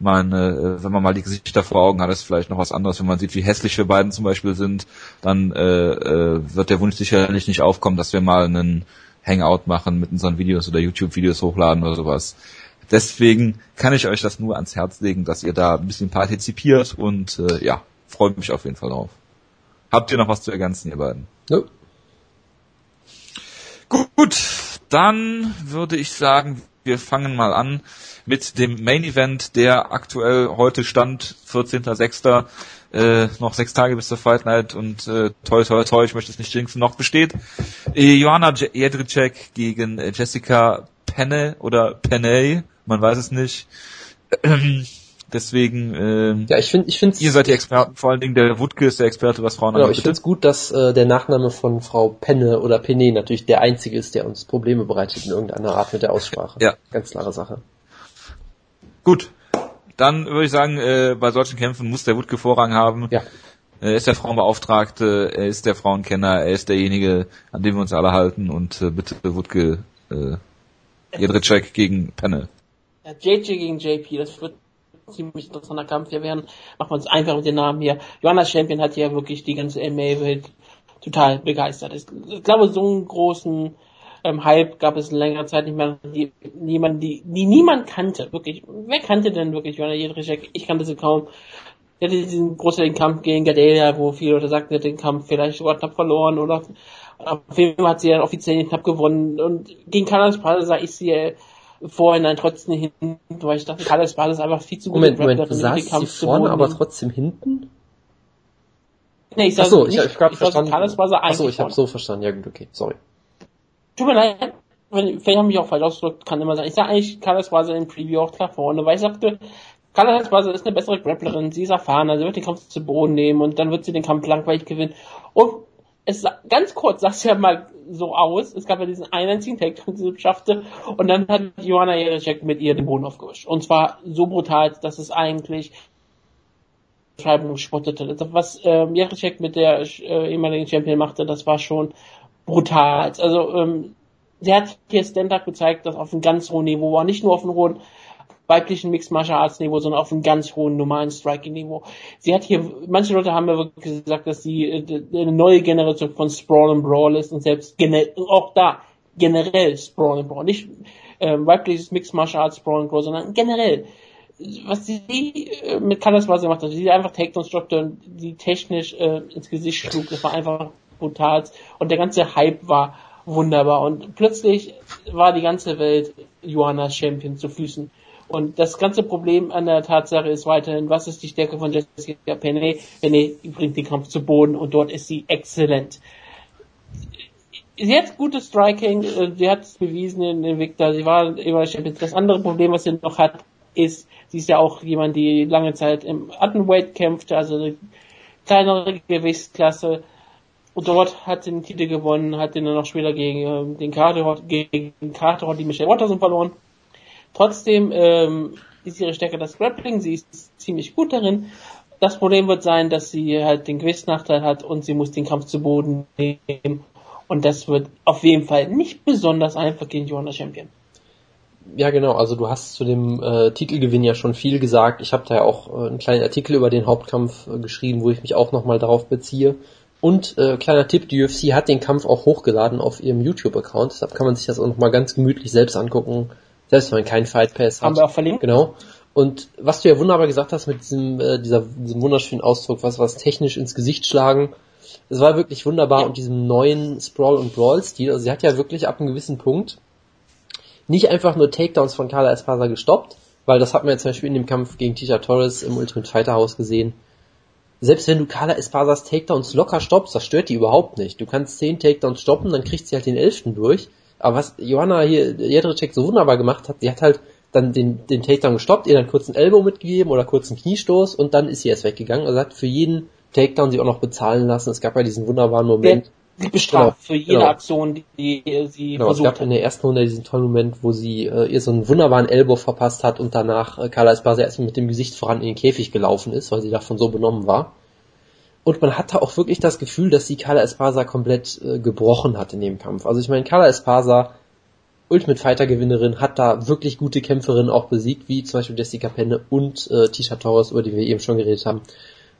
Ich meine, äh, wenn man mal die Gesichter vor Augen hat, ist vielleicht noch was anderes. Wenn man sieht, wie hässlich wir beiden zum Beispiel sind, dann äh, äh, wird der Wunsch sicherlich nicht aufkommen, dass wir mal einen Hangout machen mit unseren Videos oder YouTube-Videos hochladen oder sowas. Deswegen kann ich euch das nur ans Herz legen, dass ihr da ein bisschen partizipiert und äh, ja, freut mich auf jeden Fall drauf. Habt ihr noch was zu ergänzen, ihr beiden? Nö. Gut, dann würde ich sagen, wir fangen mal an mit dem Main Event, der aktuell heute stand, 14.06. Äh, noch sechs Tage bis zur Fight Night und äh, toi toi toi, ich möchte es nicht jinxen, noch besteht. Äh, Joanna Je- Jedrzejczyk gegen äh, Jessica Penne oder Penney, man weiß es nicht. Ähm, deswegen, äh, Ja, ich finde, ich finde ihr seid die Experten, vor allen Dingen der Wutke ist der Experte, was Frauen Genau, angeht. ich finde es gut, dass äh, der Nachname von Frau Penne oder Penne natürlich der einzige ist, der uns Probleme bereitet in irgendeiner Art mit der Aussprache. Ja. Ganz klare Sache. Gut, dann würde ich sagen, äh, bei solchen Kämpfen muss der Wutke Vorrang haben. Ja. Er ist der Frauenbeauftragte, er ist der Frauenkenner, er ist derjenige, an dem wir uns alle halten und äh, bitte Wutke äh, Jedrzejczyk gegen Penne. Ja, JJ gegen JP, das wird ziemlich interessanter Kampf hier werden. Machen wir uns einfach mit den Namen hier. Johanna Champion hat ja wirklich die ganze MMA-Welt total begeistert. Ich, glaube, so einen großen ähm, Hype gab es in längerer Zeit nicht mehr. Die, niemand, die, die niemand kannte, wirklich. Wer kannte denn wirklich Johanna Jedrzejczyk? Ich kannte sie kaum. Sie hatte diesen großartigen Kampf gegen Gadelia, wo viele Leute sagten, sie hat den Kampf vielleicht sogar knapp verloren oder auf jeden Fall hat sie dann offiziell knapp gewonnen. Und gegen Carlos Espada sah ich sie äh, vorhinein trotzdem hinten, weil ich dachte, Carlos Espada ist einfach viel zu gut Moment, Moment, saß den sie vorne, aber trotzdem hinten? Nee, ich sag Achso, ich, nicht, ich hab ich verstanden. Carlos eigentlich Achso, ich habe so verstanden. Ja gut, okay, sorry. Tut mir leid, wenn, vielleicht habe ich mich auch falsch ausgedrückt, kann immer sein. Ich sag eigentlich, Carlos Espada im Preview auch klar vorne, weil ich sagte, Carlos Espada ist eine bessere Grapplerin, sie ist erfahrener, sie wird den Kampf zu Boden nehmen und dann wird sie den Kampf langweilig gewinnen. Und es ganz kurz sah es ja mal so aus, es gab ja diesen einen einzigen Take, den sie schaffte, und dann hat Joanna Jerichek mit ihr den Boden aufgewischt. Und zwar so brutal, dass es eigentlich Beschreibung spottete. Was ähm, Jerichek mit der äh, ehemaligen Champion machte, das war schon brutal. Also ähm, sie hat hier Stand-Up gezeigt, das auf einem ganz hohen Niveau war, nicht nur auf einem hohen weiblichen Mixed Martial Arts Niveau, sondern auf einem ganz hohen normalen Striking Niveau. Sie hat hier, manche Leute haben ja wirklich gesagt, dass sie äh, eine neue Generation von Sprawl and Brawl ist und selbst auch da generell Sprawl and Brawl, nicht äh, weibliches Mixed Martial Arts Sprawl and Brawl, sondern generell. Was sie äh, mit Carlos Vase gemacht hat, sie einfach Takedowns droppte die technisch äh, ins Gesicht schlug, das war einfach brutal und der ganze Hype war wunderbar. Und plötzlich war die ganze Welt Johannas Champion zu Füßen und das ganze Problem an der Tatsache ist weiterhin, was ist die Stärke von Jessica Penne? Penne bringt den Kampf zu Boden und dort ist sie exzellent. Sie hat gutes Striking, äh, sie hat es bewiesen in Invicta, sie war immer Champion. Das andere Problem, was sie noch hat, ist, sie ist ja auch jemand, die lange Zeit im Attenweight kämpfte, also eine kleinere Gewichtsklasse. Und dort hat sie den Titel gewonnen, hat den dann noch später gegen ähm, den Carter, gegen Carter die Michelle Watterson verloren. Trotzdem ähm, ist ihre Stärke das Grappling, sie ist ziemlich gut darin. Das Problem wird sein, dass sie halt den Gewichtsnachteil hat und sie muss den Kampf zu Boden nehmen. Und das wird auf jeden Fall nicht besonders einfach gegen Joanna Champion. Ja, genau. Also du hast zu dem äh, Titelgewinn ja schon viel gesagt. Ich habe da ja auch äh, einen kleinen Artikel über den Hauptkampf äh, geschrieben, wo ich mich auch nochmal darauf beziehe. Und äh, kleiner Tipp, die UFC hat den Kampf auch hochgeladen auf ihrem YouTube-Account. Deshalb kann man sich das auch nochmal ganz gemütlich selbst angucken, selbst wenn man keinen Fight Pass hat. Haben wir auch verlinkt. Genau. Und was du ja wunderbar gesagt hast mit diesem, äh, dieser, diesem wunderschönen Ausdruck, was, was technisch ins Gesicht schlagen, es war wirklich wunderbar und diesem neuen Sprawl- und Brawl-Stil, also sie hat ja wirklich ab einem gewissen Punkt nicht einfach nur Takedowns von Carla Esparza gestoppt, weil das hat man ja zum Beispiel in dem Kampf gegen Tisha Torres im Ultimate Fighter House gesehen. Selbst wenn du Carla Esparzas Takedowns locker stoppst, das stört die überhaupt nicht. Du kannst zehn Takedowns stoppen, dann kriegt sie halt den elften durch. Aber was Johanna hier, Jedrzejczyk so wunderbar gemacht hat, sie hat halt dann den, den Takedown gestoppt, ihr dann kurz einen Elbow mitgegeben oder kurz einen Kniestoß und dann ist sie erst weggegangen. Also hat für jeden Takedown sie auch noch bezahlen lassen. Es gab ja diesen wunderbaren Moment. Sie bestraft Genau, für jede genau. Aktion, die, die sie Genau, es versucht gab hat. in der ersten Runde diesen tollen Moment, wo sie äh, ihr so einen wunderbaren Elbow verpasst hat und danach äh, Carla Esparza erstmal mit dem Gesicht voran in den Käfig gelaufen ist, weil sie davon so benommen war. Und man hatte auch wirklich das Gefühl, dass sie Carla Esparza komplett äh, gebrochen hat in dem Kampf. Also ich meine, Carla Esparza, Ultimate Fighter Gewinnerin, hat da wirklich gute Kämpferinnen auch besiegt, wie zum Beispiel Jessica Penne und äh, Tisha Torres, über die wir eben schon geredet haben.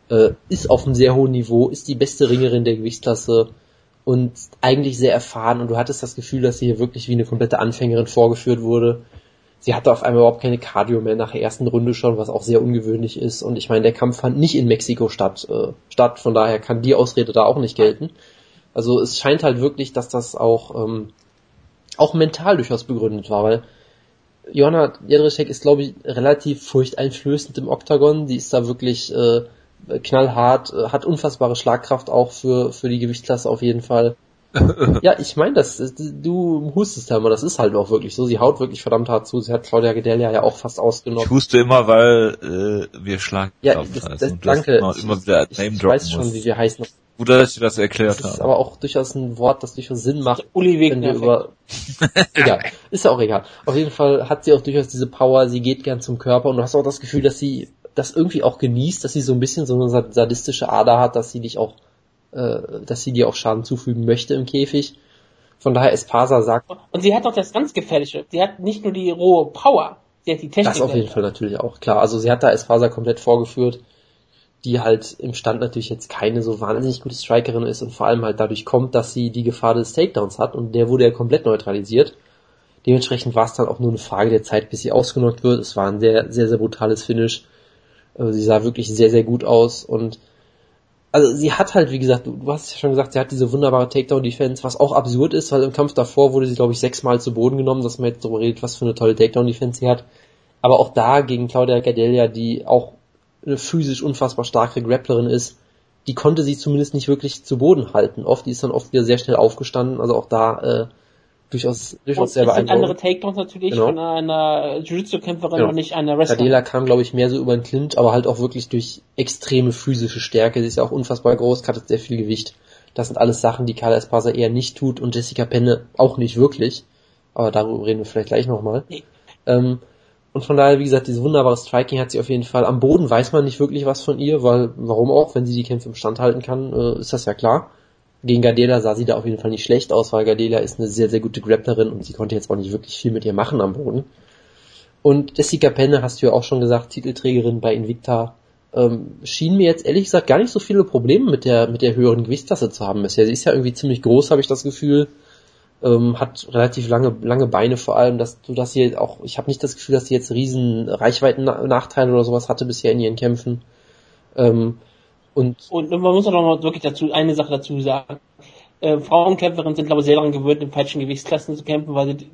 Äh, ist auf einem sehr hohen Niveau, ist die beste Ringerin der Gewichtsklasse und eigentlich sehr erfahren und du hattest das Gefühl, dass sie hier wirklich wie eine komplette Anfängerin vorgeführt wurde. Sie hatte auf einmal überhaupt keine Cardio mehr nach der ersten Runde schon, was auch sehr ungewöhnlich ist. Und ich meine, der Kampf fand nicht in Mexiko statt, äh, statt, von daher kann die Ausrede da auch nicht gelten. Also es scheint halt wirklich, dass das auch, ähm, auch mental durchaus begründet war, weil Johanna Jedrzejczyk ist, glaube ich, relativ furchteinflößend im Oktagon. Die ist da wirklich äh, knallhart, äh, hat unfassbare Schlagkraft auch für, für die Gewichtsklasse auf jeden Fall. ja, ich meine, das du hustest ja immer, das ist halt auch wirklich so. Sie haut wirklich verdammt hart zu. Sie hat Claudia Gedelia ja auch fast Ich ausgenommen. huste immer, weil äh, wir schlagen Ja, das, heißen. das, das danke. Immer, immer wieder ich, Name ich weiß schon, muss. wie wir heißen. Gut, dass ich das erklärt Das ist habe. aber auch durchaus ein Wort, das durchaus Sinn macht, Uli wenn wir Wegner. über egal, ist ja auch egal. Auf jeden Fall hat sie auch durchaus diese Power, sie geht gern zum Körper und du hast auch das Gefühl, dass sie das irgendwie auch genießt, dass sie so ein bisschen so eine sa- sadistische Ader hat, dass sie dich auch, äh, dass sie dir auch Schaden zufügen möchte im Käfig. Von daher Espasa sagt, Und sie hat noch das ganz Gefährliche. Sie hat nicht nur die rohe Power, sie hat die Technik. das auf jeden. Fall natürlich auch klar. Also sie hat da Espasa komplett vorgeführt, die halt im Stand natürlich jetzt keine so wahnsinnig gute Strikerin ist und vor allem halt dadurch kommt, dass sie die Gefahr des Takedowns hat und der wurde ja komplett neutralisiert. Dementsprechend war es dann auch nur eine Frage der Zeit, bis sie ausgenockt wird. Es war ein sehr, sehr, sehr brutales Finish. Äh, Sie sah wirklich sehr, sehr gut aus und also sie hat halt, wie gesagt, du, hast ja schon gesagt, sie hat diese wunderbare Takedown-Defense, was auch absurd ist, weil im Kampf davor wurde sie, glaube ich, sechsmal zu Boden genommen, dass man jetzt darüber redet, was für eine tolle Takedown-Defense sie hat. Aber auch da gegen Claudia Gadelia, die auch eine physisch unfassbar starke Grapplerin ist, die konnte sie zumindest nicht wirklich zu Boden halten. Oft, die ist dann oft wieder sehr schnell aufgestanden, also auch da äh, durchaus, durchaus es sehr sind andere beeindruckend. Takedowns natürlich Genau. von einer Jiu-Jitsu-Kämpferin Genau. und nicht einer Wrestlerin. Gadela kam, glaube ich, mehr so über den Clinch, aber halt auch wirklich durch extreme physische Stärke. Sie ist ja auch unfassbar groß, hat sehr viel Gewicht. Das sind alles Sachen, die Carla Esparza eher nicht tut und Jessica Penne auch nicht wirklich. Aber darüber reden wir vielleicht gleich nochmal. Nee. Ähm, und von daher, wie gesagt, dieses wunderbare Striking hat sie auf jeden Fall. Am Boden weiß man nicht wirklich was von ihr, weil, warum auch, wenn sie die Kämpfe im Stand halten kann, äh, ist das ja klar. Gegen Gardela sah sie da auf jeden Fall nicht schlecht aus, weil Gardela ist eine sehr, sehr gute Grapplerin und sie konnte jetzt auch nicht wirklich viel mit ihr machen am Boden. Und Jessica Penne, hast du ja auch schon gesagt, Titelträgerin bei Invicta, ähm, schien mir jetzt ehrlich gesagt gar nicht so viele Probleme mit der, mit der höheren Gewichtsklasse zu haben bisher. Sie ist ja irgendwie ziemlich groß, habe ich das Gefühl. Ähm, hat relativ lange, lange Beine vor allem, dass du das hier auch, ich habe nicht das Gefühl, dass sie jetzt riesen Reichweiten-Nachteile oder sowas hatte bisher in ihren Kämpfen. Ähm, und Und man muss auch noch mal wirklich dazu eine Sache dazu sagen. Äh, Frauenkämpferinnen sind, glaube ich, sehr daran gewöhnt, in falschen Gewichtsklassen zu kämpfen, weil sie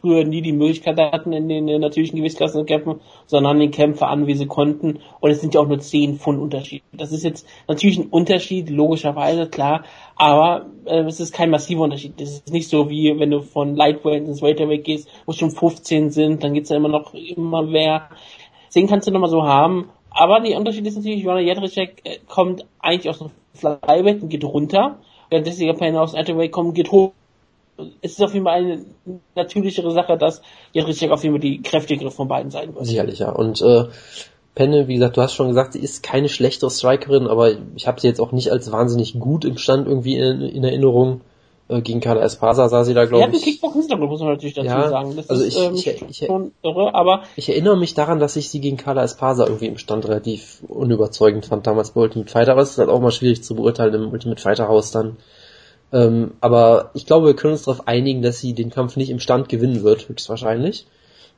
früher nie die Möglichkeit hatten, in den äh, natürlichen Gewichtsklassen zu kämpfen, sondern den Kämpfer an, wie sie konnten. Und es sind ja auch nur 10 Pfund Unterschied. Das ist jetzt natürlich ein Unterschied, logischerweise, klar, aber äh, es ist kein massiver Unterschied. Das ist nicht so wie, wenn du von Lightweight ins Welterweight gehst, wo es schon 15 sind, dann geht's ja immer noch immer mehr. Deswegen kannst du nochmal so haben. Aber der Unterschied ist natürlich, Joanna Jedrzejczyk äh, kommt eigentlich aus dem Flyweight und geht runter, während Jessica Payne aus Atterweight kommt geht hoch. Es ist auf jeden Fall eine natürlichere Sache, dass Jedrzejczyk auf jeden Fall die kräftigere von beiden sein wird. Sicherlich, ja. Und äh, Penne, wie gesagt, du hast schon gesagt, sie ist keine schlechtere Strikerin, aber ich habe sie jetzt auch nicht als wahnsinnig gut im Stand irgendwie in, in Erinnerung. Äh, gegen Carla Espasa sah sie da, glaube ich. Ja, Kickbox-Hintergrund muss man natürlich dazu Ja, sagen. Das also ist ich- ähm, ich- ich- schon irre, aber Ich erinnere mich daran, dass ich sie gegen Carla Espasa irgendwie im Stand relativ unüberzeugend fand, damals bei Ultimate Fighter, aber es ist halt auch mal schwierig zu beurteilen im Ultimate Fighter Haus dann. Ähm, aber ich glaube, wir können uns darauf einigen, dass sie den Kampf nicht im Stand gewinnen wird, höchstwahrscheinlich.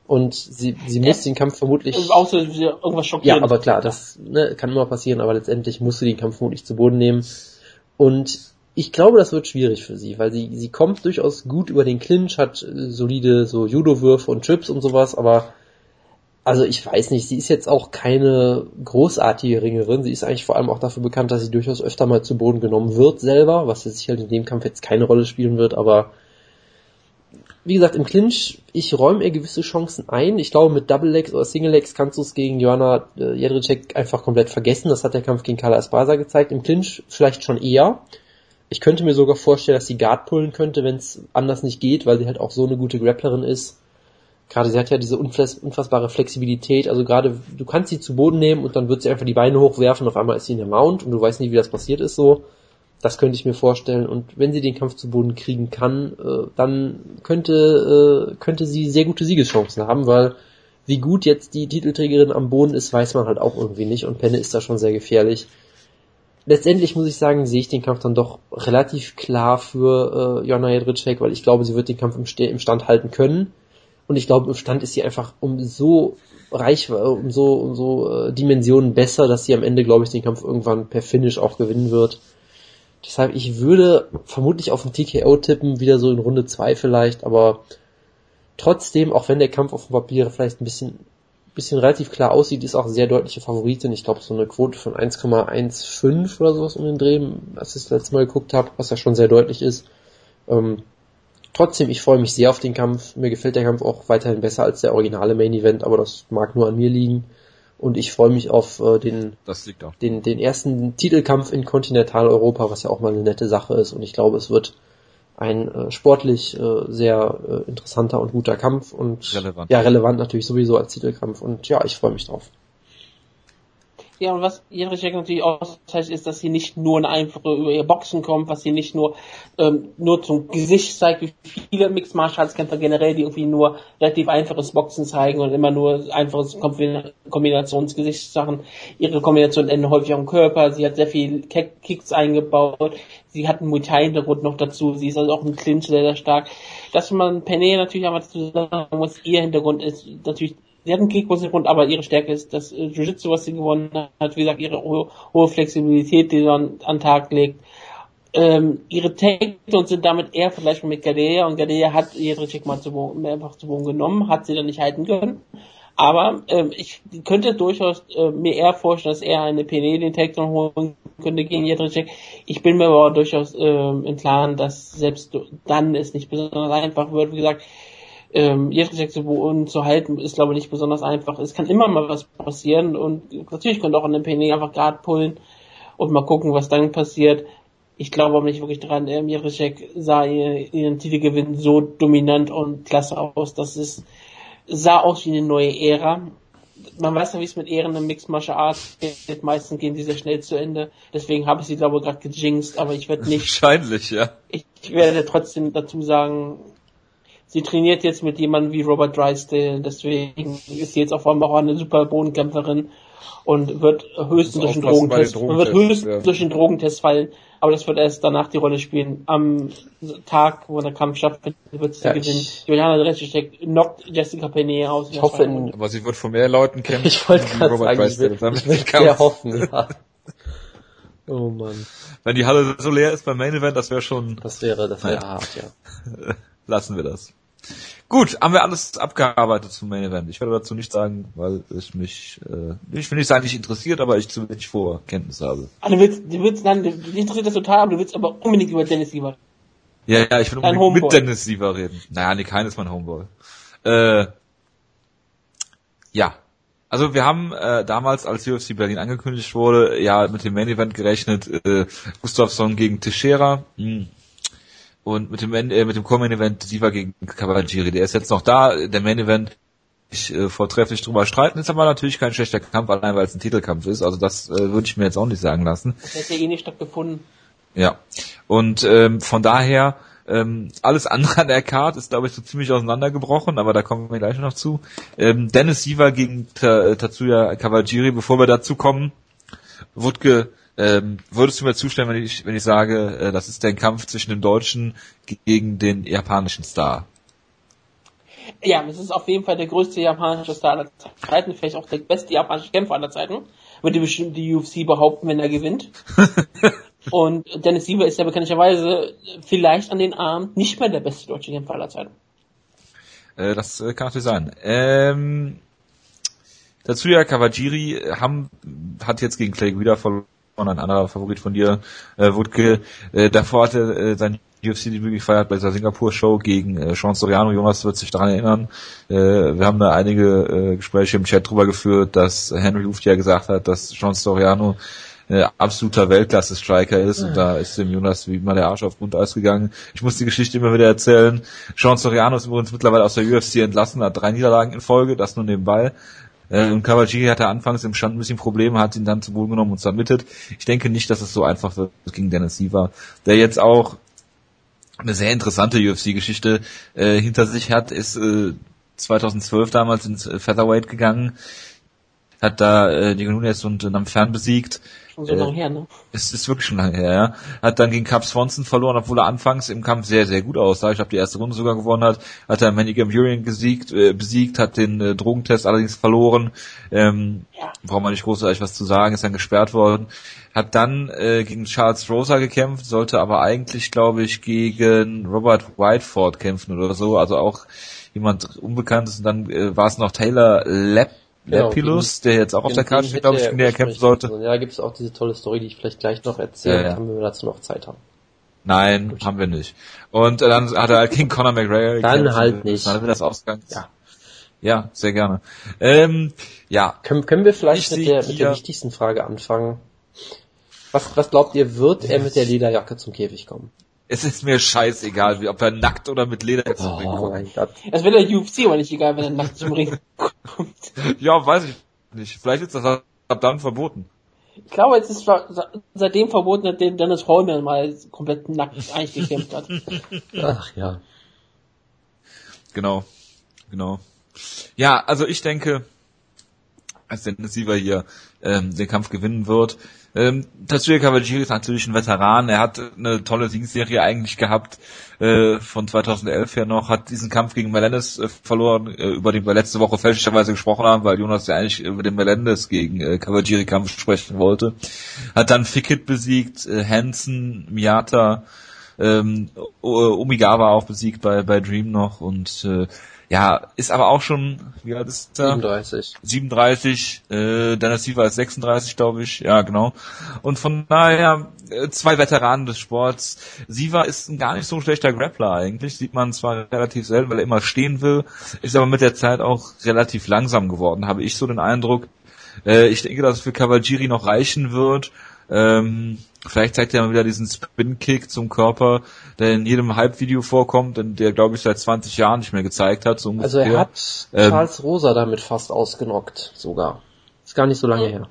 Und sie, sie muss den Kampf vermutlich... außer irgendwas Ja, schockierendes. aber klar, das ne, kann immer passieren, aber letztendlich musst du den Kampf vermutlich zu Boden nehmen. Und ich glaube, das wird schwierig für sie, weil sie, sie kommt durchaus gut über den Clinch, hat äh, solide so Judo-Würfe und Trips und sowas, aber also ich weiß nicht, sie ist jetzt auch keine großartige Ringerin. Sie ist eigentlich vor allem auch dafür bekannt, dass sie durchaus öfter mal zu Boden genommen wird selber, was jetzt sicherlich in dem Kampf jetzt keine Rolle spielen wird, aber wie gesagt, im Clinch, ich räume ihr gewisse Chancen ein. Ich glaube, mit Double Legs oder Single Legs kannst du es gegen Joanna äh, einfach komplett vergessen. Das hat der Kampf gegen Carla Esparza gezeigt. Im Clinch vielleicht schon eher. Ich könnte mir sogar vorstellen, dass sie Guard pullen könnte, wenn es anders nicht geht, weil sie halt auch so eine gute Grapplerin ist. Gerade sie hat ja diese unfass- unfassbare Flexibilität. Also gerade, du kannst sie zu Boden nehmen und dann wird sie einfach die Beine hochwerfen. Auf einmal ist sie in der Mount und du weißt nie, wie das passiert ist so. Das könnte ich mir vorstellen. Und wenn sie den Kampf zu Boden kriegen kann, äh, dann könnte, äh, könnte sie sehr gute Siegeschancen haben, weil wie gut jetzt die Titelträgerin am Boden ist, weiß man halt auch irgendwie nicht. Und Penne ist da schon sehr gefährlich. Letztendlich muss ich sagen, sehe ich den Kampf dann doch relativ klar für äh, Jonna Jedrzejczyk, weil ich glaube, sie wird den Kampf im, Ste im Stand halten können. Und ich glaube, im Stand ist sie einfach um so reich, um so, um so äh, Dimensionen besser, dass sie am Ende, glaube ich, den Kampf irgendwann per Finish auch gewinnen wird. Deshalb, ich würde vermutlich auf den TKO tippen, wieder so in Runde 2 vielleicht, aber trotzdem, auch wenn der Kampf auf dem Papier vielleicht ein bisschen, bisschen relativ klar aussieht, ist auch sehr deutliche Favoritin. Ich glaube, so eine Quote von 1,15 oder sowas um den Dreh, als ich das letzte Mal geguckt habe, was ja schon sehr deutlich ist. Ähm, trotzdem, ich freue mich sehr auf den Kampf. Mir gefällt der Kampf auch weiterhin besser als der originale Main Event, aber das mag nur an mir liegen. Und ich freue mich auf äh, den den, den ersten Titelkampf in Kontinentaleuropa, was ja auch mal eine nette Sache ist. Und ich glaube, es wird ein äh, sportlich äh, sehr äh, interessanter und guter Kampf und Relevant. ja relevant natürlich sowieso als Titelkampf. Und ja, ich freue mich drauf. Ja, und was Jedrzejczyk natürlich auszeichnet, ist, dass sie nicht nur eine einfache über ihr Boxen kommt, was sie nicht nur ähm, nur zum Gesicht zeigt, wie viele Mixed Martial Arts Kämpfer generell, die irgendwie nur relativ einfaches Boxen zeigen und immer nur einfaches Kombin- Kombinationsgesichtssachen. Ihre Kombinationen enden häufig am Körper. Sie hat sehr viel Kick- Kicks eingebaut. Sie hat einen Muay Hintergrund noch dazu. Sie ist also auch ein Clinch sehr, sehr stark. Dass man Penne natürlich einmal dazu sagen muss, ihr Hintergrund ist natürlich sie hat einen Kickbox-Hintergrund, aber ihre Stärke ist das äh, Jiu-Jitsu, was sie gewonnen hat. Wie gesagt, ihre hohe, hohe Flexibilität, die sie an, an Tag legt. Ähm, ihre Takedowns sind damit eher vergleichbar mit Gadea und Gadea hat Jedrzejczyk mal zu Boden, mehrfach zu Boden genommen, hat sie dann nicht halten können. Aber ähm, ich könnte durchaus äh, mir eher vorstellen, dass er eine Pene den Takedown holen könnte gegen Jedrzejczyk. Ich bin mir aber durchaus ähm, im Klaren, dass selbst dann es nicht besonders einfach wird. Wie gesagt, ähm, Jedrzejczyk zu zu halten, ist glaube ich nicht besonders einfach. Es kann immer mal was passieren und natürlich könnte auch an dem Pene einfach Guard pullen und mal gucken, was dann passiert. Ich glaube aber nicht wirklich dran. Ähm, Jedrzejczyk sah ihren, ihren Titelgewinn so dominant und klasse aus, dass es sah aus wie eine neue Ära. Man weiß ja, wie es mit Ehren im Mixed Martial Arts geht. Meistens gehen die sehr schnell zu Ende. Deswegen habe ich sie, glaube ich, gerade gejinxt, aber ich werde nicht Wahrscheinlich, ja. ich werde trotzdem dazu sagen, sie trainiert jetzt mit jemandem wie Robert Drysdale, deswegen ist sie jetzt auf einmal auch eine super Bodenkämpferin und wird höchstens durch den Drogentest, wird höchstens ja. durch den Drogentest fallen, aber das wird erst danach die Rolle spielen. Am Tag, wo der Kampf stattfindet, wird sie Ja, gewinnen. Juliana Dressig knockt Jessica Penne aus. Ich hoffe, in, Aber sie wird von mehr Leuten kämpfen. ich wollte gerade Robert sagen, ich Drysdale. will, ich will sehr hoffen, ja. Oh Mann, Wenn die Halle so leer ist beim Main Event, das wäre schon, das wäre, das wäre Ja. hart, ja. lassen wir das. Gut, haben wir alles abgearbeitet zum Main Event. Ich werde dazu nichts sagen, weil es mich, äh, ich will nicht sagen, nicht interessiert, aber ich zu wenig Vorkenntnis habe. Ah, du willst, du willst, nein, du, dich interessiert das total, aber du willst aber unbedingt über Dennis Siever. Ja, ja, ich will Dein unbedingt mit. Dennis Siever reden. Naja, Nick Hein ist mein Homeboy. Äh, ja. Also wir haben äh, damals, als UFC Berlin angekündigt wurde, ja mit dem Main Event gerechnet, äh, Gustafsson gegen Teixeira mh. Und mit dem, äh, mit dem Co-Main Event Siever gegen Cavalieri. Der ist jetzt noch da, der Main Event äh, vortrefflich drüber streiten. Ist aber natürlich kein schlechter Kampf, allein weil es ein Titelkampf ist. Also das äh, würde ich mir jetzt auch nicht sagen lassen. Das hätte eh nicht stattgefunden. Ja. Und ähm, von daher, ähm, alles andere an der Card ist, glaube ich, so ziemlich auseinandergebrochen, aber da kommen wir gleich noch zu. Ähm, Dennis Siever gegen Ta Tatsuya Kawajiri, bevor wir dazu kommen. Wutke, ähm, würdest du mir zustimmen, wenn ich, wenn ich sage, äh, das ist der Kampf zwischen dem Deutschen gegen den japanischen Star? Ja, das ist auf jeden Fall der größte japanische Star aller Zeiten, vielleicht auch der beste japanische Kämpfer aller Zeiten. Würde bestimmt die UFC behaupten, wenn er gewinnt. Und Dennis Siever ist ja bekanntlicherweise vielleicht an den Armen nicht mehr der beste deutsche Kämpfer aller Zeiten. Äh, das äh, kann natürlich sein. Ähm, Tatsuya Kawajiri haben, hat jetzt gegen Clay Guida verloren, ein anderer Favorit von dir, äh, Wutke. Äh, davor hatte äh, sein UFC-Debüt gefeiert bei dieser Singapur-Show gegen äh, Sean Soriano. Jonas wird sich daran erinnern. Äh, wir haben da einige äh, Gespräche im Chat drüber geführt, dass Henry Luft ja gesagt hat, dass Sean Soriano äh, absoluter Weltklasse-Striker ist und da ist dem Jonas wie immer der Arsch auf Grundeis gegangen. Ich muss die Geschichte immer wieder erzählen. Sean Soriano ist übrigens mittlerweile aus der UFC entlassen, hat drei Niederlagen in Folge, das nur nebenbei. Äh, und Kawajiri hatte anfangs im Stand ein bisschen Probleme, hat ihn dann zu Boden genommen und submitted. Ich denke nicht, dass es so einfach wird gegen Dennis Siever, der jetzt auch eine sehr interessante UFC-Geschichte äh, hinter sich hat, ist äh, 2012 damals ins äh, Featherweight gegangen, hat da äh, Diego Nunes und äh, Namfern besiegt. Schon so Äh, lange her, ne? Es ist wirklich schon lange her, ja. Hat dann gegen Cap Swanson verloren, obwohl er anfangs im Kampf sehr, sehr gut aussah. Ich glaube, die erste Runde sogar gewonnen hat. Hat er Manny Gamurian gesiegt, äh, besiegt, hat den äh, Drogentest allerdings verloren. Ähm, Ja. braucht man nicht großartig was zu sagen, ist dann gesperrt worden. Hat dann äh, gegen Charles Rosa gekämpft, sollte aber eigentlich, glaube ich, gegen Robert Whiteford kämpfen oder so, also auch jemand Unbekanntes. Und dann äh, war es noch Taylor Lep Genau, Lepilus, der jetzt auch auf der Karte den steht, glaube ich, der er kämpfen sollte. Ja, da gibt es auch diese tolle Story, die ich vielleicht gleich noch erzählen Ja, ja. kann, wenn wir dazu noch Zeit haben. Nein, haben wir nicht. Und äh, dann hat er halt gegen Conor McGregor Dann gekämpft. halt nicht. Dann wird das Ausgang. Ja. Ja, sehr gerne. Ähm, ja, Können, können wir vielleicht Ich mit der, mit der wichtigsten Frage anfangen? Was, was glaubt ihr, wird er mit der Lederjacke zum Käfig kommen? Es ist mir scheißegal, wie, ob er nackt oder mit Leder zum Ring Oh kommt. mein Gott. Das wäre der UFC aber nicht egal, wenn er nachts zum Ring kommt. Ja, weiß ich nicht. Vielleicht ist das ab dann verboten. Ich glaube, es ist seitdem verboten, nachdem Dennis Holman mal komplett nackt eigentlich gekämpft hat. Ach ja. Genau, genau. Ja, also ich denke, als Dennis Siever hier ähm, den Kampf gewinnen wird. Ähm, Tatsuya Kawajiri ist natürlich ein Veteran. Er hat eine tolle Siegesserie eigentlich gehabt äh, von 2011 her noch. Hat diesen Kampf gegen Melendez äh, verloren, äh, über den wir letzte Woche fälschlicherweise gesprochen haben, weil Jonas ja eigentlich über den Melendez gegen äh, Kawajiri Kampf sprechen wollte. Hat dann Fickett besiegt, äh, Hansen, Miyata, ähm, Umigawa auch besiegt bei, bei Dream noch und äh, ja, ist aber auch schon, wie alt ist er? 37. 37, äh, Dennis Siever ist 36, glaube ich, ja genau. Und von daher äh, zwei Veteranen des Sports. Siever ist ein gar nicht so schlechter Grappler eigentlich, sieht man zwar relativ selten, weil er immer stehen will, ist aber mit der Zeit auch relativ langsam geworden, habe ich so den Eindruck. Äh, ich denke, dass es für Kawajiri noch reichen wird. Ähm, vielleicht zeigt er mal wieder diesen Spin-Kick zum Körper, der in jedem Hype-Video vorkommt und der, glaube ich, seit 20 Jahren nicht mehr gezeigt hat. So Also er hat Ähm, Charles Rosa damit fast ausgenockt, sogar. Ist gar nicht so lange her.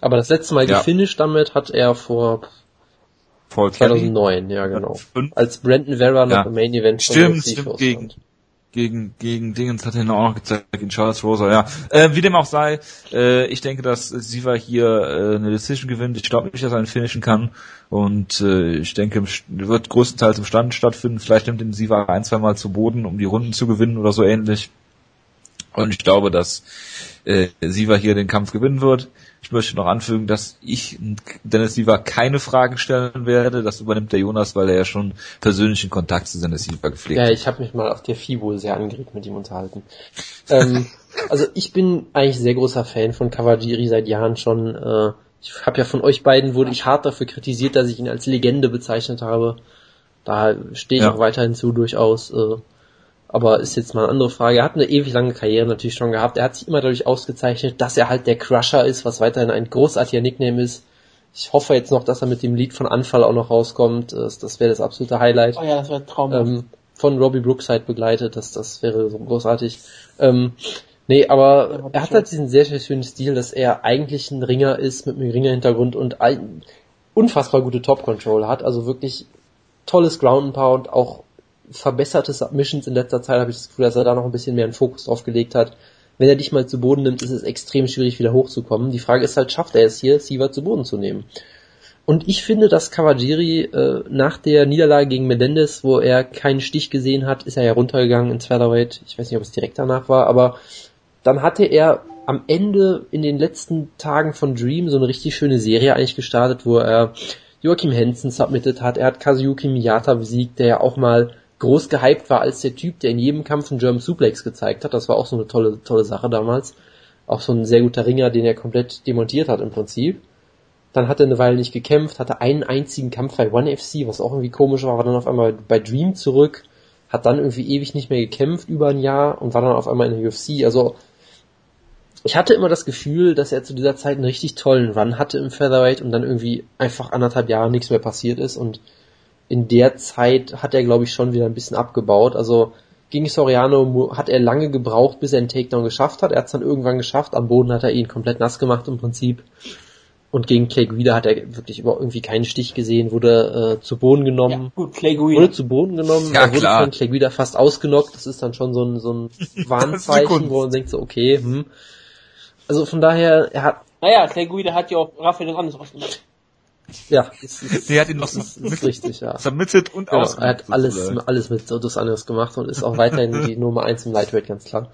Aber das letzte Mal Ja. gefinisht damit hat er vor Kelly. 2009, ja genau. Als Brandon Vera noch Ja. im Main Event Stimmt, stimmt, vor gegen-. Gegen gegen Dingens hat er ihn auch noch gezeigt gegen Charles Rosa, ja. Äh, wie dem auch sei, äh, ich denke, dass Siva hier äh, eine Decision gewinnt. Ich glaube nicht, dass er einen finishen kann und äh, ich denke, wird größtenteils im Stand stattfinden. Vielleicht nimmt ihn Siva ein, zwei Mal zu Boden, um die Runden zu gewinnen oder so ähnlich. Und ich glaube, dass äh, Siva hier den Kampf gewinnen wird. Ich möchte noch anfügen, dass ich Dennis Siva keine Fragen stellen werde. Das übernimmt der Jonas, weil er ja schon persönlichen Kontakt zu Dennis Siva gepflegt Ja, hat. ich habe mich mal auf der FIBO sehr angeregt mit ihm unterhalten. ähm, also ich bin eigentlich sehr großer Fan von Kawajiri seit Jahren schon. Äh, ich habe ja von euch beiden wurde ich hart dafür kritisiert, dass ich ihn als Legende bezeichnet habe. Da stehe ich Ja. auch weiterhin zu durchaus. Äh, aber ist jetzt mal eine andere Frage. Er hat eine ewig lange Karriere natürlich schon gehabt. Er hat sich immer dadurch ausgezeichnet, dass er halt der Crusher ist, was weiterhin ein großartiger Nickname ist. Ich hoffe jetzt noch, dass er mit dem Lied von Anfall auch noch rauskommt. Das, das wäre das absolute Highlight. Oh ja, das wäre Traum. Ähm, von Robbie Brookside begleitet, das, das wäre so großartig. Ähm, nee, aber er hat halt diesen sehr, sehr schönen Stil, dass er eigentlich ein Ringer ist mit einem Ringer-Hintergrund und ein, unfassbar gute Top-Control hat, also wirklich tolles Ground and Pound, auch verbesserte Submissions in letzter Zeit habe ich das Gefühl, dass er da noch ein bisschen mehr einen Fokus drauf gelegt hat. Wenn er dich mal zu Boden nimmt, ist es extrem schwierig wieder hochzukommen. Die Frage ist halt, schafft er es hier, Siva zu Boden zu nehmen? Und ich finde, dass Kawajiri äh, nach der Niederlage gegen Menendez, wo er keinen Stich gesehen hat, ist er ja runtergegangen ins Featherweight. Ich weiß nicht, ob es direkt danach war, aber dann hatte er am Ende in den letzten Tagen von Dream so eine richtig schöne Serie eigentlich gestartet, wo er Joachim Hansen submitted hat. Er hat Kazuyuki Miyata besiegt, der ja auch mal groß gehypt war als der Typ, der in jedem Kampf einen German Suplex gezeigt hat. Das war auch so eine tolle, tolle Sache damals. Auch so ein sehr guter Ringer, den er komplett demontiert hat im Prinzip. Dann hat er eine Weile nicht gekämpft, hatte einen einzigen Kampf bei One FC, was auch irgendwie komisch war, war dann auf einmal bei Dream zurück, hat dann irgendwie ewig nicht mehr gekämpft, über ein Jahr, und war dann auf einmal in der UFC. Also, ich hatte immer das Gefühl, dass er zu dieser Zeit einen richtig tollen Run hatte im Featherweight und dann irgendwie einfach anderthalb Jahre nichts mehr passiert ist und in der Zeit hat er, glaube ich, schon wieder ein bisschen abgebaut. Also gegen Soriano hat er lange gebraucht, bis er einen Takedown geschafft hat. Er hat es dann irgendwann geschafft. Am Boden hat er ihn komplett nass gemacht im Prinzip. Und gegen Clay Guida hat er wirklich über irgendwie keinen Stich gesehen, wurde äh, zu Boden genommen. Ja, gut, Clay Guida. Wurde zu Boden genommen, ja, er wurde klar. von Clay Guida fast ausgenockt. Das ist dann schon so ein, so ein Warnzeichen, wo man denkt so, okay, hm. Also von daher, er hat... Naja, Clay Guida hat ja auch Raphael anderes ausgemacht. Ja, ist, ist, der hat ihn noch das ist richtig, ja. Submitted und genau, Er hat alles, alles mit Dos anderes gemacht und ist auch weiterhin die Nummer eins im Lightweight, ganz klar.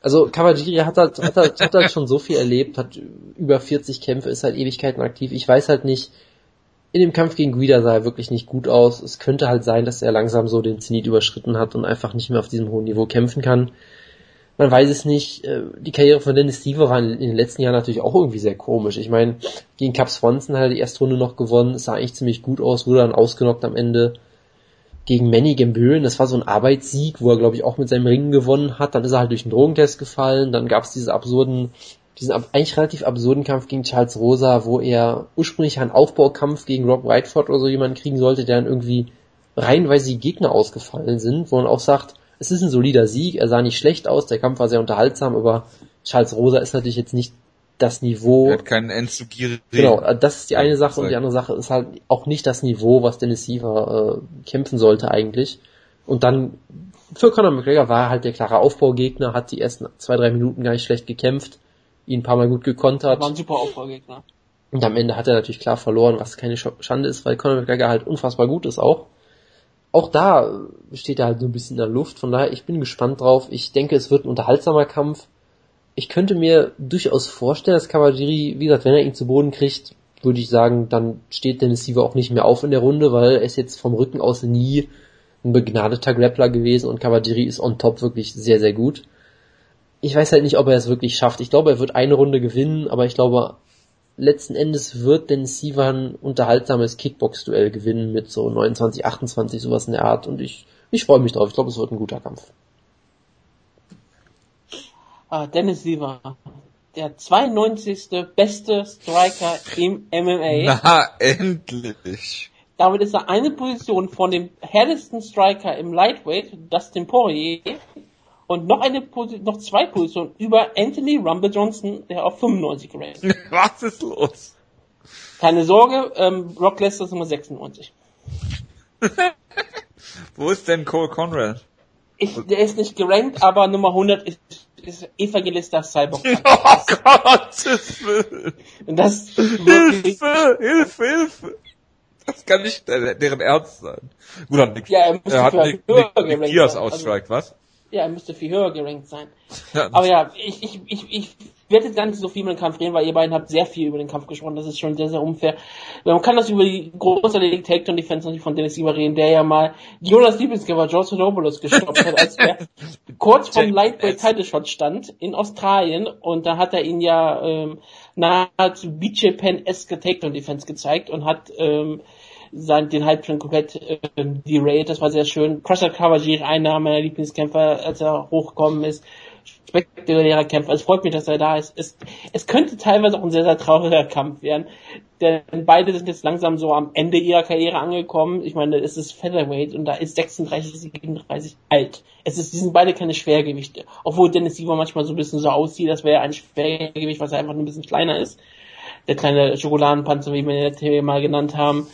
Also Kawajiri hat halt, hat halt, hat halt schon so viel erlebt, hat über 40 Kämpfe, ist halt Ewigkeiten aktiv. Ich weiß halt nicht, in dem Kampf gegen Guida sah er wirklich nicht gut aus. Es könnte halt sein, dass er langsam so den Zenit überschritten hat und einfach nicht mehr auf diesem hohen Niveau kämpfen kann man weiß es nicht. Äh, die Karriere von Dennis Steve war in den letzten Jahren natürlich auch irgendwie sehr komisch. Ich meine, gegen Cap Swanson hat er die erste Runde noch gewonnen, sah eigentlich ziemlich gut aus, wurde dann ausgenockt am Ende. Gegen Manny Gamböen, das war so ein Arbeitssieg, wo er, glaube ich, auch mit seinem Ringen gewonnen hat. Dann ist er halt durch einen Drogentest gefallen. Dann gab es diese absurden, diesen eigentlich relativ absurden Kampf gegen Charles Rosa, wo er ursprünglich einen Aufbaukampf gegen Rob Whiteford oder so jemanden kriegen sollte, der dann irgendwie reihenweise die Gegner ausgefallen sind, wo man auch sagt, es ist ein solider Sieg, er sah nicht schlecht aus, der Kampf war sehr unterhaltsam, aber Charles Rosa ist natürlich jetzt nicht das Niveau. Er hat keinen Enzugiri. Genau, das ist die eine Sache und die andere Sache ist halt auch nicht das Niveau, was Dennis Siever äh, kämpfen sollte eigentlich. Und dann für Conor McGregor war er halt der klare Aufbaugegner, hat die ersten zwei, drei Minuten gar nicht schlecht gekämpft, ihn ein paar Mal gut gekontert. War ein super Aufbaugegner. Und am Ende hat er natürlich klar verloren, was keine Schande ist, weil Conor McGregor halt unfassbar gut ist auch auch da steht er halt so ein bisschen in der Luft. Von daher, ich bin gespannt drauf. Ich denke, es wird ein unterhaltsamer Kampf. Ich könnte mir durchaus vorstellen, dass Kawajiri, wie gesagt, wenn er ihn zu Boden kriegt, würde ich sagen, dann steht Dennis Siever auch nicht mehr auf in der Runde, weil er ist jetzt vom Rücken aus nie ein begnadeter Grappler gewesen und Kawajiri ist on top wirklich sehr, sehr gut. Ich weiß halt nicht, ob er es wirklich schafft. Ich glaube, er wird eine Runde gewinnen, aber ich glaube, letzten Endes wird denn Sivan unterhaltsames Kickbox-Duell gewinnen mit so 29, 28, sowas in der Art und ich, ich freue mich drauf. Ich glaube, es wird ein guter Kampf. Ah, Dennis Sivan, der 92. beste Striker im MMA. Na, endlich. Damit ist er eine Position von dem härtesten Striker im Lightweight, Dustin Poirier, und noch eine Position, noch zwei Positionen über Anthony Rumble Johnson, der auf 95 gerankt Was ist los? Keine Sorge, ähm, Brock Lesnar ist Nummer 96. Wo ist denn Cole Conrad? Ich, der ist nicht gerankt, aber Nummer 100 ist, ist Evangelista Cyborg. Oh Gottes Willen! Das Hilfe, Hilfe, Hilfe! Das kann nicht deren Ernst sein. Gut, hat Nick, ja, er, er hat Nick, Nick, Nick Diaz outstrike, also, was? Ja, er müsste viel höher gerankt sein. Ja, Aber ja, ich, ich, ich, ich werde jetzt gar nicht so viel über den Kampf reden, weil ihr beiden habt sehr viel über den Kampf gesprochen. Das ist schon sehr, sehr unfair. Man kann das über die großartige Takedown Defense natürlich von Dennis Sieber reden, der ja mal Jonas Lieblingsgeber George Sonobolus gestoppt hat, als er kurz vom Lightweight Title Shot stand in Australien und da hat er ihn ja ähm, nahezu Beach Japan-esque Takedown Defense gezeigt und hat ähm, sein, den Halbstand komplett äh, derailed. Das war sehr schön. Crusher Kawajiri, einer meiner Lieblingskämpfer, als er hochgekommen ist. spektakulärer. Also es freut mich, dass er da ist. Es, es könnte teilweise auch ein sehr, sehr trauriger Kampf werden. Denn beide sind jetzt langsam so am Ende ihrer Karriere angekommen. Ich meine, es ist Featherweight und da ist 36, 37 alt. Es ist, die sind beide keine Schwergewichte. Obwohl Dennis Siever manchmal so ein bisschen so aussieht, das wäre ein Schwergewicht, was einfach nur ein bisschen kleiner ist. Der kleine Schokoladenpanzer, wie wir in der TV mal genannt haben.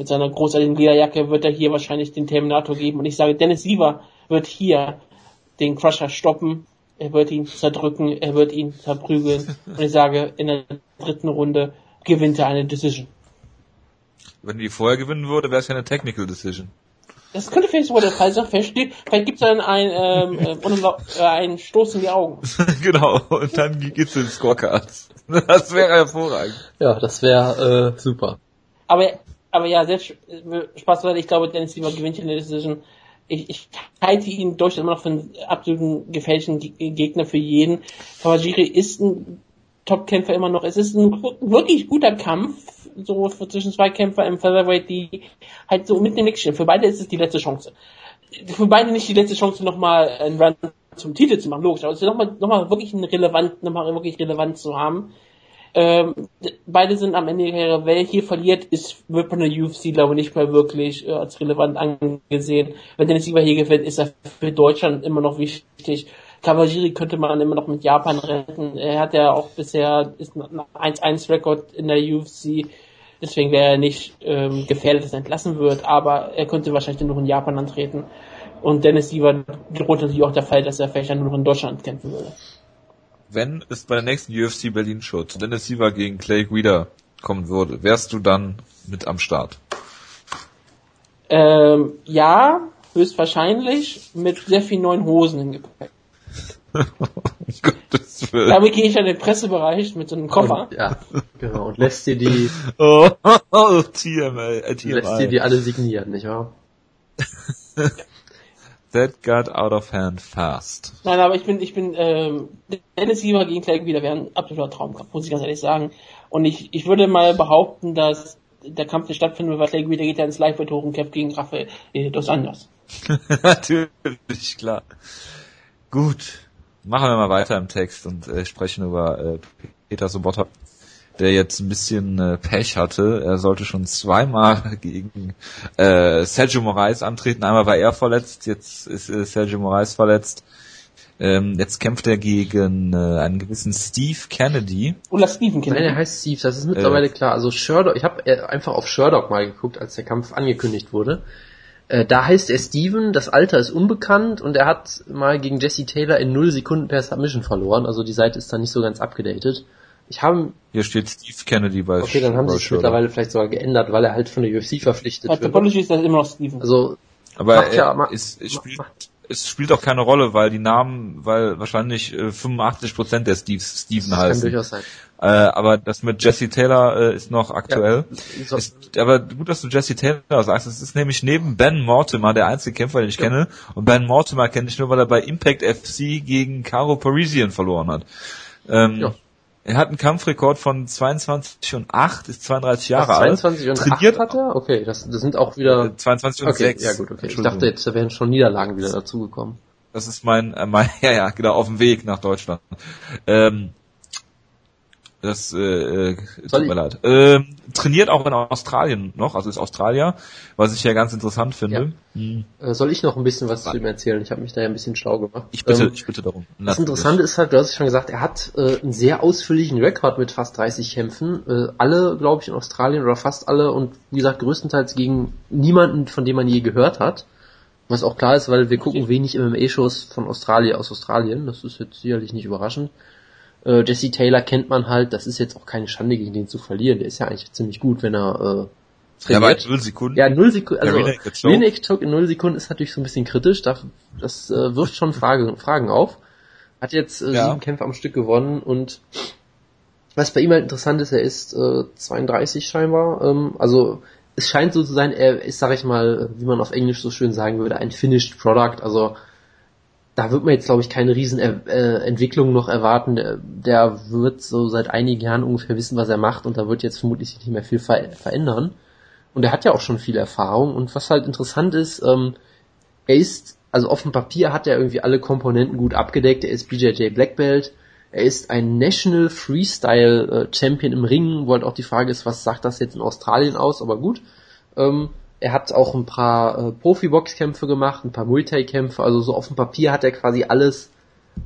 Mit seiner großartigen Lederjacke wird er hier wahrscheinlich den Terminator geben. Und ich sage, Dennis Siever wird hier den Crusher stoppen er wird ihn zerdrücken, er wird ihn zerprügeln. Und ich sage, in der dritten Runde gewinnt er eine Decision. Wenn die vorher gewinnen würde, wäre es ja eine Technical Decision. Das könnte vielleicht sogar der Fall sein. Vielleicht, vielleicht gibt es dann ein, ähm, äh, einen Stoß in die Augen. genau, und dann geht's in Scorecards. Das wäre hervorragend. Ja, das wäre äh, super. Aber, aber ja, selbst Spaß weil ich glaube, Dennis Lieber gewinnt hier eine Decision ich, ich halte ihn durchaus immer noch für einen absoluten gefährlichen Gegner für jeden. Kawajiri ist ein Topkämpfer immer noch. Es ist ein wirklich guter Kampf, so zwischen zwei Kämpfer im Featherweight, die halt so mit dem Nick stehen. Für beide ist es die letzte Chance. Für beide nicht die letzte Chance, nochmal einen Run zum Titel zu machen, logisch, aber es ist nochmal, nochmal wirklich ein relevant, nochmal wirklich relevant zu haben. Ähm, beide sind am Ende ihrer Welt. Hier verliert, ist, wird von der UFC, glaube ich, nicht mehr wirklich äh, als relevant angesehen. Wenn Dennis Siever hier gewinnt, ist er für Deutschland immer noch wichtig. Kawajiri könnte man immer noch mit Japan retten. Er hat ja auch bisher ist ein 1-1-Rekord in der UFC. Deswegen wäre er nicht ähm, gefährdet, dass er entlassen wird, aber er könnte wahrscheinlich nur noch in Japan antreten. Und Dennis Siever droht natürlich auch der Fall, dass er vielleicht nur noch in Deutschland kämpfen würde wenn es bei der nächsten UFC Berlin Show zu Dennis Siever gegen Clay Guida kommen würde, wärst du dann mit am Start? Ähm, ja, höchstwahrscheinlich mit sehr vielen neuen Hosen im Gepäck. Gottes Willen. Damit gehe ich an den Pressebereich mit so einem Koffer. Und, ja, genau. Und lässt dir die, oh, oh, äh, TMI. lässt dir die alle signieren, nicht wahr? That got out of hand fast. Nein, aber ich bin, ich bin, ähm, Dennis Siever gegen Clay wieder wäre ein absoluter Traumkampf, muss ich ganz ehrlich sagen. Und ich, ich würde mal behaupten, dass der Kampf nicht stattfinden wird, weil Clay wieder geht ja ins Lightweight hoch und kämpft gegen Rafael dos Anjos. Natürlich, klar. Gut. Machen wir mal weiter im Text und äh, sprechen über äh, Peter Sobotta der jetzt ein bisschen äh, Pech hatte. Er sollte schon zweimal gegen äh, Sergio Moraes antreten. Einmal war er verletzt, jetzt ist äh, Sergio Moraes verletzt. Ähm, jetzt kämpft er gegen äh, einen gewissen Steve Kennedy. Oder Stephen Kennedy. Nein, er heißt Steve, das ist mittlerweile äh, klar. Also Sherdock, ich habe äh, einfach auf Sherdock mal geguckt, als der Kampf angekündigt wurde. Äh, da heißt er Steven, das Alter ist unbekannt und er hat mal gegen Jesse Taylor in 0 Sekunden per Submission verloren. Also die Seite ist da nicht so ganz abgedatet. Ich habe hier steht Steve Kennedy bei Okay, dann haben sie es mittlerweile vielleicht sogar geändert, weil er halt von der UFC verpflichtet Bei wird. Apology ist das immer noch Steven. Also aber er, ja, es, es, spielt, es spielt auch keine Rolle, weil die Namen, weil wahrscheinlich äh, 85% der Steves Steven das heißen. Kann durchaus sein. Äh, aber das mit Jesse Taylor äh, ist noch aktuell. Ja, ist, aber gut, dass du Jesse Taylor sagst. Es ist nämlich neben Ben Mortimer der einzige Kämpfer, den ich ja. kenne. Und Ben Mortimer kenne ich nur, weil er bei Impact FC gegen Caro Parisian verloren hat. Ähm, ja. Er hat einen Kampfrekord von 22 und 8, ist 32 Jahre 22 alt. 22 und trainiert 8 hat er? Okay, das, das sind auch wieder... 22 und okay, 6. Ja gut, okay. Ich dachte jetzt, da wären schon Niederlagen wieder dazugekommen. Das ist mein, äh, mein, ja, ja, genau, auf dem Weg nach Deutschland. Ähm, das äh, äh tut mir leid. Ähm, trainiert auch in Australien noch, also ist Australier, was ich ja ganz interessant finde. Ja. Hm. Äh, soll ich noch ein bisschen was zu ihm erzählen? Ich habe mich da ja ein bisschen schlau gemacht. Ich bitte, ähm, ich bitte darum. Das Interessante ist halt, du hast es schon gesagt, er hat äh, einen sehr ausführlichen Rekord mit fast 30 Kämpfen. Äh, alle, glaube ich, in Australien oder fast alle und wie gesagt, größtenteils gegen niemanden, von dem man je gehört hat. Was auch klar ist, weil wir gucken wenig MMA-Shows von Australien aus Australien. Das ist jetzt sicherlich nicht überraschend. Äh, Jesse Taylor kennt man halt, das ist jetzt auch keine Schande gegen den zu verlieren. Der ist ja eigentlich ziemlich gut, wenn er äh, trainiert. Ja, null Sekunden. Ja, null Sekunden. Also Lineage Choke in null Sekunden ist natürlich so ein bisschen kritisch. Das, das äh, wirft schon Frage, Fragen auf. Hat jetzt äh, ja. sieben Kämpfe am Stück gewonnen und was bei ihm halt interessant ist, er ist äh, 32 scheinbar. Ähm, also es scheint so zu sein, er ist, sag ich mal, wie man auf Englisch so schön sagen würde, ein finished product. Also da wird man jetzt, glaube ich, keine riesen äh, Entwicklung noch erwarten. Der, wird so seit einigen Jahren ungefähr wissen, was er macht und da wird jetzt vermutlich nicht mehr viel ver verändern. Und er hat ja auch schon viel Erfahrung und was halt interessant ist, ähm, er ist also auf dem Papier hat er irgendwie alle Komponenten gut abgedeckt. Er ist BJJ Black Belt. Er ist ein National Freestyle äh, Champion im Ringen, wo halt auch die Frage ist, was sagt das jetzt in Australien aus, aber gut. Ähm, er hat auch ein paar äh, Profi-Boxkämpfe gemacht, ein paar Muay Thai-Kämpfe, also so auf dem Papier hat er quasi alles,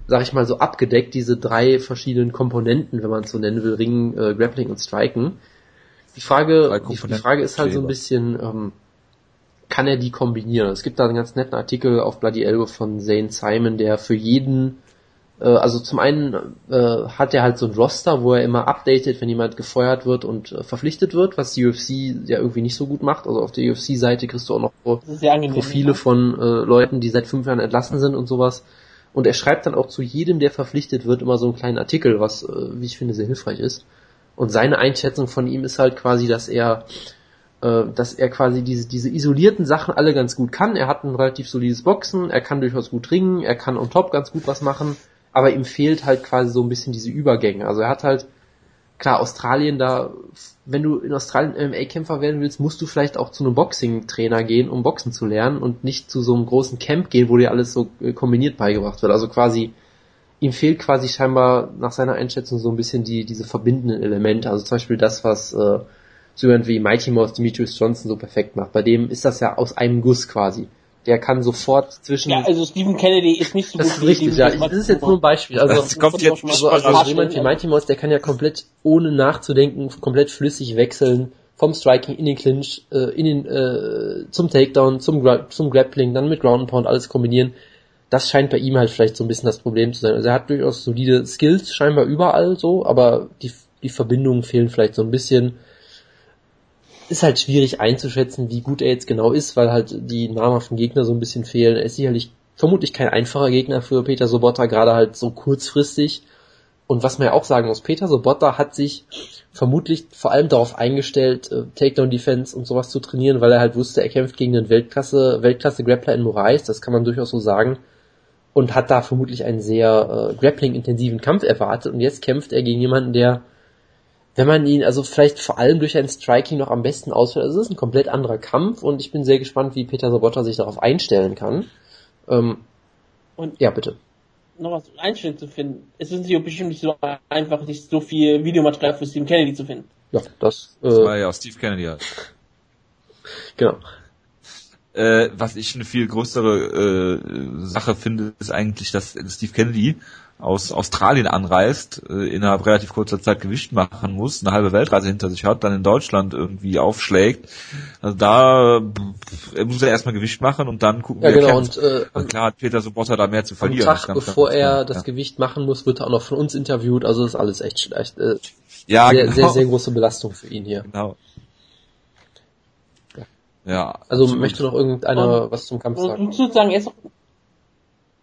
sag ich mal, so abgedeckt, diese drei verschiedenen Komponenten, wenn man es so nennen will, Ringen, äh, Grappling und Striken. Die Frage, die, die Frage ist halt so ein bisschen, ähm, kann er die kombinieren? Es gibt da einen ganz netten Artikel auf Bloody Elbow von Zane Simon, der für jeden äh, also zum einen äh, hat er halt so ein Roster, wo er immer updatet, wenn jemand gefeuert wird und äh, verpflichtet wird, was die UFC ja irgendwie nicht so gut macht. Also auf der UFC-Seite kriegst du auch noch so Profile ja. von äh, Leuten, die seit fünf Jahren entlassen sind und sowas. Und er schreibt dann auch zu jedem, der verpflichtet wird, immer so einen kleinen Artikel, was, äh, wie ich finde, sehr hilfreich ist. Und seine Einschätzung von ihm ist halt quasi, dass er äh, dass er quasi diese, diese isolierten Sachen alle ganz gut kann. Er hat ein relativ solides Boxen, er kann durchaus gut ringen, er kann on top ganz gut was machen aber ihm fehlt halt quasi so ein bisschen diese Übergänge. Also er hat halt, klar, Australien da, wenn du in Australien MMA-Kämpfer werden willst, musst du vielleicht auch zu einem Boxing-Trainer gehen, um Boxen zu lernen und nicht zu so einem großen Camp gehen, wo dir alles so äh, kombiniert beigebracht wird. Also quasi, ihm fehlt quasi scheinbar nach seiner Einschätzung so ein bisschen die, diese verbindenden Elemente. Also zum Beispiel das, was äh, so jemand wie Mighty Mouse Demetrius Johnson so perfekt macht. Bei dem ist das ja aus einem Guss quasi der kann sofort zwischen. Ja, also Stephen Kennedy ist nicht so das gut. Das ist richtig, ja. Das ist jetzt nur ein Beispiel. Also, das kommt jetzt also, also, also jemand wie Mighty Mouse, der kann ja komplett ohne nachzudenken, komplett flüssig wechseln vom Striking in den Clinch, äh, in den, äh, zum Takedown, zum, Gra zum Grappling, dann mit Ground and Pound alles kombinieren. Das scheint bei ihm halt vielleicht so ein bisschen das Problem zu sein. Also er hat durchaus solide Skills, scheinbar überall so, aber die, die Verbindungen fehlen vielleicht so ein bisschen ist halt schwierig einzuschätzen, wie gut er jetzt genau ist, weil halt die namhaften Gegner so ein bisschen fehlen. Er ist sicherlich vermutlich kein einfacher Gegner für Peter Sobotta, gerade halt so kurzfristig. Und was man ja auch sagen muss, Peter Sobotta hat sich vermutlich vor allem darauf eingestellt, äh, Takedown Defense und sowas zu trainieren, weil er halt wusste, er kämpft gegen einen Weltklasse, Weltklasse Grappler in Moraes, das kann man durchaus so sagen. Und hat da vermutlich einen sehr äh, Grappling-intensiven Kampf erwartet. Und jetzt kämpft er gegen jemanden, der wenn man ihn also vielleicht vor allem durch ein Striking noch am besten ausführt. Also es ist ein komplett anderer Kampf und ich bin sehr gespannt, wie Peter Sobotta sich darauf einstellen kann. Ähm, und ja, bitte. Noch was einstellen zu finden. Es ist nicht bestimmt nicht so einfach, nicht so viel Videomaterial für Steve Kennedy zu finden. Ja, das, äh, das war ja auch Steve Kennedy halt. Genau. Äh, was ich eine viel größere äh, Sache finde, ist eigentlich, dass Steve Kennedy aus Australien anreist, äh, innerhalb relativ kurzer Zeit Gewicht machen muss, eine halbe Weltreise hinter sich hat, dann in Deutschland irgendwie aufschlägt. Also da äh, muss er erstmal Gewicht machen und dann gucken, ja, wie genau, Und, äh, also klar hat Peter Sobotta da mehr zu verlieren. Am Tag, ganz, bevor ganz er das ja. Gewicht machen muss, wird er auch noch von uns interviewt, also ist alles echt schlecht. Äh, ja, sehr, genau. sehr, sehr große Belastung für ihn hier. Genau. Ja. Also möchte noch irgendeiner was zum Kampf sagen? Ich würde sagen, erst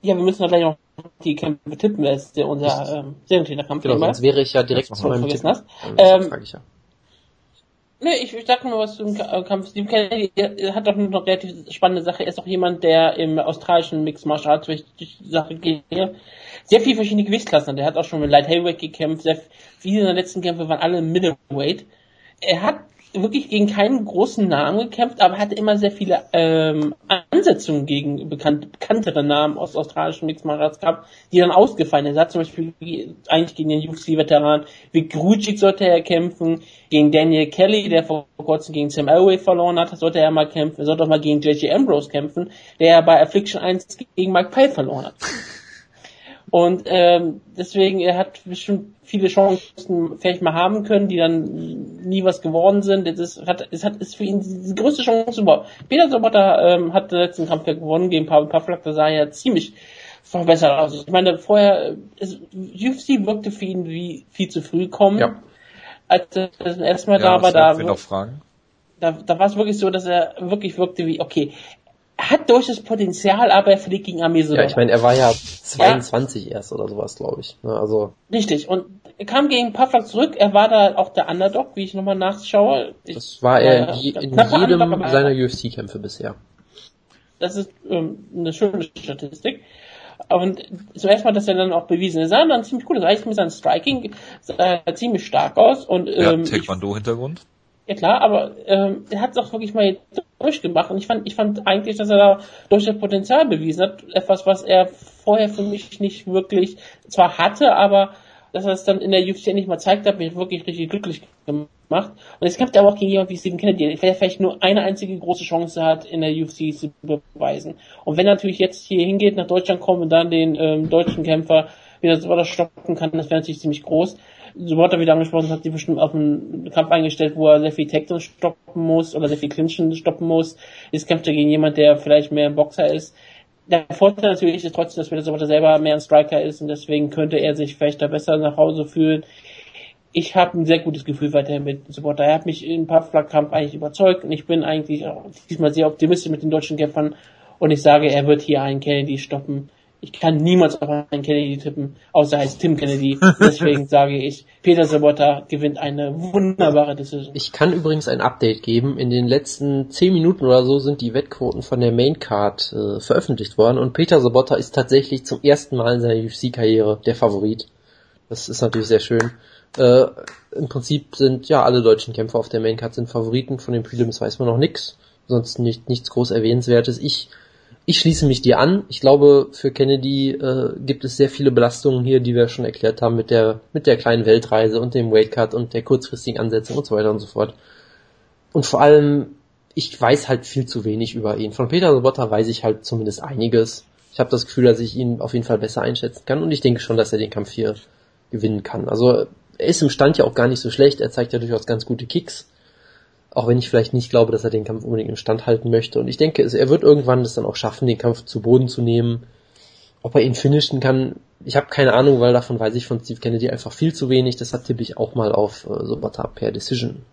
ja, wir müssen gleich noch die Kämpfe tippen, ist ja unser ähm, Serientäterkampf. Genau, sonst wäre ich ja direkt zu meinem Tipp. Hast. Ähm, ich ja. Nee, ich, ich sag nur was zum äh, Kampf. Steve Kennedy hat doch eine relativ spannende Sache. Er ist auch jemand, der im australischen Mixed Martial Arts durch die Sache geht. Sehr viele verschiedene Gewichtsklassen. Der hat auch schon mit Light Heavyweight gekämpft. Sehr viele seiner letzten Kämpfe waren alle Middleweight. Er hat wirklich gegen keinen großen Namen gekämpft, aber hatte immer sehr viele ähm, Ansetzungen gegen bekannt, bekanntere Namen aus australischen Mixed gehabt, die dann ausgefallen sind. Er hat zum Beispiel eigentlich gegen den UFC-Veteran Vic Grujic sollte er kämpfen, gegen Daniel Kelly, der vor kurzem gegen Sam Elway verloren hat, sollte er mal kämpfen, er sollte auch mal gegen JJ Ambrose kämpfen, der bei Affliction 1 gegen Mike Pyle verloren hat. Und ähm, deswegen, er hat bestimmt viele Chancen vielleicht mal haben können, die dann nie was geworden sind. Es ist, hat, es hat, ist für ihn die größte Chance überhaupt. Peter Sobotta ähm, hat den letzten Kampf ja gewonnen gegen Pavel Pavlak, da sah er ja ziemlich verbessert aus. Ich meine, vorher, es, UFC wirkte für ihn wie viel zu früh kommen. Ja. Als er das erste Mal ja, da war, da, da, da war es wirklich so, dass er wirklich wirkte wie, okay, hat durchaus Potenzial, aber er fliegt gegen Armee Ja, ich meine, er war ja 22 ja. erst oder sowas, glaube ich. Ne, also Richtig, und er kam gegen Pavlak zurück, er war da auch der Underdog, wie ich nochmal nachschaue. Ich, das war er äh, in, in jedem Underdog, seiner UFC-Kämpfe bisher. Das ist ähm, eine schöne Statistik. Und zuerst mal, dass er dann auch bewiesen ist. Er sah dann ziemlich cool aus. Eigentlich mit seinem Striking sah er ziemlich stark aus. Und, ähm, ja, Taekwondo-Hintergrund. Ja klar, aber ähm, er hat es auch wirklich mal durchgemacht und ich fand, ich fand eigentlich, dass er da durch das Potenzial bewiesen hat. Etwas, was er vorher für mich nicht wirklich zwar hatte, aber dass er es dann in der UFC nicht mal zeigt, hat mich wirklich richtig glücklich gemacht. Und es kämpft aber auch gegen jemanden wie Stephen Kennedy, der vielleicht nur eine einzige große Chance hat, in der UFC zu beweisen. Und wenn er natürlich jetzt hier hingeht, nach Deutschland kommt und dann den ähm, deutschen Kämpfer wieder so stoppen kann, das wäre natürlich ziemlich groß. Er wieder angesprochen hat, die bestimmt auf einen Kampf eingestellt, wo er sehr viel Takedowns stoppen muss oder sehr viel Clinchen stoppen muss. Jetzt kämpft er gegen jemand, der vielleicht mehr ein Boxer ist der Vorteil natürlich ist trotzdem, dass Minnesota selber mehr ein Striker ist und deswegen könnte er sich vielleicht da besser nach Hause fühlen. Ich habe ein sehr gutes Gefühl weiterhin mit Supporter. Er hat mich im Pubflag-Kampf eigentlich überzeugt und ich bin eigentlich auch diesmal sehr optimistisch mit den deutschen Kämpfern und ich sage, er wird hier einen Kennedy stoppen ich kann niemals auf einen Kennedy tippen, außer er heißt Tim Kennedy. Deswegen sage ich, Peter Sobotta gewinnt eine wunderbare Decision. Ich kann übrigens ein Update geben. In den letzten zehn Minuten oder so sind die Wettquoten von der Maincard äh, veröffentlicht worden und Peter Sobotta ist tatsächlich zum ersten Mal in seiner UFC-Karriere der Favorit. Das ist natürlich sehr schön. Äh, Im Prinzip sind ja alle deutschen Kämpfer auf der Maincard sind Favoriten. Von den Prelims weiß man noch nichts. Sonst nicht, nichts groß Erwähnenswertes. Ich ich schließe mich dir an. Ich glaube, für Kennedy äh, gibt es sehr viele Belastungen hier, die wir schon erklärt haben mit der mit der kleinen Weltreise und dem Weightcut und der kurzfristigen Ansetzung und so weiter und so fort. Und vor allem, ich weiß halt viel zu wenig über ihn. Von Peter Sobotta weiß ich halt zumindest einiges. Ich habe das Gefühl, dass ich ihn auf jeden Fall besser einschätzen kann und ich denke schon, dass er den Kampf hier gewinnen kann. Also er ist im Stand ja auch gar nicht so schlecht. Er zeigt ja durchaus ganz gute Kicks. Auch wenn ich vielleicht nicht glaube, dass er den Kampf unbedingt im Stand halten möchte. Und ich denke, er wird irgendwann es dann auch schaffen, den Kampf zu Boden zu nehmen. Ob er ihn finishen kann, ich habe keine Ahnung, weil davon weiß ich von Steve Kennedy einfach viel zu wenig. Deshalb tippe ich auch mal auf äh, Sobata per Decision.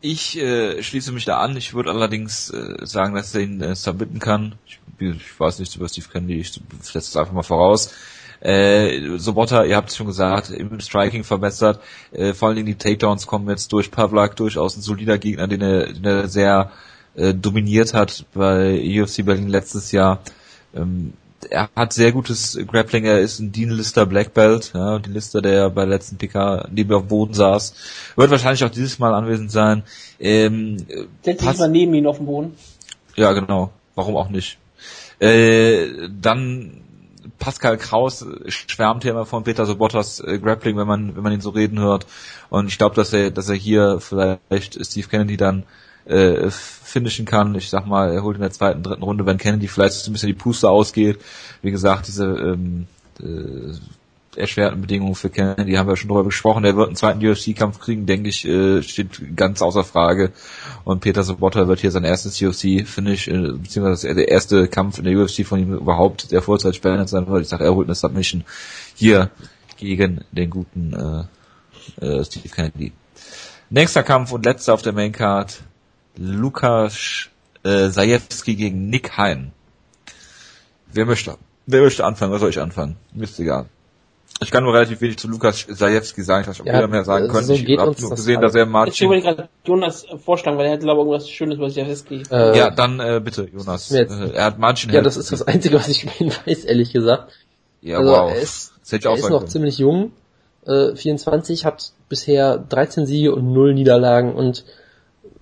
Ich äh, schließe mich da an. Ich würde allerdings äh, sagen, dass er ihn äh, submitten kann. Ich, ich weiß nicht über Steve Kennedy, ich setze es einfach mal voraus. Äh, Sobotta, ihr habt es schon gesagt, im Striking verbessert. Äh, vor allen Dingen die Takedowns kommen jetzt durch Pavlak durchaus ein solider Gegner, den er, den er sehr äh, dominiert hat bei UFC Berlin letztes Jahr. Ähm, er hat sehr gutes Grappling, er ist ein Dean Lister Black Belt, ja, die Lister, der bei der letzten PK neben auf Boden saß, wird wahrscheinlich auch dieses Mal anwesend sein. Ähm, Setz dich mal neben ihn auf den Boden. Ja, genau. Warum auch nicht? Äh, dann Pascal Kraus schwärmt ja immer von Peter Sobottas äh, Grappling, wenn man wenn man ihn so reden hört. Und ich glaube, dass er dass er hier vielleicht Steve Kennedy dann äh, finishen kann. Ich sag mal, er holt in der zweiten, dritten Runde, wenn Kennedy vielleicht ein bisschen die Puste ausgeht. Wie gesagt, diese ähm, äh, erschwerten Bedingungen für Kennedy haben wir schon drüber gesprochen. Er wird einen zweiten UFC-Kampf kriegen, denke ich, äh, steht ganz außer Frage. Und Peter Sobotta wird hier sein erstes UFC-Finish, äh, beziehungsweise der erste Kampf in der UFC von ihm überhaupt der Vollzeitspannend sein wird. Ich sage, er holt eine Submission hier gegen den guten äh, äh, Steve Kennedy. Nächster Kampf und letzter auf der Maincard. Lukas äh, Zajewski gegen Nick Hein. Wer möchte? Wer möchte anfangen? Was soll ich anfangen? Mir ist egal. Ich kann nur relativ wenig zu Lukas Zajewski sagen, ich weiß nicht, ob ja, mehr sagen können. So ich habe nur gesehen, dass er Martin... Ich wollte gerade Jonas vorschlagen, weil er hätte glaube ich irgendwas Schönes über Zajewski. Äh, ja, dann äh, bitte, Jonas. Jetzt, äh, er hat Martin Ja, das ist das Einzige, was ich über ihn weiß, ehrlich gesagt. Ja, also, wow. Er ist, er ist noch können. ziemlich jung, äh, 24, hat bisher 13 Siege und 0 Niederlagen und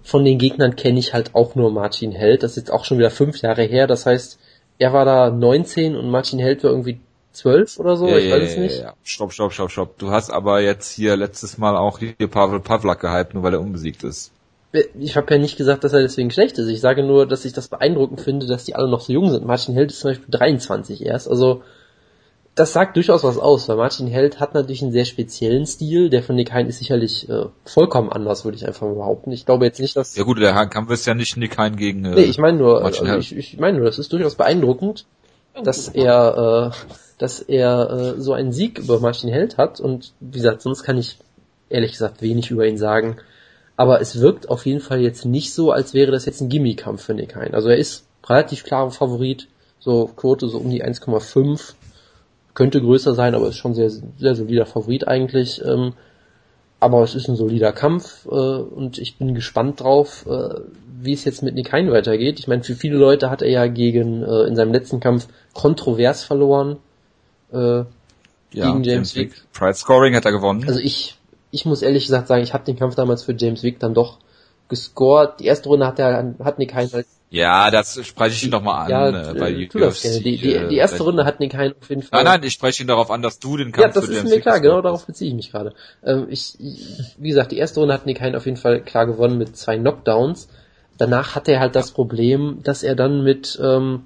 von den Gegnern kenne ich halt auch nur Martin Held. Das ist jetzt auch schon wieder fünf Jahre her. Das heißt, er war da 19 und Martin Held war irgendwie zwölf oder so, ja, ich weiß es nicht. Ja, Stopp, stopp, stopp, stopp. Du hast aber jetzt hier letztes Mal auch hier Pavel Pavlak gehypt, nur weil er unbesiegt ist. Ich habe ja nicht gesagt, dass er deswegen schlecht ist. Ich sage nur, dass ich das beeindruckend finde, dass die alle noch so jung sind. Martin Held ist zum Beispiel 23 erst. Also das sagt durchaus was aus, weil Martin Held hat natürlich einen sehr speziellen Stil. Der von Nick Hein ist sicherlich äh, vollkommen anders, würde ich einfach behaupten. Ich glaube jetzt nicht, dass... Ja gut, der Kampf ist ja nicht Nick Hein gegen... Äh, nee, ich meine nur, also ich, ich meine nur, das ist durchaus beeindruckend, dass er... Äh, dass er äh, so einen Sieg über Martin Held hat und wie gesagt, sonst kann ich ehrlich gesagt wenig über ihn sagen. Aber es wirkt auf jeden Fall jetzt nicht so, als wäre das jetzt ein Gimmie-Kampf für Nick Hein. Also er ist relativ klarer Favorit, so Quote so um die 1,5, könnte größer sein, aber ist schon sehr, sehr solider Favorit eigentlich. Ähm, aber es ist ein solider Kampf äh, und ich bin gespannt drauf, äh, wie es jetzt mit Nick Hein weitergeht. Ich meine, für viele Leute hat er ja gegen äh, in seinem letzten Kampf kontrovers verloren äh, ja, gegen James Wick. Pride Scoring hat er gewonnen. Also ich ich muss ehrlich gesagt sagen, ich habe den Kampf damals für James Wick dann doch gescored. Die erste Runde hat er hat Nick Hein halt ja, das spreche ich ihn doch mal an ja, äh, bei äh, tu das gerne. Die, die, äh, die erste wenn- Runde hat Nick Hein auf jeden Fall. Nein, nein, ich spreche ihn darauf an, dass du den Kampf Ja, das ist James mir Wick klar, genau darauf beziehe ich mich gerade. Ähm, ich, wie gesagt, die erste Runde hat Nick Hein auf jeden Fall klar gewonnen mit zwei Knockdowns. Danach hat er halt das Problem, dass er dann mit, ähm,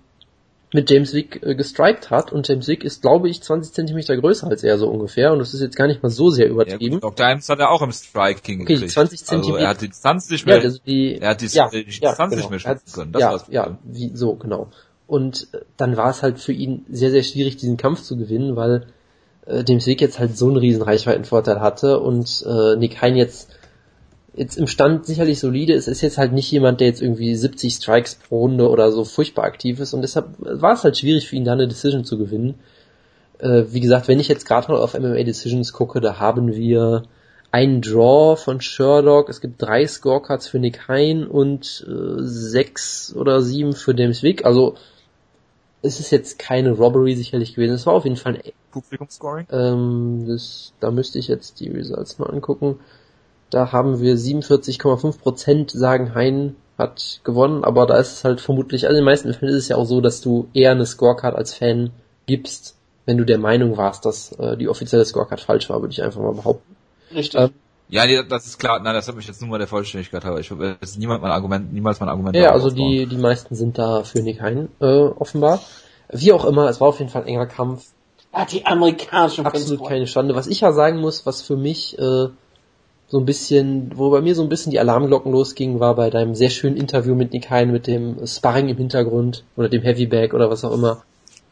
mit James Wick äh, gestrikt hat und James Wick ist, glaube ich, 20 Zentimeter größer als er so ungefähr und das ist jetzt gar nicht mal so sehr Ja, übertrieben. gut, Dr. Himes hat er auch im Striking Okay, die gekriegt. 20 Also Zentimeter- er hat die Distanz nicht ja, mehr, also die, er hat die, ja, die ja, Distanz genau. nicht mehr schützen können. Das ja, war das ja, wie, so, genau. Und äh, dann war es halt für ihn sehr, sehr schwierig, diesen Kampf zu gewinnen, weil äh, James Wick jetzt halt so einen riesen Reichweitenvorteil hatte und äh, Nick Hein jetzt jetzt im Stand sicherlich solide ist, ist jetzt halt nicht jemand, der jetzt irgendwie 70 Strikes pro Runde oder so furchtbar aktiv ist und deshalb war es halt schwierig für ihn da eine Decision zu gewinnen. Äh, wie gesagt, wenn ich jetzt gerade mal auf MMA Decisions gucke, da haben wir einen Draw von Sherlock, es gibt drei Scorecards für Nick Hein und äh, sechs oder sieben für James Wick, also es ist jetzt keine Robbery sicherlich gewesen, es war auf jeden Fall ein Publikumscoring? ähm, das, da müsste ich jetzt die Results mal angucken. Da haben wir 47,5% sagen, Hein hat gewonnen, aber da ist es halt vermutlich, also in den meisten Fällen ist es ja auch so, dass du eher eine Scorecard als Fan gibst, wenn du der Meinung warst, dass äh, die offizielle Scorecard falsch war, würde ich einfach mal behaupten. Richtig. Ähm, Ja, nee, das ist klar. Nein, das hat mich jetzt nur mal der Vollständigkeit halber. Ich das ist niemand mein Argument, niemals mein Argument. Ja, also die, die meisten sind da für Nick Hein, äh, offenbar. Wie auch immer, es war auf jeden Fall ein enger Kampf. Ah, die amerikanischen absolut Fans- keine Schande. Was ich ja sagen muss, was für mich äh, so ein bisschen, wo bei mir so ein bisschen die Alarmglocken losgingen, war bei deinem sehr schönen Interview mit Nick Hein mit dem Sparring im Hintergrund oder dem Heavybag oder was auch immer,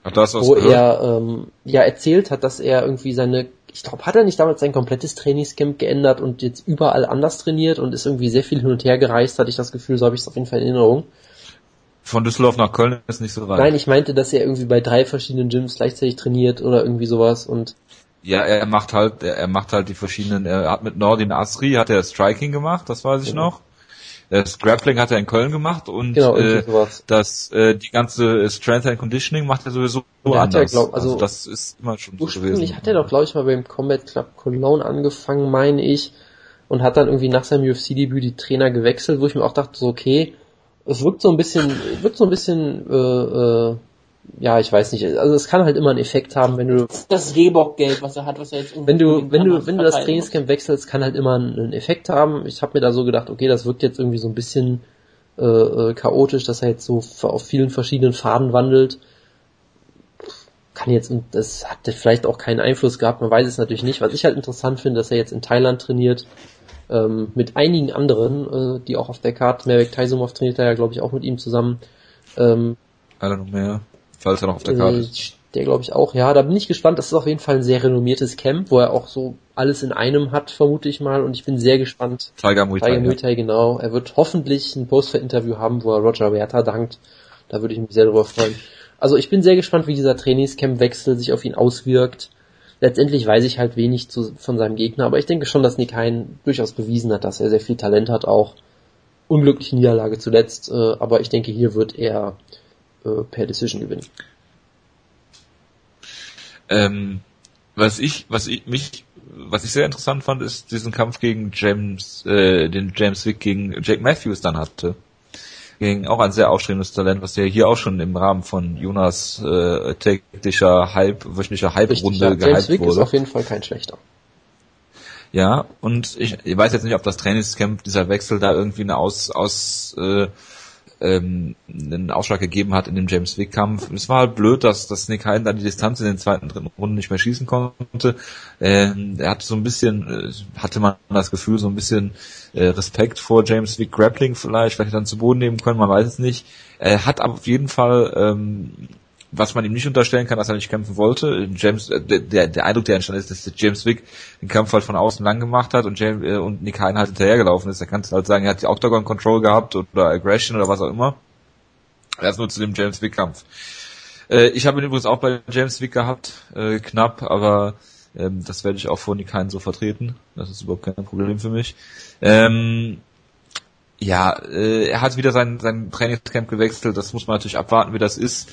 Ach, da hast du was wo gehört? er ähm, ja erzählt hat, dass er irgendwie seine, ich glaube, hat er nicht damals sein komplettes Trainingscamp geändert und jetzt überall anders trainiert und ist irgendwie sehr viel hin und her gereist, hatte ich das Gefühl, so habe ich es auf jeden Fall in Erinnerung. Von Düsseldorf nach Köln ist nicht so weit. Nein, ich meinte, dass er irgendwie bei drei verschiedenen Gyms gleichzeitig trainiert oder irgendwie sowas und Ja, er macht halt, er, er macht halt die verschiedenen, er hat mit Nordin Asri hat er Striking gemacht, das weiß ich Genau. noch. Das Grappling hat er in Köln gemacht und genau, äh, das äh, die ganze Strength and Conditioning macht er sowieso Und er hat anders. glaub- also das ist immer schon so gewesen. hat er doch, glaube ich, mal beim Combat Club Cologne angefangen, meine ich, und hat dann irgendwie nach seinem UFC-Debüt die Trainer gewechselt, wo ich mir auch dachte, so okay, es wirkt so ein bisschen, wirkt so ein bisschen, äh, äh, ja, ich weiß nicht, also es kann halt immer einen Effekt haben, wenn du, Das Reebok-Geld, was er hat, was er jetzt wenn du, wenn du, wenn du das Trainingscamp wechselst, kann halt immer einen Effekt haben. Ich habe mir da so gedacht, okay, das wirkt jetzt irgendwie so ein bisschen äh, äh, chaotisch, dass er jetzt so auf vielen verschiedenen Faden wandelt. Kann jetzt, und das hat vielleicht auch keinen Einfluss gehabt, man weiß es natürlich nicht. Was ich halt interessant finde, dass er jetzt in Thailand trainiert, ähm, mit einigen anderen, äh, die auch auf der Karte, Mervek Taisumov trainiert da ja, glaube ich, auch mit ihm zusammen. Ähm, Einer noch mehr, falls er noch auf der Karte ist. der glaube ich auch, ja, da bin ich gespannt. Das ist auf jeden Fall ein sehr renommiertes Camp, wo er auch so alles in einem hat, vermute ich mal. Und ich bin sehr gespannt. Tiger Muay Thai. Tiger. Muay Thai, genau. Er wird hoffentlich ein Post-Interview haben, wo er Roger Werther dankt. Da würde ich mich sehr darüber freuen. Also ich bin sehr gespannt, wie dieser Trainingscamp-Wechsel sich auf ihn auswirkt. Letztendlich weiß ich halt wenig zu, von seinem Gegner, aber ich denke schon, dass Nick Hein durchaus bewiesen hat, dass er sehr viel Talent hat, auch unglückliche Niederlage zuletzt, äh, aber ich denke, hier wird er äh, per Decision gewinnen. Ähm, was ich, was ich mich, was ich sehr interessant fand, ist diesen Kampf gegen James, äh, den James Wick gegen Jake Matthews dann hatte. Gegen auch ein sehr aufstrebendes Talent, was ja hier auch schon im Rahmen von Jonas äh, täglicher Hype, wöchentlicher Hype-Runde ja, James gehypt Wick ist wurde. auf jeden Fall kein schlechter. Ja, und ich, ich weiß jetzt nicht, ob das Trainingscamp, dieser Wechsel da irgendwie eine Aus, aus äh, ähm, einen Ausschlag gegeben hat in dem James Wick Kampf. Es war halt blöd, dass, dass Nick Hein dann die Distanz in den zweiten, dritten Runden nicht mehr schießen konnte. Ähm, er hatte so ein bisschen, äh, hatte man das Gefühl, so ein bisschen äh, Respekt vor James Wick Grappling vielleicht, vielleicht dann zu Boden nehmen können, man weiß es nicht. Er hat auf jeden Fall ähm, was man ihm nicht unterstellen kann, dass er nicht kämpfen wollte. James, äh, der, der Eindruck, der entstanden ist, dass James Wick den Kampf halt von außen lang gemacht hat und James, äh, und Nick Hein halt hinterhergelaufen ist. Da kannst du halt sagen, er hat die Octagon Control gehabt oder Aggression oder was auch immer. Das nur zu dem James Wick Kampf. Äh, ich habe ihn übrigens auch bei James Wick gehabt, äh, knapp, aber ähm, das werde ich auch vor Nick Hein so vertreten. Das ist überhaupt kein Problem für mich. Ähm, ja, äh, er hat wieder sein, sein Trainingscamp gewechselt. Das muss man natürlich abwarten, wie das ist.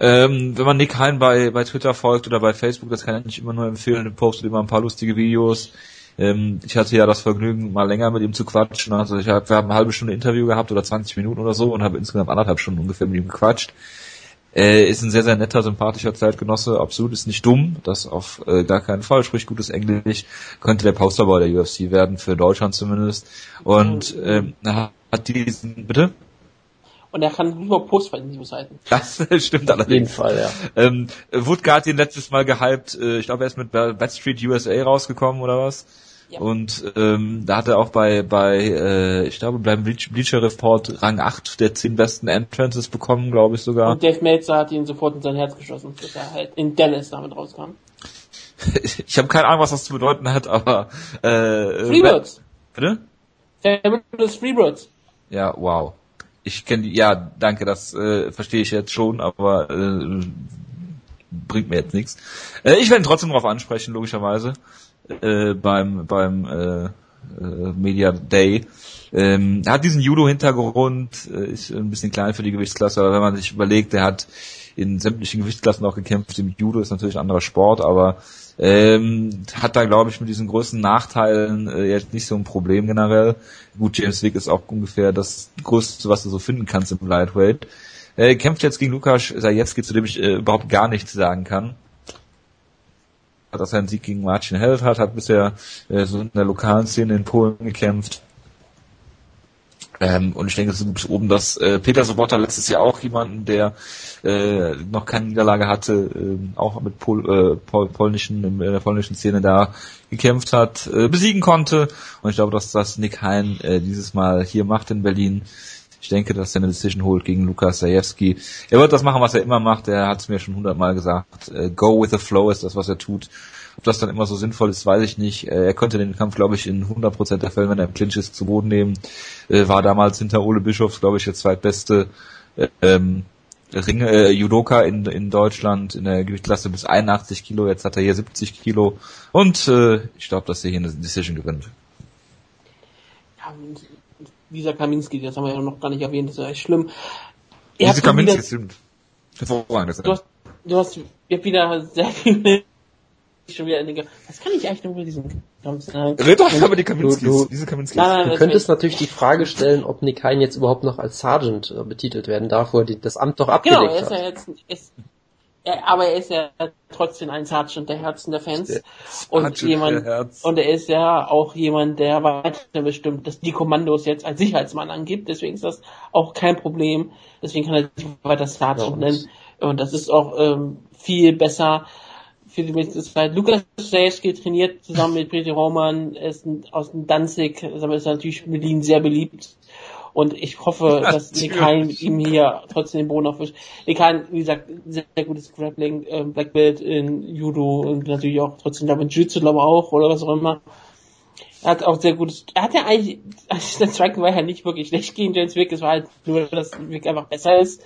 Ähm, wenn man Nick Hein bei, bei Twitter folgt oder bei Facebook, das kann ich nicht immer nur empfehlen, der postet immer ein paar lustige Videos. Ähm, ich hatte ja das Vergnügen, mal länger mit ihm zu quatschen. Also ich hab, wir haben eine halbe Stunde Interview gehabt oder 20 Minuten oder so und habe insgesamt anderthalb Stunden ungefähr mit ihm gequatscht. Äh, ist ein sehr, sehr netter, sympathischer Zeitgenosse, absolut ist nicht dumm, das auf äh, gar keinen Fall, spricht gutes Englisch, könnte der Posterboy der UFC werden, für Deutschland zumindest. Und ähm, hat diesen, bitte? Und er kann über Post-News halten. Das stimmt allerdings. Auf jeden Fall, ja. Ähm, wurde Guardian letztes Mal gehypt, äh, ich glaube, er ist mit Bad Street USA rausgekommen oder was? Ja. Und ähm, da hat er auch bei, bei äh, ich glaube, beim Bleacher Report Rang 8 der 10 besten Entrances bekommen, glaube ich sogar. Und Dave Meltzer hat ihn sofort in sein Herz geschossen, dass er halt in Dallas damit rauskam. ich habe keine Ahnung, was das zu bedeuten hat, aber äh, Freebirds. Bitte? Fabulous Freebirds. Ja, wow. Ich kenne die, ja, danke, das äh, verstehe ich jetzt schon, aber äh, bringt mir jetzt nichts. Äh, ich werde trotzdem darauf ansprechen, logischerweise, äh, beim beim äh, äh, Media Day. Ähm, hat diesen Judo-Hintergrund, äh, ist ein bisschen klein für die Gewichtsklasse, aber wenn man sich überlegt, er hat in sämtlichen Gewichtsklassen auch gekämpft. Im Judo ist natürlich ein anderer Sport, aber ähm, hat da, glaube ich, mit diesen größten Nachteilen äh, jetzt nicht so ein Problem generell. Gut, James Wick ist auch ungefähr das Größte, was du so finden kannst im Lightweight. Äh, kämpft jetzt gegen Lukas Sajewski, zu dem ich äh, überhaupt gar nichts sagen kann. Dass er einen Sieg gegen Marcin Held hat, hat bisher äh, so in der lokalen Szene in Polen gekämpft. Ähm, und ich denke, es ist oben, dass äh, Peter Sobotta letztes Jahr auch jemanden, der äh, noch keine Niederlage hatte, äh, auch mit Pol, äh, Pol polnischen, in der polnischen Szene da gekämpft hat, äh, besiegen konnte. Und ich glaube, dass das Nick Hein äh, dieses Mal hier macht in Berlin. Ich denke, dass er eine Decision holt gegen Lukas Zajewski. Er wird das machen, was er immer macht. Er hat es mir schon hundertmal gesagt. Äh, go with the flow ist das, was er tut. Ob das dann immer so sinnvoll ist, weiß ich nicht. Äh, er könnte den Kampf, glaube ich, in 100% der Fälle, wenn er im Clinch ist, zu Boden nehmen. Äh, war damals hinter Ole Bischofs, glaube ich, der zweitbeste äh, ähm, Ring, äh, Judoka in, in Deutschland in der Gewichtsklasse bis 81 Kilo. Jetzt hat er hier 70 Kilo. Und äh, ich glaube, dass er hier eine Decision gewinnt. Ja, dieser Kaminski, das haben wir ja noch gar nicht erwähnt, das ist echt schlimm. Diese Kaminski, stimmt. Hervorragend. Du hast, du hast, ihr habt wieder sehr viele schon wieder eine, was kann ich eigentlich noch über diesen Kampf sagen? Red doch aber die Kaminskis, Du- du- diese Kaminskis. Nein, nein, Du könntest natürlich die Frage stellen, ob Nick Hein jetzt überhaupt noch als Sergeant äh, betitelt werden darf, wo er die, das Amt doch Genau, abgelegt er ist ja hat. jetzt, ist, er, aber er ist ja trotzdem ein Sergeant der Herzen der Fans. Der und jemand, und er ist ja auch jemand, der weiter bestimmt, dass die Kommandos jetzt als Sicherheitsmann angibt. Deswegen ist das auch kein Problem. Deswegen kann er sich weiter Sergeant Ja, und- nennen. Und das ist auch ähm, viel besser für die nächste Zeit. Lukas Zajewski trainiert zusammen mit Briti Roman, ist aus dem Danzig, ist natürlich in Berlin sehr beliebt. Und ich hoffe, dass Nick Hein ihm hier trotzdem den Boden aufwischt. Nick Hein, wie gesagt, sehr, sehr gutes Grappling, ähm, Black Belt in Judo und natürlich auch trotzdem, glaube ich, in Jiu-Jitsu, glaube ich, auch, oder was auch immer. Er hat auch sehr gutes, er hat ja eigentlich, also der Striking war ja nicht wirklich schlecht gegen James Wick, es war halt nur, dass Wick einfach besser ist.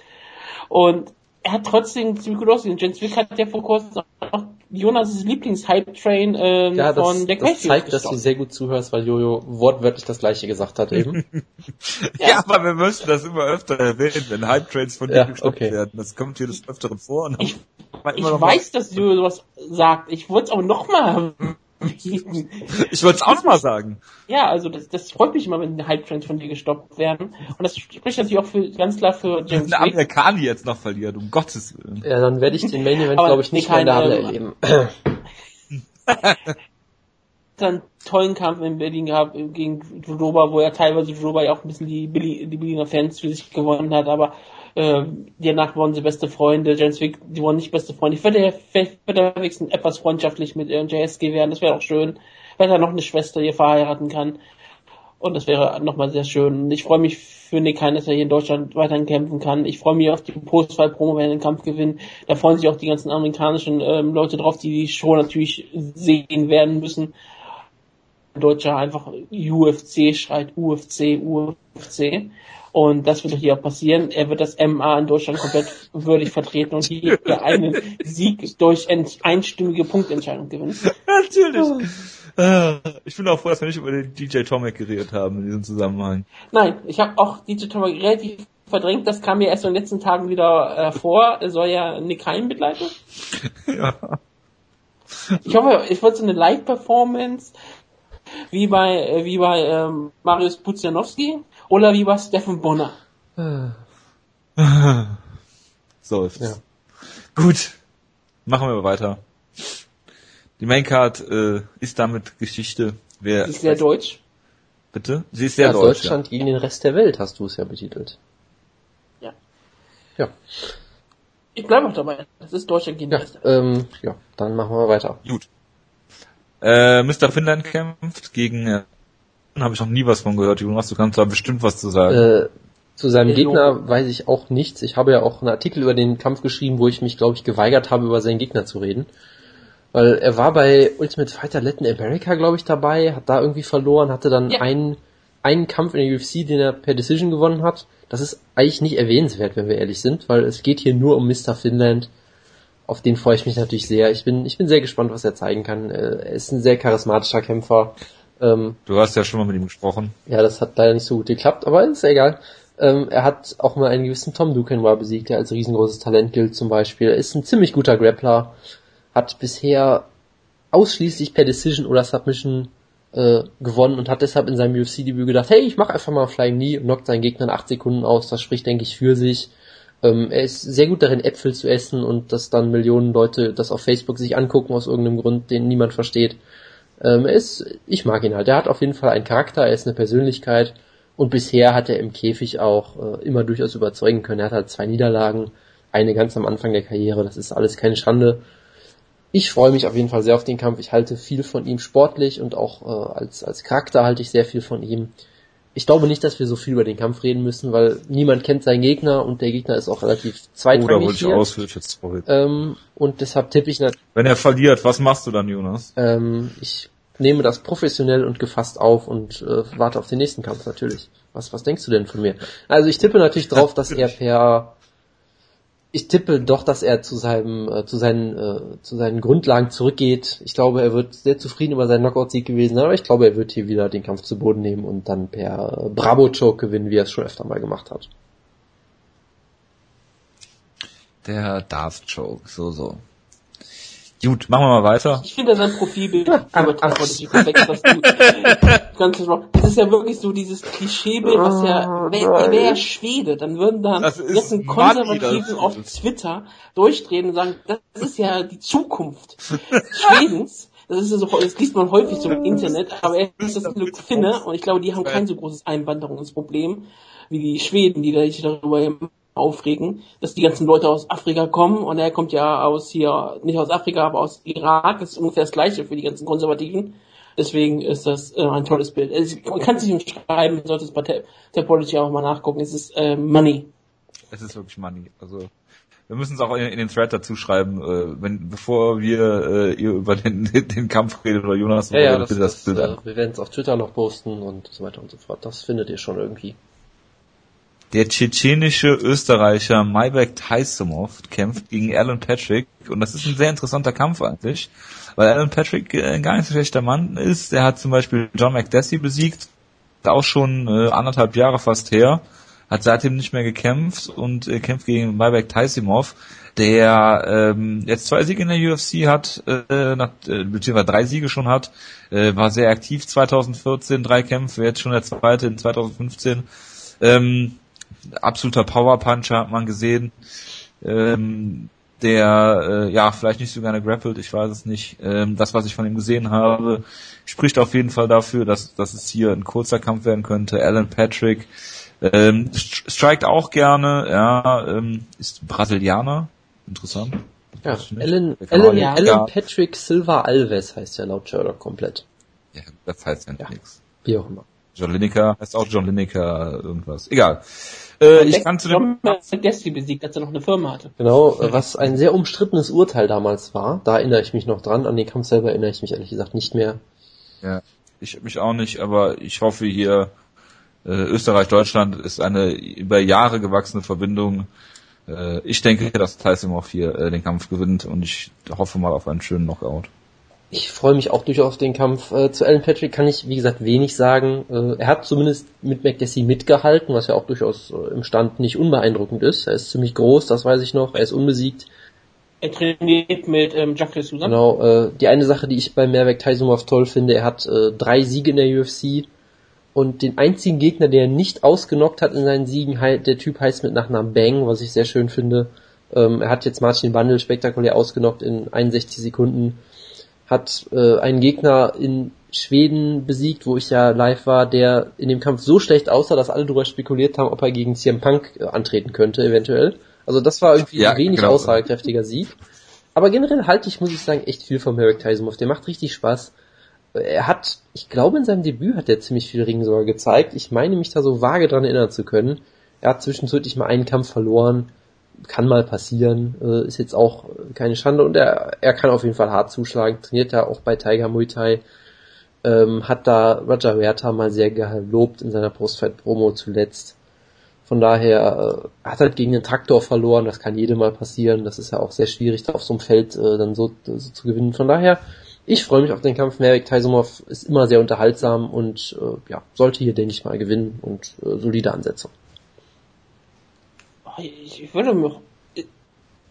Und er hat trotzdem ziemlich gut ausgesehen. James Wick hat ja vor kurzem auch Jonas' Lieblings-Hype-Train ähm, Ja, das, von Jack das Mayfield zeigt, dass du gestoppt. sehr gut zuhörst, weil Jojo wortwörtlich das gleiche gesagt hat eben. Ja, aber wir müssen das immer öfter erwähnen, wenn Hype-Trains von dir Ja, gestoppt okay. werden. Das kommt hier des Öfteren vor. Und Ich- Ich weiß, dass Jojo sowas sagt. Ich wollte es aber nochmal ich wollte es auch nochmal sagen. Ja, also das, das freut mich immer, wenn die Hype-Trains von dir gestoppt werden. Und das spricht natürlich auch für, ganz klar für James Wenn Wick. Amerikaner jetzt noch verliert, um Gottes Willen. ja, dann werde ich den Main Event, glaube ich, nicht mehr in der Halle erleben. einen tollen Kampf in Berlin gehabt gegen Judoba, wo er teilweise Judoba ja auch ein bisschen die, Berlin, die Berliner Fans für sich gewonnen hat, aber äh, danach wurden sie beste Freunde. James Wick, die wurden nicht beste Freunde. Ich würde vielleicht wird er wenigstens etwas freundschaftlich mit JSG werden, das wäre auch schön, wenn er noch eine Schwester hier verheiraten kann. Und das wäre nochmal sehr schön. Ich freue mich für Nick Hein, dass er hier in Deutschland weiterhin kämpfen kann. Ich freue mich auf die Postwahl-Promo, wenn er den Kampf gewinnt. Da freuen sich auch die ganzen amerikanischen ähm, Leute drauf, die die Show natürlich sehen werden müssen. Deutscher einfach UFC schreit UFC, UFC. Und das wird hier auch passieren. Er wird das MA in Deutschland komplett würdig vertreten und hier einen Sieg durch einstimmige Punktentscheidung gewinnen. Natürlich. Äh, Ich bin auch froh, dass wir nicht über den DJ Tomek geredet haben in diesem Zusammenhang. Nein, ich habe auch DJ Thomas relativ verdrängt. Das kam mir erst in den letzten Tagen wieder äh, vor. Er soll ja Nick Hein begleiten. Ja. Ich hoffe, ich wollte so eine Live-Performance. wie bei, äh, wie bei ähm, Marius Puzianowski oder wie bei Steffen Bonner. so ist Ja. Gut, machen wir weiter. Die Maincard äh, ist damit Geschichte. Wer, Das ist sehr deutsch. bitte? Sie ist sehr ja, deutsch. Deutschland gegen den Rest der Welt hast du es ja betitelt. Ja. Ja, Ich bleibe auch dabei. Das ist Deutschland gegen ja, den Rest. der Welt. ähm, ja dann machen wir weiter. Ja. Gut. Äh, Mr. Finnland kämpft gegen, äh, habe ich noch nie was von gehört, Jonas, du kannst da bestimmt was zu sagen. Äh, zu seinem Hello. Gegner weiß ich auch nichts. Ich habe ja auch einen Artikel über den Kampf geschrieben, wo ich mich, glaube ich, geweigert habe, über seinen Gegner zu reden. Weil er war bei Ultimate Fighter Latin America, glaube ich, dabei, hat da irgendwie verloren, hatte dann Ja. einen, einen Kampf in der UFC, den er per Decision gewonnen hat. Das ist eigentlich nicht erwähnenswert, wenn wir ehrlich sind, weil es geht hier nur um Mr. Finland. Auf den freue ich mich natürlich sehr. Ich bin, ich bin sehr gespannt, was er zeigen kann. Äh, Er ist ein sehr charismatischer Kämpfer. Ähm, du hast ja schon mal mit ihm gesprochen. ja, das hat leider nicht so gut geklappt, aber ist ja egal. Ähm, er hat auch mal einen gewissen Tom Duquesnoy besiegt, der als riesengroßes Talent gilt zum Beispiel. Er ist ein ziemlich guter Grappler, hat bisher ausschließlich per Decision oder Submission äh, gewonnen und hat deshalb in seinem UFC-Debüt gedacht, hey, ich mache einfach mal Flying Knee und knockt seinen Gegner in acht Sekunden aus. Das spricht, denke ich, für sich. Ähm, er ist sehr gut darin, Äpfel zu essen und dass dann Millionen Leute das auf Facebook sich angucken aus irgendeinem Grund, den niemand versteht. Ähm, ist, ich mag ihn halt. Er hat auf jeden Fall einen Charakter, er ist eine Persönlichkeit und bisher hat er im Käfig auch äh, immer durchaus überzeugen können. Er hat halt zwei Niederlagen, eine ganz am Anfang der Karriere, das ist alles keine Schande. Ich freue mich auf jeden Fall sehr auf den Kampf. Ich halte viel von ihm sportlich und auch äh, als, als Charakter halte ich sehr viel von ihm. Ich glaube nicht, dass wir so viel über den Kampf reden müssen, weil niemand kennt seinen Gegner und der Gegner ist auch relativ Oder zweitrangig wollte ich hier. ausführlich jetzt sorry. Ähm, und deshalb tippe ich nat- Wenn er verliert, was machst du dann, Jonas? ähm, ich nehme das professionell und gefasst auf und äh, warte auf den nächsten Kampf natürlich. Was, was denkst du denn von mir? Also ich tippe natürlich drauf, dass er per ich tippe doch, dass er zu seinem äh, zu seinen äh, zu seinen Grundlagen zurückgeht. Ich glaube, er wird sehr zufrieden über seinen Knockout-Sieg gewesen aber ich glaube, er wird hier wieder den Kampf zu Boden nehmen und dann per äh, Bravo-Choke gewinnen, wie er es schon öfter mal gemacht hat. Der Darth Choke, so, so. Gut, machen wir mal weiter. Ich finde sein Profilbild übertransportiert perfekt, dass du ganz wrong. Das ist ja wirklich so dieses Klischeebild, was ja, wäre wär er Schwede, dann würden Das die ganzen Matti, Konservativen das- auf Twitter durchdrehen und sagen, das ist ja die Zukunft Schwedens. Das ist ja so, das liest man häufig so im Internet, aber er ist das Glück Finne und ich glaube, die haben kein so großes Einwanderungsproblem wie die Schweden, die sich darüber aufregen, dass die ganzen Leute aus Afrika kommen und er kommt ja aus hier, nicht aus Afrika, aber aus Irak, das ist ungefähr das gleiche für die ganzen Konservativen. Deswegen ist das äh, ein tolles Bild. Also, man kann es nicht umschreiben, man sollte es bei Tap- Tapology auch mal nachgucken. Es ist äh, Money. Es ist wirklich Money. Also wir müssen es auch in, in den Thread dazu schreiben, äh, wenn bevor wir äh, über den, den Kampf redet oder Jonas, Ja, ja, bitte das, das, Bild äh, wir werden es auf Twitter noch posten und so weiter und so fort. Das findet ihr schon irgendwie. Der tschetschenische Österreicher Maybek Taisumov kämpft gegen Alan Patrick und das ist ein sehr interessanter Kampf eigentlich, weil Alan Patrick äh, ein gar nicht so schlechter Mann ist. Der hat zum Beispiel John McDessie besiegt, auch schon äh, anderthalb Jahre fast her, hat seitdem nicht mehr gekämpft und äh, kämpft gegen Maybek Taisumov, der ähm, jetzt zwei Siege in der UFC hat, äh, nach, äh, beziehungsweise drei Siege schon hat, äh, war sehr aktiv 2014, drei Kämpfe, jetzt schon der zweite in 2015. Ähm, absoluter Powerpuncher hat man gesehen, ähm, der äh, ja vielleicht nicht so gerne grappelt, ich weiß es nicht. Ähm, das, was ich von ihm gesehen habe, spricht auf jeden Fall dafür, dass, dass es hier ein kurzer Kampf werden könnte. Alan Patrick ähm, st- strikt auch gerne, ja, ähm, ist Brasilianer, interessant. Ja. Alan, Alan, nicht- Alan ja, Patrick Silva Alves heißt ja laut Sherlock komplett. ja, das heißt ja, Ja. nichts. Wie auch immer. John Lineker heißt auch John Lineker irgendwas. Egal. Äh, ich kann zu dem McDessie besiegt, als er noch eine Firma hatte. Genau, äh, was ein sehr umstrittenes Urteil damals war. Da erinnere ich mich noch dran. An den Kampf selber erinnere ich mich ehrlich gesagt nicht mehr. Ja, ich mich auch nicht, aber ich hoffe hier, äh, Österreich-Deutschland ist eine über Jahre gewachsene Verbindung. Äh, ich denke, dass Tyson auch hier äh, den Kampf gewinnt und ich hoffe mal auf einen schönen Knockout. Ich freue mich auch durchaus auf den Kampf. Äh, zu Alan Patrick kann ich, wie gesagt, wenig sagen. Äh, er hat zumindest mit McDessie mitgehalten, was ja auch durchaus äh, im Stand nicht unbeeindruckend ist. Er ist ziemlich groß, das weiß ich noch. Er ist unbesiegt. Er trainiert mit ähm, Jacques Sousa. Genau, äh, die eine Sache, die ich bei Mervek Taisumov toll finde, er hat äh, drei Siege in der UFC und den einzigen Gegner, der er nicht ausgenockt hat in seinen Siegen, der Typ heißt mit Nachnamen Bang, was ich sehr schön finde. Ähm, er hat jetzt Martin Wandel spektakulär ausgenockt in 61 Sekunden, hat äh, einen Gegner in Schweden besiegt, wo ich ja live war, der in dem Kampf so schlecht aussah, dass alle darüber spekuliert haben, ob er gegen CM Punk äh, antreten könnte, eventuell. Also das war irgendwie ja, ein wenig genau. aussagekräftiger Sieg. Aber generell halte ich, muss ich sagen, echt viel von Merrick Tyson Der macht richtig Spaß. Er hat, ich glaube in seinem Debüt hat er ziemlich viel Ring sogar gezeigt. Ich meine mich da so vage dran erinnern zu können. Er hat zwischendurch mal einen Kampf verloren. Kann mal passieren. Äh, ist jetzt auch keine Schande. Und er, er kann auf jeden Fall hart zuschlagen. Trainiert er auch bei Tiger Muay Thai. Ähm, hat da Roger Huerta mal sehr gelobt in seiner Postfight-Promo zuletzt. Von daher äh, hat halt gegen den Traktor verloren, das kann jedem mal passieren. Das ist ja auch sehr schwierig, da auf so einem Feld äh, dann so, so zu gewinnen. Von daher, ich freue mich auf den Kampf. Merrick Taisumov ist immer sehr unterhaltsam und äh, ja, sollte hier, denke ich mal, gewinnen und äh, solide Ansetzung. Ich, ich würde mir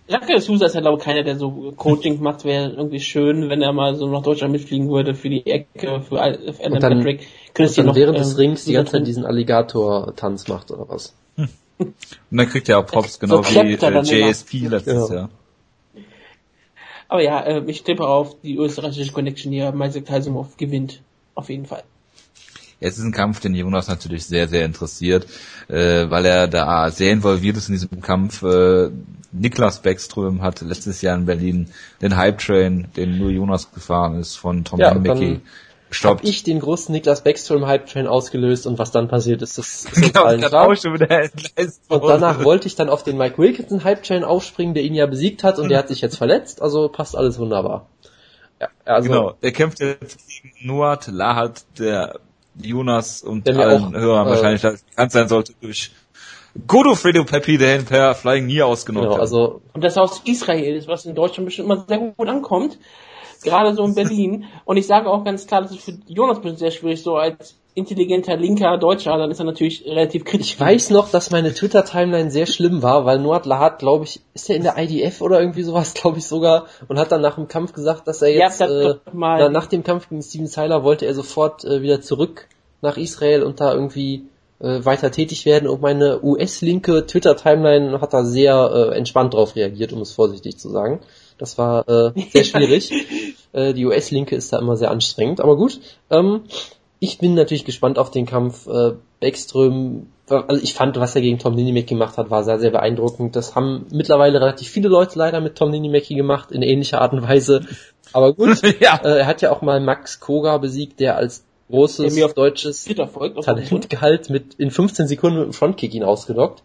Jacke Sousa ist ja glaube ich keiner, der so Coaching macht, wäre irgendwie schön, wenn er mal so nach Deutschland mitfliegen würde für die Ecke, für Alan Patrick. Könntest und dann noch, während des ähm, Rings die ganze Zeit diesen Alligator-Tanz macht oder was? Und dann kriegt er auch Props, genau so wie äh, JSP letztes ja. Jahr. Aber ja, äh, ich tippe auf die österreichische Connection hier. Meister Kalsumov gewinnt. Auf jeden Fall. Es ist ein Kampf, den Jonas natürlich sehr, sehr interessiert, äh, weil er da sehr involviert ist in diesem Kampf. Äh, Niklas Beckström hat letztes Jahr in Berlin den Hype Train, den nur Jonas gefahren ist, von Tom ja, Mickey Stopp. ich den großen Niklas Backstrom Hype Train ausgelöst und was dann passiert ist, das ist genau, allen klar. Und danach wollte ich dann auf den Mike Wilkinson Hype Train aufspringen, der ihn ja besiegt hat und der hat sich jetzt verletzt, also passt alles wunderbar. Ja, also, genau, der kämpft jetzt gegen Nuat Lahat, der Jonas und allen auch, Hörern äh, wahrscheinlich bekannt sein sollte durch Godofredo Pepi, der ihn per Flying nie ausgenommen genau, hat. Also, und das aus Israel ist, was in Deutschland bestimmt immer sehr gut ankommt gerade so in Berlin. Und ich sage auch ganz klar, das ist für Jonas bestimmt sehr schwierig, so als intelligenter linker Deutscher, dann ist er natürlich relativ kritisch. Ich weiß noch, dass meine Twitter-Timeline sehr schlimm war, weil Noad Lahat, glaube ich, ist er in der IDF oder irgendwie sowas, glaube ich sogar, und hat dann nach dem Kampf gesagt, dass er jetzt, ja, äh, na, nach dem Kampf gegen Steven Seiler wollte er sofort äh, wieder zurück nach Israel und da irgendwie äh, weiter tätig werden und meine US-linke Twitter-Timeline hat da sehr äh, entspannt drauf reagiert, um es vorsichtig zu sagen. Das war äh, sehr schwierig. äh, die US-Linke ist da immer sehr anstrengend. Aber gut, ähm, ich bin natürlich gespannt auf den Kampf. Äh, Beckström, also ich fand, was er gegen Tom Ninimek gemacht hat, war sehr, sehr beeindruckend. Das haben mittlerweile relativ viele Leute leider mit Tom Ninimeki gemacht, in ähnlicher Art und Weise. Aber gut, ja. äh, er hat ja auch mal Max Koga besiegt, der als großes deutsches Talentgehalt mit in 15 Sekunden mit dem Frontkick ihn ausgenockt.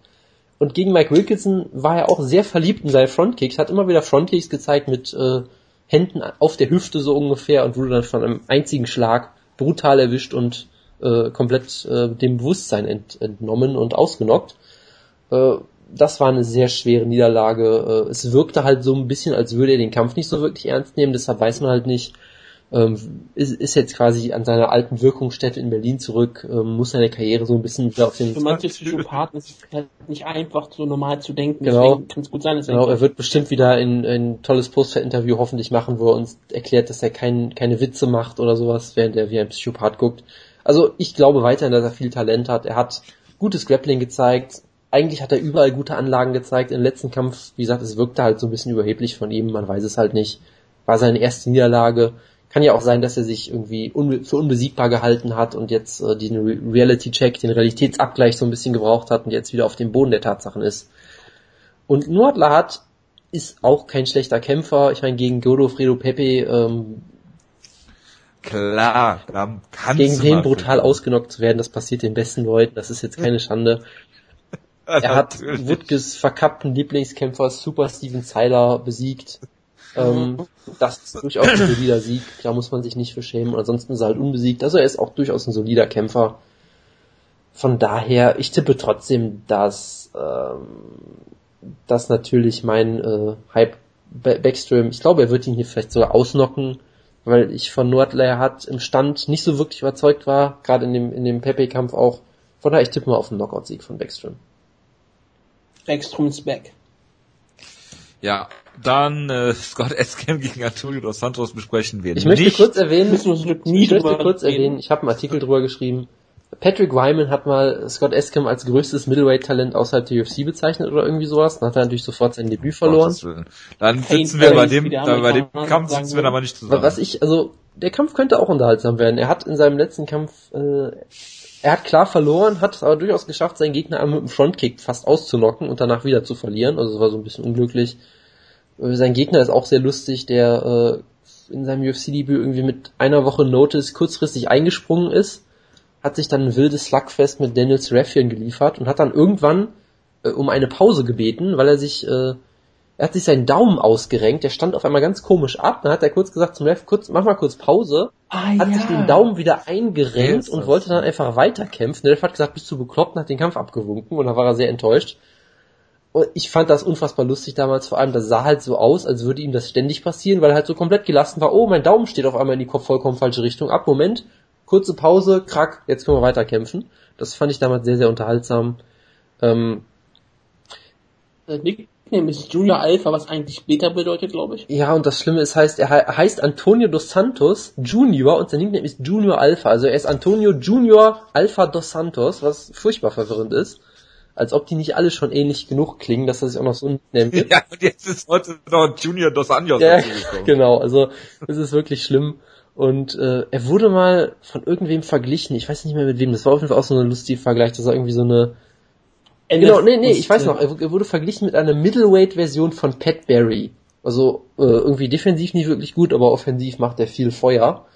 Und gegen Mike Wilkinson war er auch sehr verliebt in seine Frontkicks, hat immer wieder Frontkicks gezeigt mit äh, Händen auf der Hüfte so ungefähr und wurde dann von einem einzigen Schlag brutal erwischt und äh, komplett äh, dem Bewusstsein ent, entnommen und ausgenockt. Äh, das war eine sehr schwere Niederlage. Äh, es wirkte halt so ein bisschen, als würde er den Kampf nicht so wirklich ernst nehmen, deshalb weiß man halt nicht, ähm, ist, ist jetzt quasi an seiner alten Wirkungsstätte in Berlin zurück, ähm, muss seine Karriere so ein bisschen wieder auf den... Für manche Psychopathen ist es halt nicht einfach, so normal zu denken, genau, kann es gut sein. Dass genau, er wird bestimmt wieder ein, ein tolles Post-Interview hoffentlich machen, wo er uns erklärt, dass er kein, keine Witze macht oder sowas, während er wie ein Psychopath guckt. Also ich glaube weiterhin, dass er viel Talent hat. Er hat gutes Grappling gezeigt. Eigentlich hat er überall gute Anlagen gezeigt. Im letzten Kampf, wie gesagt, es wirkte halt so ein bisschen überheblich von ihm. Man weiß es halt nicht. War seine erste Niederlage kann ja auch sein, dass er sich irgendwie unbe für unbesiegbar gehalten hat und jetzt äh, den Reality-Check, den Realitätsabgleich so ein bisschen gebraucht hat und jetzt wieder auf dem Boden der Tatsachen ist. Und Noad Lahat ist auch kein schlechter Kämpfer. Ich meine, gegen Godofredo Pepe ähm, Klar, gegen den brutal ausgenockt zu werden, das passiert den besten Leuten, das ist jetzt keine Schande. er hat Wutges verkappten Lieblingskämpfer Super Steven Seiler besiegt. Ähm, das ist durchaus ein solider Sieg, da muss man sich nicht für schämen. ansonsten ist er halt unbesiegt. Also er ist auch durchaus ein solider Kämpfer. Von daher, ich tippe trotzdem, dass, ähm, dass natürlich mein äh, Hype Backstream, ich glaube, er wird ihn hier vielleicht sogar ausnocken, weil ich von Nordlayer hat im Stand nicht so wirklich überzeugt war, gerade in dem, in dem Pepe-Kampf auch. Von daher, ich tippe mal auf einen Knockout-Sieg von Backstream. Backstrom ist back. Ja, dann äh, Scott Escam gegen Antonio dos Santos besprechen wir Ich möchte nicht. kurz erwähnen, ich möchte kurz erwähnen, ich habe einen Artikel drüber geschrieben. Patrick Wyman hat mal Scott Escam als größtes Middleweight-Talent außerhalb der UFC bezeichnet oder irgendwie sowas. Dann hat er natürlich sofort sein Debüt verloren. Willen. Dann sitzen wir bei dem, da, bei dem Kampf sitzen wir aber nicht zusammen. Was ich, also, der Kampf könnte auch unterhaltsam werden. Er hat in seinem letzten Kampf, äh, er hat klar verloren, hat es aber durchaus geschafft, seinen Gegner einmal mit dem Frontkick fast auszunocken und danach wieder zu verlieren. Also es war so ein bisschen unglücklich. Äh, Sein Gegner ist auch sehr lustig, der äh, in seinem UFC-Debüt irgendwie mit einer Woche Notice kurzfristig eingesprungen ist, hat sich dann ein wildes Slugfest mit Daniel Serafian geliefert und hat dann irgendwann äh, um eine Pause gebeten, weil er sich, äh, er hat sich seinen Daumen ausgerenkt, der stand auf einmal ganz komisch ab, dann hat er kurz gesagt zum Ref, kurz, mach mal kurz Pause, Ah, hat ja. sich den Daumen wieder eingerenkt und wollte dann einfach weiterkämpfen. Der Ref hat gesagt, bist du bekloppt, und hat den Kampf abgewunken und da war er sehr enttäuscht. Und ich fand das unfassbar lustig damals, vor allem, das sah halt so aus, als würde ihm das ständig passieren, weil er halt so komplett gelassen war, oh, mein Daumen steht auf einmal in die Kopf vollkommen falsche Richtung. Ab, Moment, kurze Pause, krack, jetzt können wir weiterkämpfen. Das fand ich damals sehr, sehr unterhaltsam. Ähm, Der Nickname ist Junior Alpha, was eigentlich Beta bedeutet, glaube ich. ja, und das Schlimme ist, heißt, er he- heißt Antonio dos Santos Junior und sein Nickname ist Junior Alpha. Also er ist Antonio Junior Alpha dos Santos, was furchtbar verwirrend ist. Als ob die nicht alle schon ähnlich genug klingen, dass er sich auch noch so gibt. ja, und jetzt ist heute noch Junior Dos Anjos Ja, genau, also es ist wirklich schlimm. Und äh, er wurde mal von irgendwem verglichen, ich weiß nicht mehr mit wem, das war auf jeden Fall auch so ein lustiger Vergleich, dass er irgendwie so eine... Genau, nee, nee, ich weiß noch, er, er wurde verglichen mit einer Middleweight-Version von Pat Barry. Also äh, irgendwie defensiv nicht wirklich gut, aber offensiv macht er viel Feuer.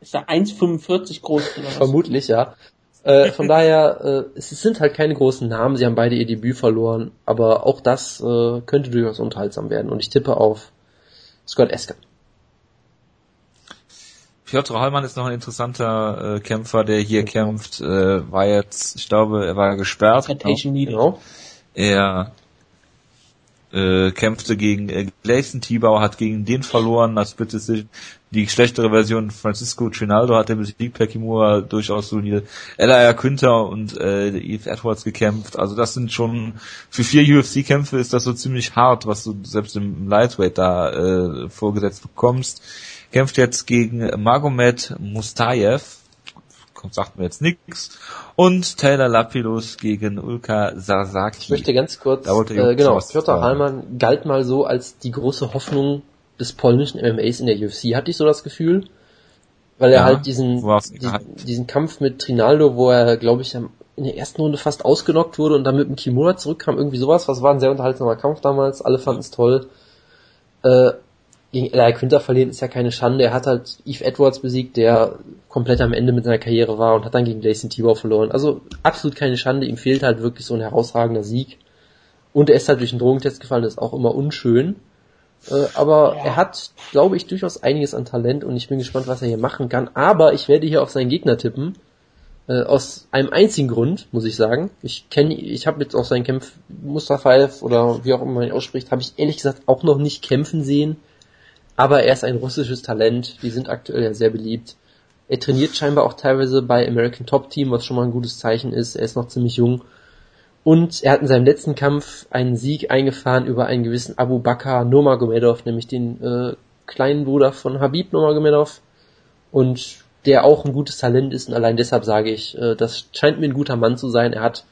Ist er 1,45 groß oder was? Vermutlich, ja. Äh, von daher, äh, es sind halt keine großen Namen, sie haben beide ihr Debüt verloren, aber auch das äh, könnte durchaus unterhaltsam werden. Und ich tippe auf Scott Esker. Piotr Hallmann ist noch ein interessanter äh, Kämpfer, der hier kämpft. Äh, war jetzt, ich glaube, er war gesperrt. Needed. Genau. Er äh, kämpfte gegen äh, Gleison Tibau, hat gegen den verloren, als Split Decision. Die schlechtere Version Francisco Trinaldo hat er besiegt, per Kimura durchaus solide. Elia Quinter und äh, Eve Edwards gekämpft. Also das sind schon, für vier UFC-Kämpfe ist das so ziemlich hart, was du selbst im Lightweight da äh, vorgesetzt bekommst. Kämpft jetzt gegen Magomed Mustayev, sagt mir jetzt nix. Und Taylor Lapidus gegen Ulka Sasaki. Ich möchte ganz kurz, Da wollte ich äh, genau, Piotr. Hallmann galt mal so als die große Hoffnung des polnischen MMAs in der UFC, hatte ich so das Gefühl. Weil er Ja, halt diesen, ihn diesen, Kampf mit Trinaldo, wo er, glaube ich, in der ersten Runde fast ausgenockt wurde und dann mit dem Kimura zurückkam, irgendwie sowas. Was war ein sehr unterhaltsamer Kampf damals, alle fanden es toll. Äh, gegen Eli Quinter verlieren ist ja keine Schande. Er hat halt Eve Edwards besiegt, der komplett am Ende mit seiner Karriere war und hat dann gegen Jason Tibau verloren. Also absolut keine Schande. Ihm fehlt halt wirklich so ein herausragender Sieg. Und er ist halt durch den Drogentest gefallen, das ist auch immer unschön. Äh, aber Ja. er hat, glaube ich, durchaus einiges an Talent und ich bin gespannt, was er hier machen kann. Aber ich werde hier auf seinen Gegner tippen. Äh, aus einem einzigen Grund, muss ich sagen. Ich kenne, ich habe jetzt auch seinen Kampf Mustafaev oder wie auch immer man ihn ausspricht, habe ich ehrlich gesagt auch noch nicht kämpfen sehen. Aber er ist ein russisches Talent. Die sind aktuell ja sehr beliebt. Er trainiert scheinbar auch teilweise bei American Top Team, was schon mal ein gutes Zeichen ist. Er ist noch ziemlich jung. Und er hat in seinem letzten Kampf einen Sieg eingefahren über einen gewissen Abu Bakr Nurmagomedov, nämlich den äh, kleinen Bruder von Habib Nurmagomedov. Und der auch ein gutes Talent ist. Und allein deshalb sage ich, äh, das scheint mir ein guter Mann zu sein. Er hat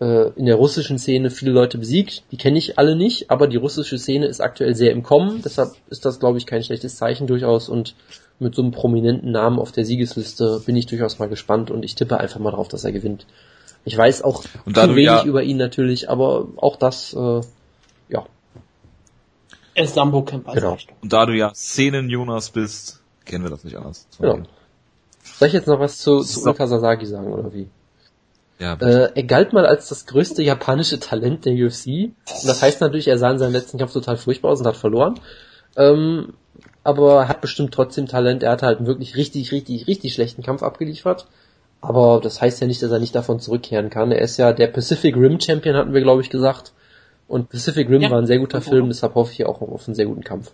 äh, in der russischen Szene viele Leute besiegt. Die kenne ich alle nicht, aber die russische Szene ist aktuell sehr im Kommen. Deshalb ist das, glaube ich, kein schlechtes Zeichen durchaus. Und mit so einem prominenten Namen auf der Siegesliste bin ich durchaus mal gespannt und ich tippe einfach mal drauf, dass er gewinnt. Ich weiß auch Und da zu wenig ja- über ihn natürlich, aber auch das, äh, ja, Er ist Sambo Camper. Genau. Und da du ja Szenen-Jonas bist, kennen wir das nicht anders. genau. Soll ich jetzt noch was zu, zu. Ulka Sasaki sagen, oder wie? Ja, Äh, er galt mal als das größte japanische Talent der UFC. Und das heißt natürlich, er sah in seinem letzten Kampf total furchtbar aus und hat verloren. Ähm, aber er hat bestimmt trotzdem Talent. Er hat halt einen wirklich richtig, richtig, richtig schlechten Kampf abgeliefert. Aber das heißt ja nicht, dass er nicht davon zurückkehren kann. Er ist ja der Pacific Rim Champion, hatten wir, glaube ich, gesagt. Und Pacific Rim Ja. war ein sehr guter. Film, deshalb hoffe ich hier auch auf einen sehr guten Kampf.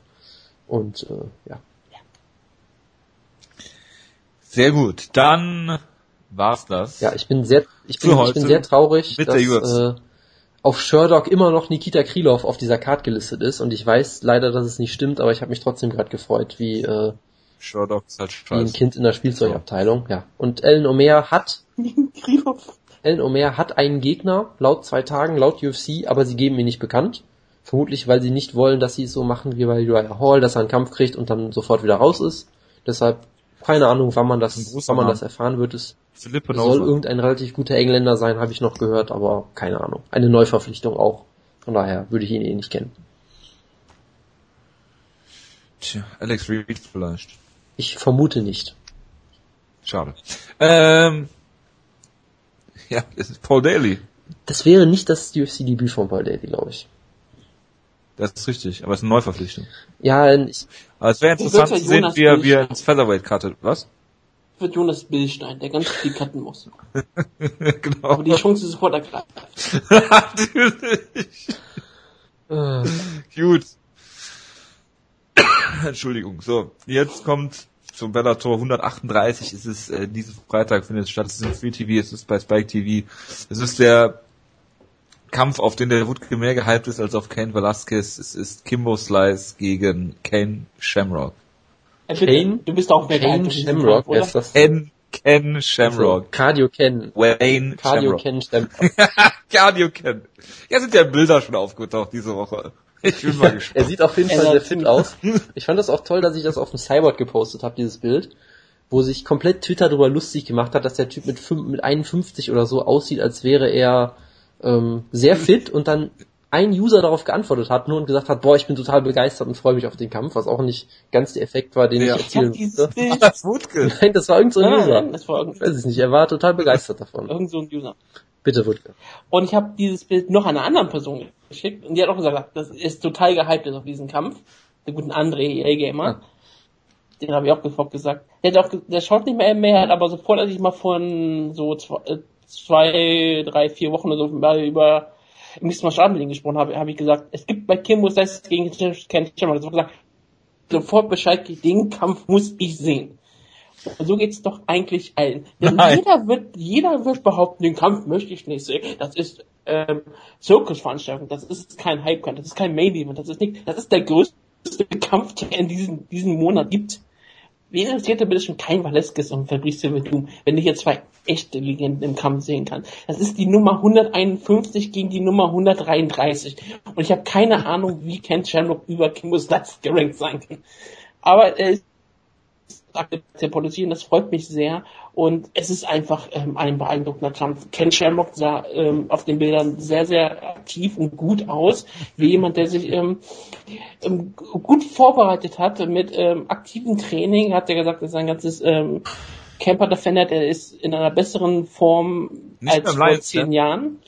Und äh, ja. sehr gut. Dann war's das. Ja, ich bin sehr, ich bin, ich bin sehr traurig, mit dass äh, auf Sherdog immer noch Nikita Krylov auf dieser Card gelistet ist und ich weiß leider, dass es nicht stimmt, aber ich habe mich trotzdem gerade gefreut, wie, äh, Sherdog ist halt wie ein. Kind in der Spielzeugabteilung. Ja. Und Ellen Omer hat Krylov. Ellen Omer hat einen Gegner, laut zwei Tagen, laut UFC, aber sie geben ihn nicht bekannt. Vermutlich, weil sie nicht wollen, dass sie es so machen wie bei Uriah Hall, dass er einen Kampf kriegt und dann sofort wieder raus ist. Deshalb, keine Ahnung, wann man das, wann man Name. das erfahren wird. Es soll Nova. irgendein relativ guter Engländer sein, habe ich noch gehört, aber keine Ahnung. Eine Neuverpflichtung auch. Von daher würde ich ihn eh nicht kennen. Tja, Alex Reed vielleicht. Ich vermute nicht. Schade. Ähm, ja, es ist Paul Daly. Das wäre nicht das UFC-Debüt von Paul Daly, glaube ich. Das ist richtig, aber es ist eine Neuverpflichtung. Ja, ich, Aber es wäre interessant zu sehen, wie er, wie er ins Featherweight cuttet. Was? Wird Jonas Billstein, der ganz viel cutten muss. genau. Aber die Chance ist sofort ergreift. Natürlich. äh, Gut. Entschuldigung. So, jetzt kommt zum Bellator 138. Es ist äh, diesen Freitag findet es statt. Es ist im Free TV, es ist bei Spike TV. Es ist der Kampf, auf den der Wutke mehr gehypt ist als auf Kane Velasquez. Es ist Kimbo Slice gegen Kane Shamrock. Äh, bitte, Kane- du bist auch mehr Kane Shamrock, oder? ist das? Ken, Ken Shamrock. Cardio Ken. Wayne Cardio Shamrock. Ken Stamp. Cardio Ken. Ja, sind ja Bilder schon aufgetaucht diese Woche. Ich bin mal Er gespannt. sieht auf jeden Er Fall sah sehr fit aus. Ich fand das auch toll, dass ich das auf dem Cyborg gepostet habe, dieses Bild, wo sich komplett Twitter darüber lustig gemacht hat, dass der Typ mit, fünf, mit 51 oder so aussieht, als wäre er ähm, sehr fit und dann ein User darauf geantwortet hat nur und gesagt hat, boah, ich bin total begeistert und freue mich auf den Kampf, was auch nicht ganz der Effekt war, den Ja. ich Ich erzielen wollte. Bild. Das Wutke. Nein, das war irgend so ein Nein, User. nein, das war Ich irgend, weiß es nicht, er war total begeistert davon. irgend so ein User. Bitte, Wutke. Und ich habe dieses Bild noch einer anderen Person geschickt und die hat auch gesagt, das ist total gehypt ist auf diesen Kampf. Der guten André, EA Gamer. Ja. Den habe ich auch sofort gesagt. Der, hat auch, ge- der schaut nicht mehr mehr, hat aber sofort, als ich mal von so zwei, äh, zwei drei, vier Wochen oder so mal über Mixed Martial Arts mit ihm gesprochen habe, habe ich gesagt, es gibt bei Kimbo Slice gegen Ken Shamrock, das gesagt, sofort Bescheid, den Kampf muss ich sehen. Und so geht's doch eigentlich allen. Denn Nein. jeder wird, jeder wird behaupten, den Kampf möchte ich nicht sehen. Das ist ähm, Zirkusveranstaltung, das ist kein Hype-Kampf, das ist kein Main-Event, das ist nicht, das ist der größte Kampf, der in diesem, diesem Monat gibt. Wen interessiert denn bitte schon kein Velasquez und Fabrice Verdum, wenn ich hier zwei echte Legenden im Kampf sehen kann? Das ist die Nummer 151 gegen die Nummer 133. Und ich habe keine Ahnung, wie Ken Shamrock über Kimbo Slice gerankt sein kann. Aber er ist der und das freut mich sehr. Und es ist einfach ähm, ein beeindruckender Kampf. Ken Shamrock sah ähm, auf den Bildern sehr, sehr aktiv und gut aus, wie jemand, der sich ähm, ähm, gut vorbereitet hat mit ähm, aktivem Training. Hat er gesagt, dass sein ganzes ähm, Camper Defender, der ist in einer besseren Form Nicht als vor zehn ne? Jahren.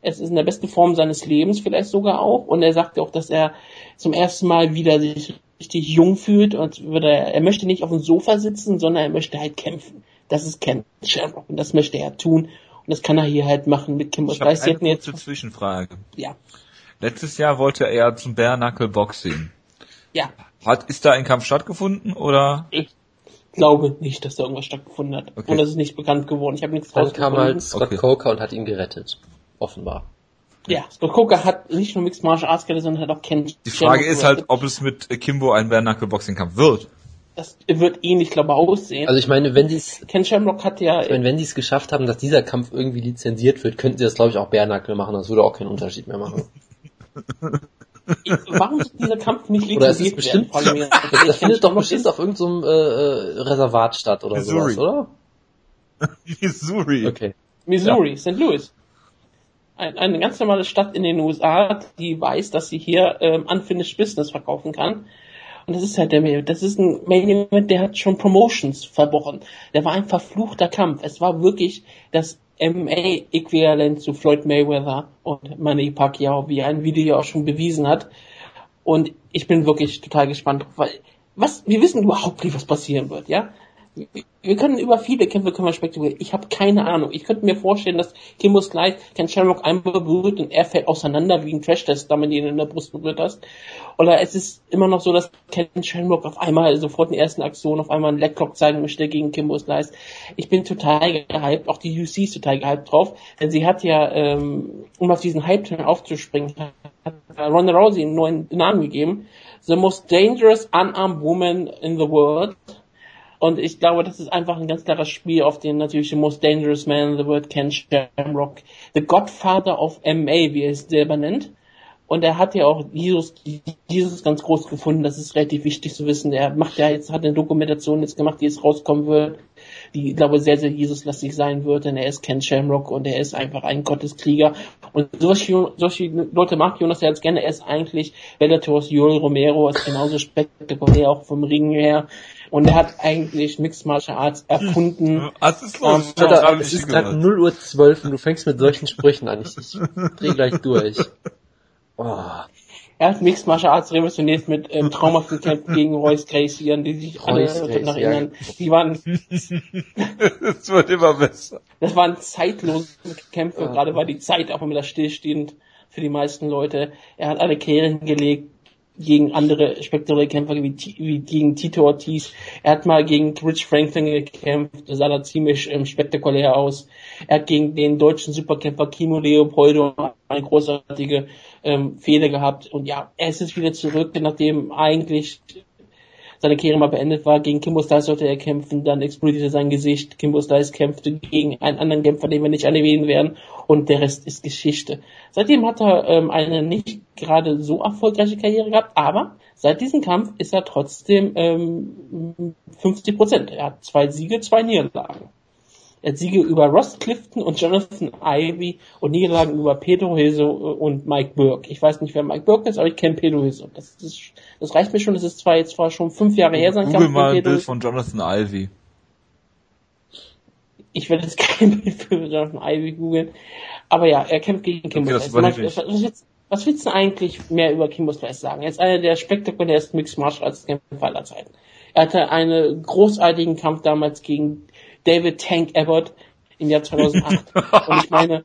Es ist in der besten Form seines Lebens vielleicht sogar auch. Und er sagte auch, dass er zum ersten Mal wieder sich richtig jung fühlt und würde er, möchte nicht auf dem Sofa sitzen, sondern er möchte halt kämpfen. Das ist Ken Shamrock und das möchte er tun. Und das kann er hier halt machen mit Kimbo Ich habe Slice. Sie eine hatten jetzt, Zwischenfrage. ja, Letztes Jahr wollte er zum Bare Knuckle Boxing. ja, Hat, ist da ein Kampf stattgefunden oder? ich glaube nicht, dass da irgendwas stattgefunden hat. Okay. Und das ist nicht bekannt geworden. Ich habe nichts Dann kam halt Scott Okay. Coker und hat ihn gerettet. Offenbar. Ja, Scott Coker hat nicht nur Mixed Martial Arts gerettet, sondern hat auch Ken Die Frage ist halt, ob es mit Kimbo ein Bare Boxing Kampf wird. Das wird ähnlich, glaube ich, aussehen. Also ich meine, wenn die es Ken Shamrock hat ja, Ich meine, wenn die es geschafft haben, dass dieser Kampf irgendwie lizenziert wird, könnten sie das, glaube ich, auch Bärnackel machen. Das würde auch keinen Unterschied mehr machen. warum ist dieser Kampf nicht Oder es ist lizenziert bestimmt, das, findet doch bestimmt auf irgendeinem äh, äh, Reservat statt oder Missouri. sowas, oder? Missouri. Okay. Missouri, St. Louis. Ein, eine ganz normale Stadt in den USA, die weiß, dass sie hier ähm, Unfinished Business verkaufen kann. Und das ist halt der Main. Das ist ein Main Event, der hat schon Promotions verbrochen. Der war ein verfluchter Kampf. Es war wirklich das MMA-Äquivalent zu Floyd Mayweather und Manny Pacquiao, wie ein Video auch schon bewiesen hat. Und ich bin wirklich total gespannt, weil was wir wissen überhaupt nicht, was passieren wird, ja. Wir können über viele Kämpfe können wir spekulieren. Ich habe keine Ahnung. Ich könnte mir vorstellen, dass Kimbo Slice Ken Shamrock einmal berührt und er fällt auseinander wie ein Trash-Test, damit ihn in der Brust berührt hast. Oder es ist immer noch so, dass Ken Shamrock auf einmal sofort in der ersten Aktion auf einmal einen Leglock zeigen möchte gegen Kimbo Slice. Ich bin total gehypt, auch die UC ist total gehypt drauf, denn sie hat ja, ähm, um auf diesen Hype aufzuspringen, hat Ronda Rousey einen neuen Namen gegeben. The most dangerous unarmed woman in the world. Und ich glaube, das ist einfach ein ganz klares Spiel auf den natürlich the most dangerous man in the world, Ken Shamrock. The Godfather of MA, wie er es selber nennt. Und er hat ja auch Jesus, Jesus ganz groß gefunden, das ist relativ wichtig zu wissen. Er macht ja jetzt, hat eine Dokumentation jetzt gemacht, die jetzt rauskommen wird, die, ich glaube, sehr, sehr Jesus-lastig sein wird, denn er ist Ken Shamrock und er ist einfach ein Gotteskrieger. Und solche, solche Leute mag Jonas ja jetzt gerne. Er ist eigentlich Bellators Joel Romero, ist genauso spektakulär, auch vom Ring her. Und er hat eigentlich Mixed Martial Arts erfunden. Was ist los? Um, Alter, es ist gerade 0 Uhr 12 und du fängst mit solchen Sprüchen an. Ich, ich dreh gleich durch. Oh. Er hat Mixed Martial Arts revolutioniert mit ähm, traumhaften Kämpfen gegen Royce Gracie, an die sich alle noch erinnern. Die waren. Es wird immer besser. Das waren zeitlose Kämpfe, ja. gerade war die Zeit auch immer stillstehend für die meisten Leute. Er hat alle Kehren gelegt gegen andere spektakuläre Kämpfer wie, wie gegen Tito Ortiz. Er hat mal gegen Rich Franklin gekämpft, sah da ziemlich ähm, spektakulär aus. Er hat gegen den deutschen Superkämpfer Kimo Leopoldo eine großartige ähm, Fehler gehabt. Und ja, er ist jetzt wieder zurück, nachdem eigentlich seine Karriere mal beendet war. Gegen Kimbo Slice sollte er kämpfen, dann explodierte sein Gesicht. Kimbo Slice kämpfte gegen einen anderen Kämpfer, den wir nicht alle erwähnen werden. Und der Rest ist Geschichte. Seitdem hat er ähm, eine nicht gerade so erfolgreiche Karriere gehabt, aber seit diesem Kampf ist er trotzdem ähm, 50 Prozent. Er hat zwei Siege, zwei Niederlagen. Er hat Siege über Ross Clifton und Jonathan Ivy und Niederlagen über Pedro Heso und Mike Burke. Ich weiß nicht, wer Mike Burke ist, aber ich kenne Pedro Heso. Das, ist, das reicht mir schon. Das ist zwar jetzt zwar schon fünf Jahre her sein Google mal ein Bild von Jonathan Ivy. Ich werde jetzt kein Bild für Jonathan Ivy googeln. Aber ja, er kämpft gegen Kimbo okay, Slice. Was willst du eigentlich mehr über Kimbo Slice sagen? Er ist einer der spektakulärsten Mixed Martial Arts Kämpfer aller Zeiten. Er hatte einen großartigen Kampf damals gegen David Tank Abbott im Jahr 2008. und ich meine,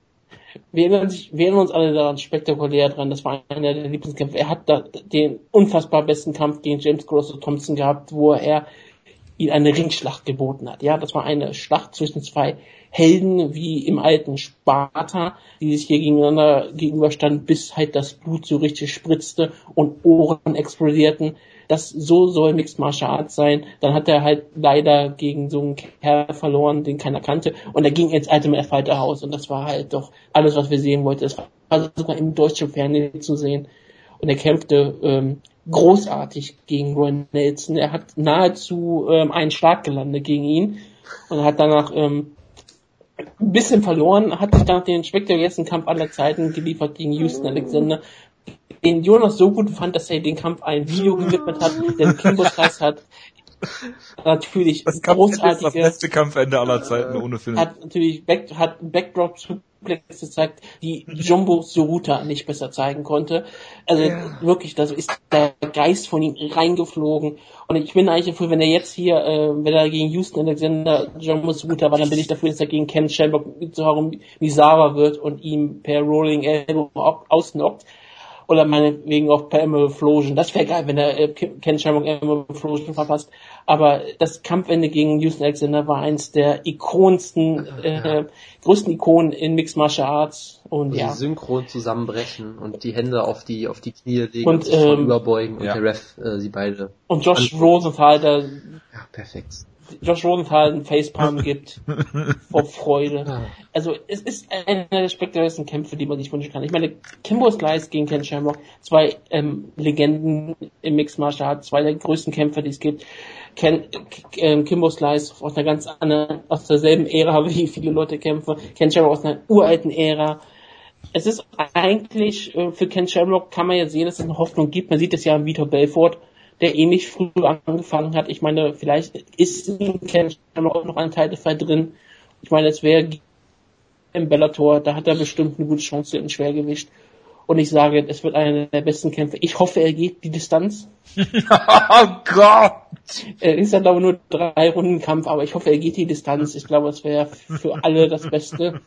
wir erinnern, sich, wir erinnern uns alle daran spektakulär dran. Das war einer der Lieblingskämpfe. Er hat da den unfassbar besten Kampf gegen James Grosso Thompson gehabt, wo er ihn eine Ringschlacht geboten hat. Ja, das war eine Schlacht zwischen zwei Helden wie im alten Sparta, die sich hier gegeneinander gegenüberstanden, bis halt das Blut so richtig spritzte und Ohren explodierten das so soll Mixed Martial Arts sein. Dann hat er halt leider gegen so einen Kerl verloren, den keiner kannte. Und er ging ins Ultimate Fighter Haus. Und das war halt doch alles, was wir sehen wollten. Das war sogar im deutschen Fernsehen zu sehen. Und er kämpfte ähm, großartig gegen Roy Nelson. Er hat nahezu ähm, einen Schlag gelandet gegen ihn und hat danach ähm, ein bisschen verloren, hat sich dann den spektakulärsten Kampf aller Zeiten geliefert gegen Houston Alexander, den Jonas so gut fand, dass er den Kampf ein Video gewidmet hat, denn Kimbo Slice hat natürlich das großartige... Das beste Kampfende aller Zeiten ohne Film. Hat natürlich Back, hat Backdrop Suplex gezeigt, die Jumbo Suruta nicht besser zeigen konnte. Also ja. wirklich, da ist der Geist von ihm reingeflogen. Und ich bin eigentlich dafür, wenn er jetzt hier, äh, wenn er gegen Houston Alexander Jumbo Suruta war, dann bin ich dafür, dass er gegen Ken Shamrock zu Harum Misawa wird und ihm per Rolling Elbow ausnockt oder meinetwegen auch per Emerald Das wäre geil, wenn er äh, Ken Shamrock Emerald verpasst. Aber das Kampfende gegen Houston Alexander war eins der ikonsten, äh, größten Ikonen in Mixed Martial Arts. Und, ja. synchron zusammenbrechen und die Hände auf die auf die Knie legen und, und ähm, überbeugen und ja. der Ref äh, sie beide. Und Josh Rosenthal, der ja, perfekt. Josh Rosenthal einen Facepalm gibt vor Freude. Also es ist einer der spektakulärsten Kämpfe, die man sich wünschen kann. Ich meine, Kimbo Slice gegen Ken Shamrock, zwei ähm, Legenden im Mixed Martial Arts, zwei der größten Kämpfer, die es gibt. Ken, äh, Kimbo Slice aus einer ganz anderen, aus derselben Ära, wie viele Leute kämpfen. Ken Shamrock aus einer uralten Ära. Es ist eigentlich, äh, für Ken Shamrock kann man ja sehen, dass es eine Hoffnung gibt. Man sieht es ja an Vitor Belfort der ähnlich früh angefangen hat. Ich meine, vielleicht ist in Ken auch noch ein Titelfight drin. Ich meine, es wäre im Bellator, da hat er bestimmt eine gute Chance im Schwergewicht. Und ich sage, es wird einer der besten Kämpfe. Ich hoffe, er geht die Distanz. oh Gott! Er ist ja, glaube ich, nur drei Runden Kampf, aber ich hoffe, er geht die Distanz. Ich glaube, es wäre für alle das Beste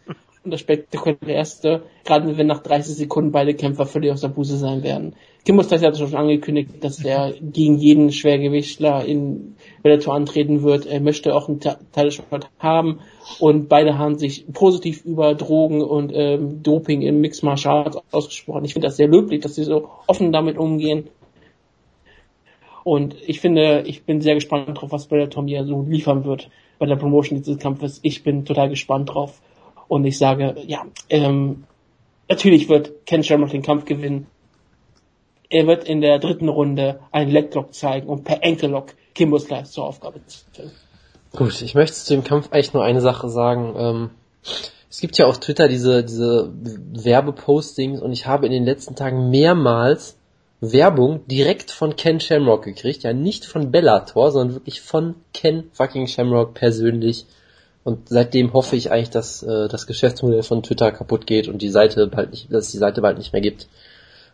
und das spektakulärste, gerade wenn nach 30 Sekunden beide Kämpfer völlig aus der Buße sein werden. Kim Slice hat schon angekündigt, dass er gegen jeden Schwergewichtler in Bellator antreten wird. Er möchte auch einen Teilsport haben und beide haben sich positiv über Drogen und ähm, Doping im Mixed Martial Arts ausgesprochen. Ich finde das sehr löblich, dass sie so offen damit umgehen. Und ich finde, ich bin sehr gespannt drauf, was Bellator mir so liefern wird bei der Promotion dieses Kampfes. Ich bin total gespannt drauf. Und ich sage, ja, ähm, natürlich wird Ken Shamrock den Kampf gewinnen. Er wird in der dritten Runde einen Leglock zeigen und per Enkellock Kimbo Slice zur Aufgabe stellen. Gut, ich möchte zu dem Kampf eigentlich nur eine Sache sagen. Ähm, es gibt ja auf Twitter diese, diese Werbepostings und ich habe in den letzten Tagen mehrmals Werbung direkt von Ken Shamrock gekriegt. Ja, nicht von Bellator, sondern wirklich von Ken fucking Shamrock persönlich. Und seitdem hoffe ich eigentlich, dass äh, das Geschäftsmodell von Twitter kaputt geht und die Seite bald nicht, dass es die Seite bald nicht mehr gibt.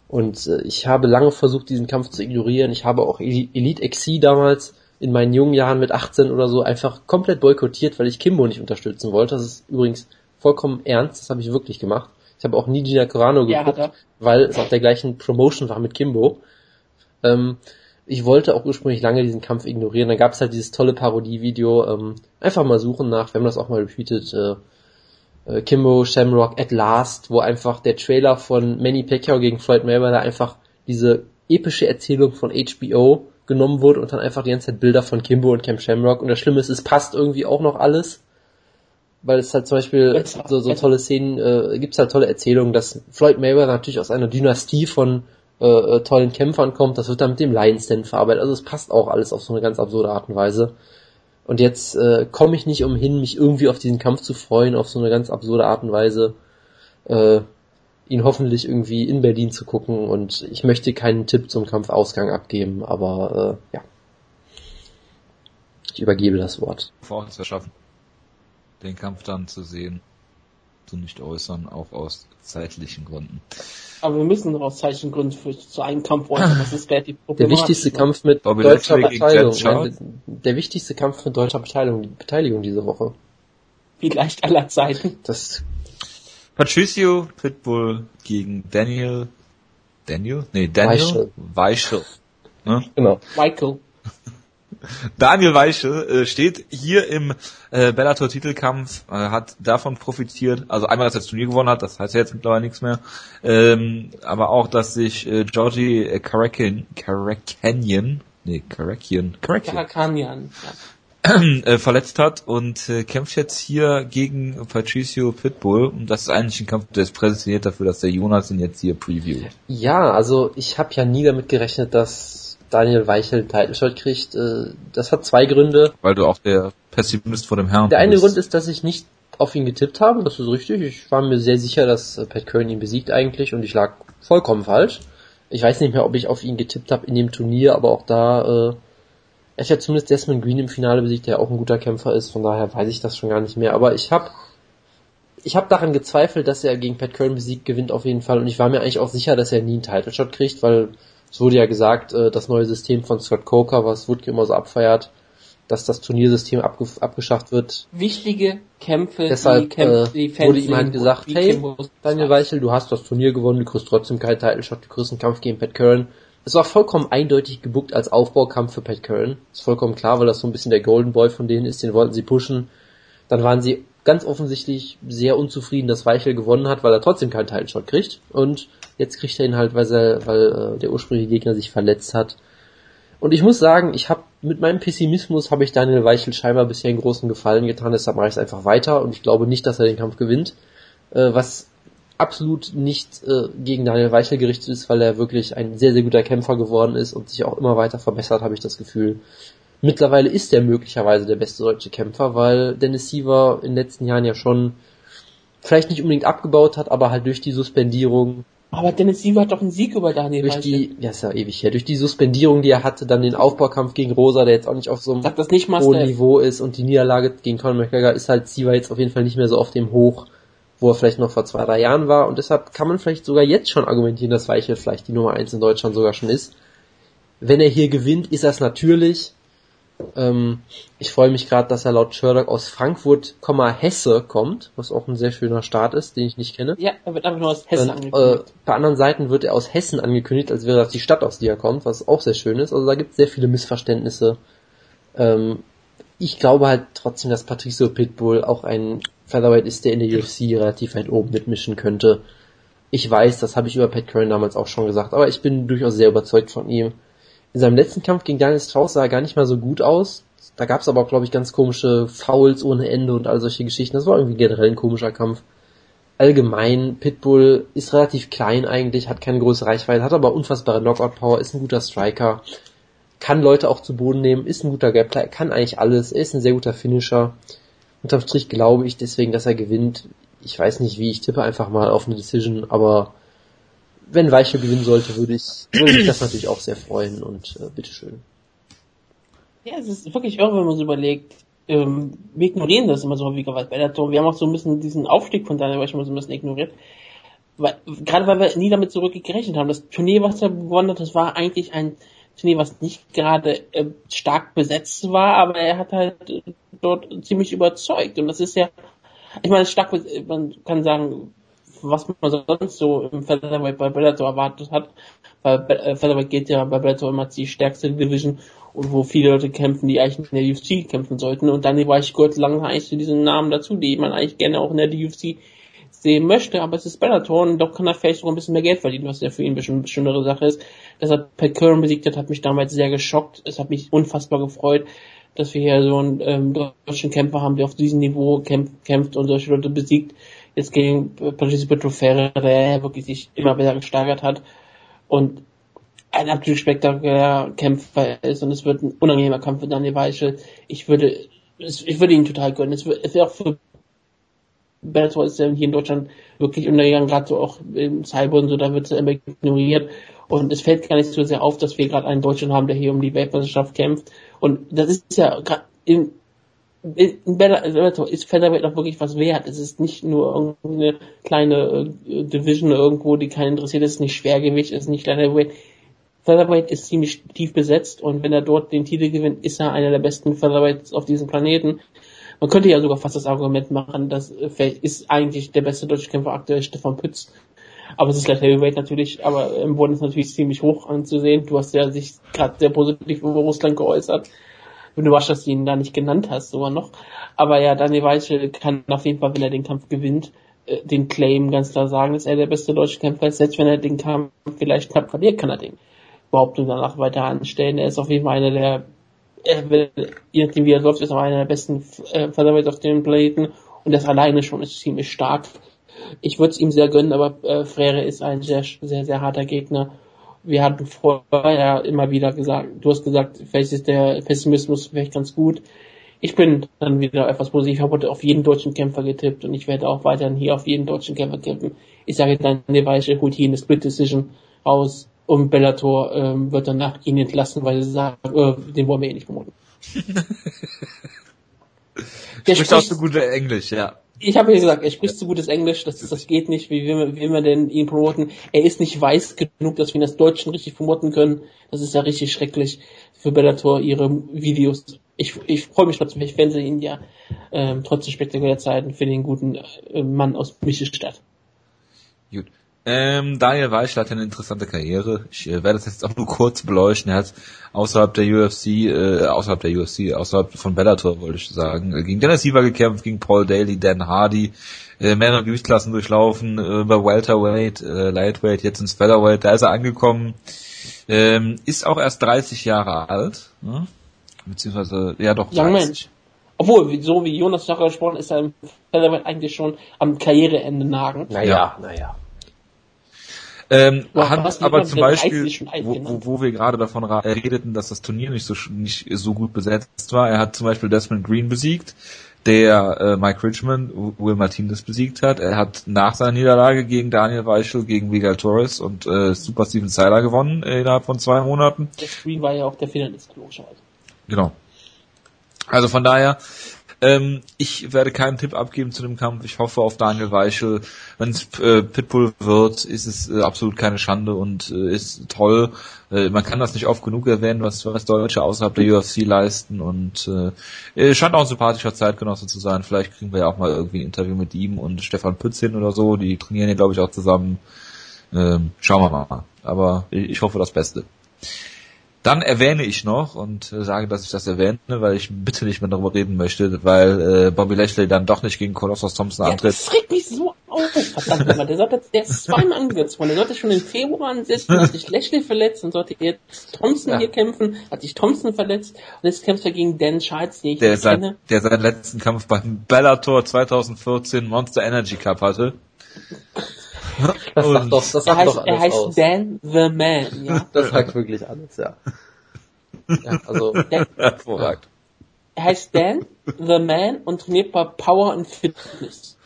Und äh, ich habe lange versucht, diesen Kampf zu ignorieren. Ich habe auch Elite XC damals in meinen jungen Jahren mit 18 oder so einfach komplett boykottiert, weil ich Kimbo nicht unterstützen wollte. Das ist übrigens vollkommen ernst, das habe ich wirklich gemacht. Ich habe auch nie Gina Carano geguckt, ja, weil es auf der gleichen Promotion war mit Kimbo. Ähm, ich wollte auch ursprünglich lange diesen Kampf ignorieren. Dann gab es halt dieses tolle Parodie-Video. Ähm, einfach mal suchen nach, wir haben das auch mal repeated, äh, äh, Kimbo Shamrock at Last, wo einfach der Trailer von Manny Pacquiao gegen Floyd Mayweather einfach diese epische Erzählung von HBO genommen wurde und dann einfach die ganze Zeit Bilder von Kimbo und Cam Shamrock. Und das Schlimme ist, es passt irgendwie auch noch alles. Weil es halt zum Beispiel so, so tolle Szenen, äh, gibt es halt tolle Erzählungen, dass Floyd Mayweather natürlich aus einer Dynastie von äh, äh, tollen Kämpfern kommt, das wird dann mit dem Lions Den verarbeitet. Also es passt auch alles auf so eine ganz absurde Art und Weise. Und jetzt äh, komme ich nicht umhin, mich irgendwie auf diesen Kampf zu freuen, auf so eine ganz absurde Art und Weise. Äh, ihn hoffentlich irgendwie in Berlin zu gucken und ich möchte keinen Tipp zum Kampfausgang abgeben, aber äh, ja. Ich übergebe das Wort. Vor uns schaffen, den Kampf dann zu sehen, zu nicht äußern, auch aus zeitlichen Gründen. Aber wir müssen aus zeitlichen Gründen für, zu einem Kampf äußern, das ist relativ Der wichtigste Kampf mit Bobby deutscher Beteiligung, nein, der wichtigste Kampf mit deutscher Beteiligung, Beteiligung diese Woche. Vielleicht aller Zeiten. Das Patricio Pitbull gegen Daniel Daniel? Nee, Daniel Weichel. Ne? Genau. Michael. Daniel Weichel äh, steht hier im äh, Bellator Titelkampf, äh, hat davon profitiert, also einmal, dass er das Turnier gewonnen hat, das heißt ja jetzt mittlerweile nichts mehr, ähm, aber auch, dass sich äh, Georgie Karakin, Karakanian, nee, Karakian, Karakanian, äh, verletzt hat und äh, kämpft jetzt hier gegen Patricio Pitbull. Und das ist eigentlich ein Kampf, der ist präsentiert dafür, dass der Jonas ihn jetzt hier previewt. Ja, also ich habe ja nie damit gerechnet, dass Daniel Weichel einen Title Shot kriegt. Äh, das hat zwei Gründe. Weil du auch der Pessimist vor dem Herrn Der eine bist. Grund ist, dass ich nicht auf ihn getippt habe, das ist richtig. Ich war mir sehr sicher, dass äh, Pat Curran ihn besiegt eigentlich und ich lag vollkommen falsch. Ich weiß nicht mehr, ob ich auf ihn getippt habe in dem Turnier, aber auch da äh, er hat ja zumindest Desmond Green im Finale besiegt, der auch ein guter Kämpfer ist, von daher weiß ich das schon gar nicht mehr. Aber ich habe ich hab daran gezweifelt, dass er gegen Pat Curran besiegt, gewinnt auf jeden Fall. Und ich war mir eigentlich auch sicher, dass er nie einen Title Shot kriegt, weil es wurde ja gesagt, äh, das neue System von Scott Coker, was Woodke immer so abfeiert, dass das Turniersystem abge abgeschafft wird. Wichtige Kämpfe, Deshalb die Kämpfe, die äh, wurde ihm halt gesagt, hey, Daniel Weichel, du hast das Turnier gewonnen, du kriegst trotzdem keinen Title Shot, du kriegst einen Kampf gegen Pat Curran. Es war vollkommen eindeutig gebuckt als Aufbaukampf für Pat Curran. Ist vollkommen klar, weil das so ein bisschen der Golden Boy von denen ist, den wollten sie pushen. Dann waren sie ganz offensichtlich sehr unzufrieden, dass Weichel gewonnen hat, weil er trotzdem keinen Title-Shot kriegt. Und jetzt kriegt er ihn halt, weil, er, weil äh, der ursprüngliche Gegner sich verletzt hat. Und ich muss sagen, ich habe mit meinem Pessimismus habe ich Daniel Weichel scheinbar bisher einen großen Gefallen getan, deshalb mache ich es einfach weiter und ich glaube nicht, dass er den Kampf gewinnt. Äh, was absolut nicht äh, gegen Daniel Weichel gerichtet ist, weil er wirklich ein sehr, sehr guter Kämpfer geworden ist und sich auch immer weiter verbessert, habe ich das Gefühl. Mittlerweile ist er möglicherweise der beste deutsche Kämpfer, weil Dennis Siever in den letzten Jahren ja schon vielleicht nicht unbedingt abgebaut hat, aber halt durch die Suspendierung. Aber Dennis Siever hat doch einen Sieg über Daniel durch. Die, ja, ist ja ewig her. Durch die Suspendierung, die er hatte, dann den Aufbaukampf gegen Rosa, der jetzt auch nicht auf so einem hohen Niveau ist und die Niederlage gegen Conor McGregor ist halt Siever jetzt auf jeden Fall nicht mehr so auf dem Hoch wo er vielleicht noch vor zwei, drei Jahren war. Und deshalb kann man vielleicht sogar jetzt schon argumentieren, dass Weichel vielleicht die Nummer eins in Deutschland sogar schon ist. Wenn er hier gewinnt, ist das natürlich. Ähm, ich freue mich gerade, dass er laut Sherlock aus Frankfurt, Hesse kommt, was auch ein sehr schöner Start ist, den ich nicht kenne. Ja, er wird einfach nur aus Hessen äh, angekündigt. bei anderen Seiten wird er aus Hessen angekündigt, als wäre das die Stadt, aus der er kommt, was auch sehr schön ist. Also da gibt es sehr viele Missverständnisse. Ähm, ich glaube halt trotzdem, dass Patricio Pitbull auch ein Featherweight ist, der in der UFC relativ weit oben mitmischen könnte. Ich weiß, das habe ich über Pat Curran damals auch schon gesagt, aber ich bin durchaus sehr überzeugt von ihm. In seinem letzten Kampf gegen Daniel Strauss sah er gar nicht mal so gut aus. Da gab es aber auch, glaube ich, ganz komische Fouls ohne Ende und all solche Geschichten. Das war irgendwie generell ein komischer Kampf. Allgemein, Pitbull ist relativ klein eigentlich, hat keine große Reichweite, hat aber unfassbare Knockout-Power, ist ein guter Striker, kann Leute auch zu Boden nehmen, ist ein guter Grappler, er kann eigentlich alles, er ist ein sehr guter Finisher. Unterm Strich glaube ich deswegen, dass er gewinnt. Ich weiß nicht wie, ich tippe einfach mal auf eine Decision, aber wenn Weiche gewinnen sollte, würde ich, würde mich das natürlich auch sehr freuen und äh, bitteschön. Ja, es ist wirklich irre, wenn man so überlegt. Ähm, wir ignorieren das immer so häufiger bei Bellator. Wir haben auch so ein bisschen diesen Aufstieg von Daniel Weichel so ein bisschen ignoriert. Weil, gerade weil wir nie damit zurückgerechnet haben. Das Turnier, was er gewonnen hat, das war eigentlich ein Turnier, was nicht gerade äh, stark besetzt war, aber er hat halt äh, dort ziemlich überzeugt. Und das ist ja, ich meine, stark, man kann sagen, was man sonst so im Featherweight bei Bellator erwartet hat. Weil äh, Featherweight geht ja bei Bellator immer als die stärkste Division und wo viele Leute kämpfen, die eigentlich in der UFC kämpfen sollten. Und dann war ich gehört lange eigentlich zu diesen Namen dazu, die man eigentlich gerne auch in der UFC sehen möchte, aber es ist Bellator und doch kann er vielleicht sogar ein bisschen mehr Geld verdienen, was ja für ihn ein bisschen eine schönere Sache ist. Dass er Pat Curran besiegt hat, hat mich damals sehr geschockt. Es hat mich unfassbar gefreut, dass wir hier so einen ähm, deutschen Kämpfer haben, der auf diesem Niveau kämpft, kämpft und solche Leute besiegt. Jetzt gegen Patricio Petrofera, der wirklich sich immer besser gesteigert hat und ein absolut spektakulärer Kämpfer ist und es wird ein unangenehmer Kampf für Daniel Weichel. Ich würde, ich würde ihn total gönnen. Es wäre auch für Bellator ist hier in Deutschland wirklich untergegangen, gerade so auch im Cyber und so, da wird es immer ignoriert. Und es fällt gar nicht so sehr auf, dass wir gerade einen Deutschen haben, der hier um die Weltmeisterschaft kämpft. Und das ist ja in, ist Featherweight auch wirklich was wert. Es ist nicht nur irgendeine kleine äh, Division irgendwo, die keinen interessiert. Es ist nicht Schwergewicht, es ist nicht Featherweight. Featherweight ist ziemlich tief besetzt und wenn er dort den Titel gewinnt, ist er einer der besten Featherweights auf diesem Planeten. Man könnte ja sogar fast das Argument machen, dass äh, ist eigentlich der beste deutsche Kämpfer aktuell Stefan Pütz. Aber es ist gleich Heavyweight natürlich, aber im Boden ist natürlich ziemlich hoch anzusehen. Du hast ja sich gerade sehr positiv über Russland geäußert. Bin überrascht, dass du ihn da nicht genannt hast, sogar noch. Aber ja, Daniel Weichel kann auf jeden Fall, wenn er den Kampf gewinnt, äh, den Claim ganz klar sagen, dass er der beste deutsche Kämpfer ist. Selbst wenn er den Kampf vielleicht knapp verliert, kann er den Behauptung danach weiter anstellen. Er ist auf jeden Fall einer der, er will, je nachdem wie er läuft, ist er einer der besten äh, Featherweights auf dem Planeten und das alleine schon ist ziemlich stark. Ich würde es ihm sehr gönnen, aber äh, Frere ist ein sehr, sehr, sehr harter Gegner. Wir hatten vorher immer wieder gesagt, du hast gesagt, vielleicht ist der Pessimismus vielleicht ganz gut. Ich bin dann wieder etwas positiv. Ich habe heute auf jeden deutschen Kämpfer getippt und ich werde auch weiterhin hier auf jeden deutschen Kämpfer tippen. Ich sage dann, der Weiche holt hier eine Split Decision raus und Bellator ähm, wird danach ihn entlassen, weil sie sagen, äh, den wollen wir eh nicht promoten. Der Spricht auch spricht- so gut Englisch, ja. Ich habe ja gesagt, er spricht so gutes Englisch, das, das geht nicht, wie will, wie will man denn ihn promoten? Er ist nicht weiß genug, dass wir ihn als Deutschen richtig promoten können. Das ist ja richtig schrecklich für Bellator, ihre Videos. Ich, ich freue mich trotzdem, ich fände ihn ja ähm, trotzdem spektakulärer Zeiten für den guten äh, Mann aus Michelstadt. Gut. Ähm, Daniel Weichel hat eine interessante Karriere. Ich äh, werde das jetzt auch nur kurz beleuchten. Er hat außerhalb der UFC, äh, außerhalb der UFC, außerhalb von Bellator wollte ich sagen, äh, gegen Dennis Siever gekämpft, gegen Paul Daly, Dan Hardy, äh, mehrere Gewichtsklassen durchlaufen, äh, über Welterweight, äh, Lightweight, jetzt ins Featherweight, da ist er angekommen. Ähm, ist auch erst 30 Jahre alt, ne? beziehungsweise, ja doch, Young 30. Mensch. Obwohl, so wie Jonas Sacher gesprochen ist, er im Featherweight eigentlich schon am Karriereende nagen. Naja, naja. Ja, hat was aber jemand, zum der 30 Beispiel, alt wo, wo, genannt. wo wir gerade davon äh, redeten, dass das Turnier nicht so nicht so gut besetzt war. Er hat zum Beispiel Desmond Green besiegt, der äh, Mike Richmond, Will Martinez besiegt hat. Er hat nach seiner Niederlage gegen Daniel Weichel, gegen Miguel Torres und äh, Super Steven Seiler gewonnen äh, innerhalb von zwei Monaten. Der Screen war ja auch der Finalist, logischerweise. Genau. Also von daher, Ähm, ich werde keinen Tipp abgeben zu dem Kampf. Ich hoffe auf Daniel Weichel. Wenn es äh, Pitbull wird, ist es äh, absolut keine Schande und äh, ist toll. Äh, man kann das nicht oft genug erwähnen, was, was Deutsche außerhalb der UFC leisten und äh, scheint auch ein sympathischer Zeitgenosse zu sein. Vielleicht kriegen wir ja auch mal irgendwie ein Interview mit ihm und Stefan Pütz hin oder so. Die trainieren ja, glaube ich, auch zusammen. Ähm, schauen wir mal. Aber ich hoffe das Beste. Dann erwähne ich noch und äh, sage, dass ich das erwähne, weil ich bitte nicht mehr darüber reden möchte, weil äh, Bobby Lashley dann doch nicht gegen Colossus Thompson Ja, antritt. das regt mich so auf. Verdammt der, sollte, der ist zweimal angesetzt worden. Der sollte schon im Februar ansetzen, hat sich Lashley verletzt und sollte jetzt Thompson Ja. hier kämpfen, hat sich Thompson verletzt und jetzt kämpft er gegen Dan Charles, den ich der, nicht kenne. sein, der seinen letzten Kampf beim Bellator 2014 Monster Energy Cup hatte. Das sagt Und doch, das Er sagt heißt, doch er alles heißt aus. Dan the Man, ja. Das sagt wirklich alles, ja. Ja, also, hervorragend. er heißt Dan the Man und trainiert bei Power and Fitness.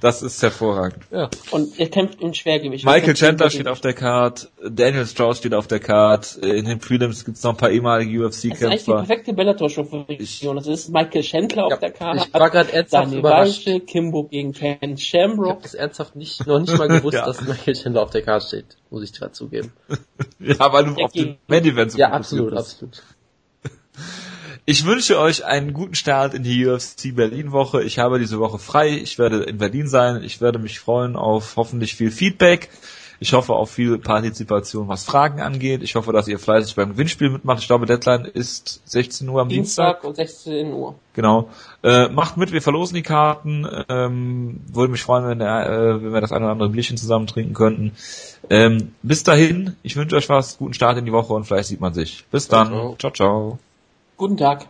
Das ist hervorragend. ja. Und er kämpft im Schwergewicht. Michael Chandler steht auf der Card, Daniel Strauss steht auf der Card, in den Prelims gibt's noch ein paar ehemalige Das ist eigentlich die UFC-Kämpfer. perfekte Bellator-Show für Region. Das ist Michael Chandler auf Ja, der Karte. ich war gerade ernsthaft Daniel überrascht. Weichel, Kimbo gegen Ken Ich habe Shamrock. das ernsthaft nicht, noch nicht mal gewusst, Ja. dass Michael Chandler auf der Karte steht, muss ich gerade zugeben. Ja, weil du Ja, auf den gegen- Main Event so Ja, absolut, bist. absolut. Ich wünsche euch einen guten Start in die UFC Berlin Woche. Ich habe diese Woche frei. Ich werde in Berlin sein. Ich werde mich freuen auf hoffentlich viel Feedback. Ich hoffe auf viel Partizipation, was Fragen angeht. Ich hoffe, dass ihr fleißig beim Gewinnspiel mitmacht. Ich glaube, Deadline ist 16 Uhr am Dienstag. Dienstag um 16 Uhr. Genau. Äh, macht mit, wir verlosen die Karten. Ähm, würde mich freuen, wenn, der, äh, wenn wir das eine oder andere Bierchen zusammen trinken könnten. Ähm, bis dahin, ich wünsche euch was, guten Start in die Woche und vielleicht sieht man sich. Bis dann. Ciao, ciao. ciao. ciao. Guten Tag.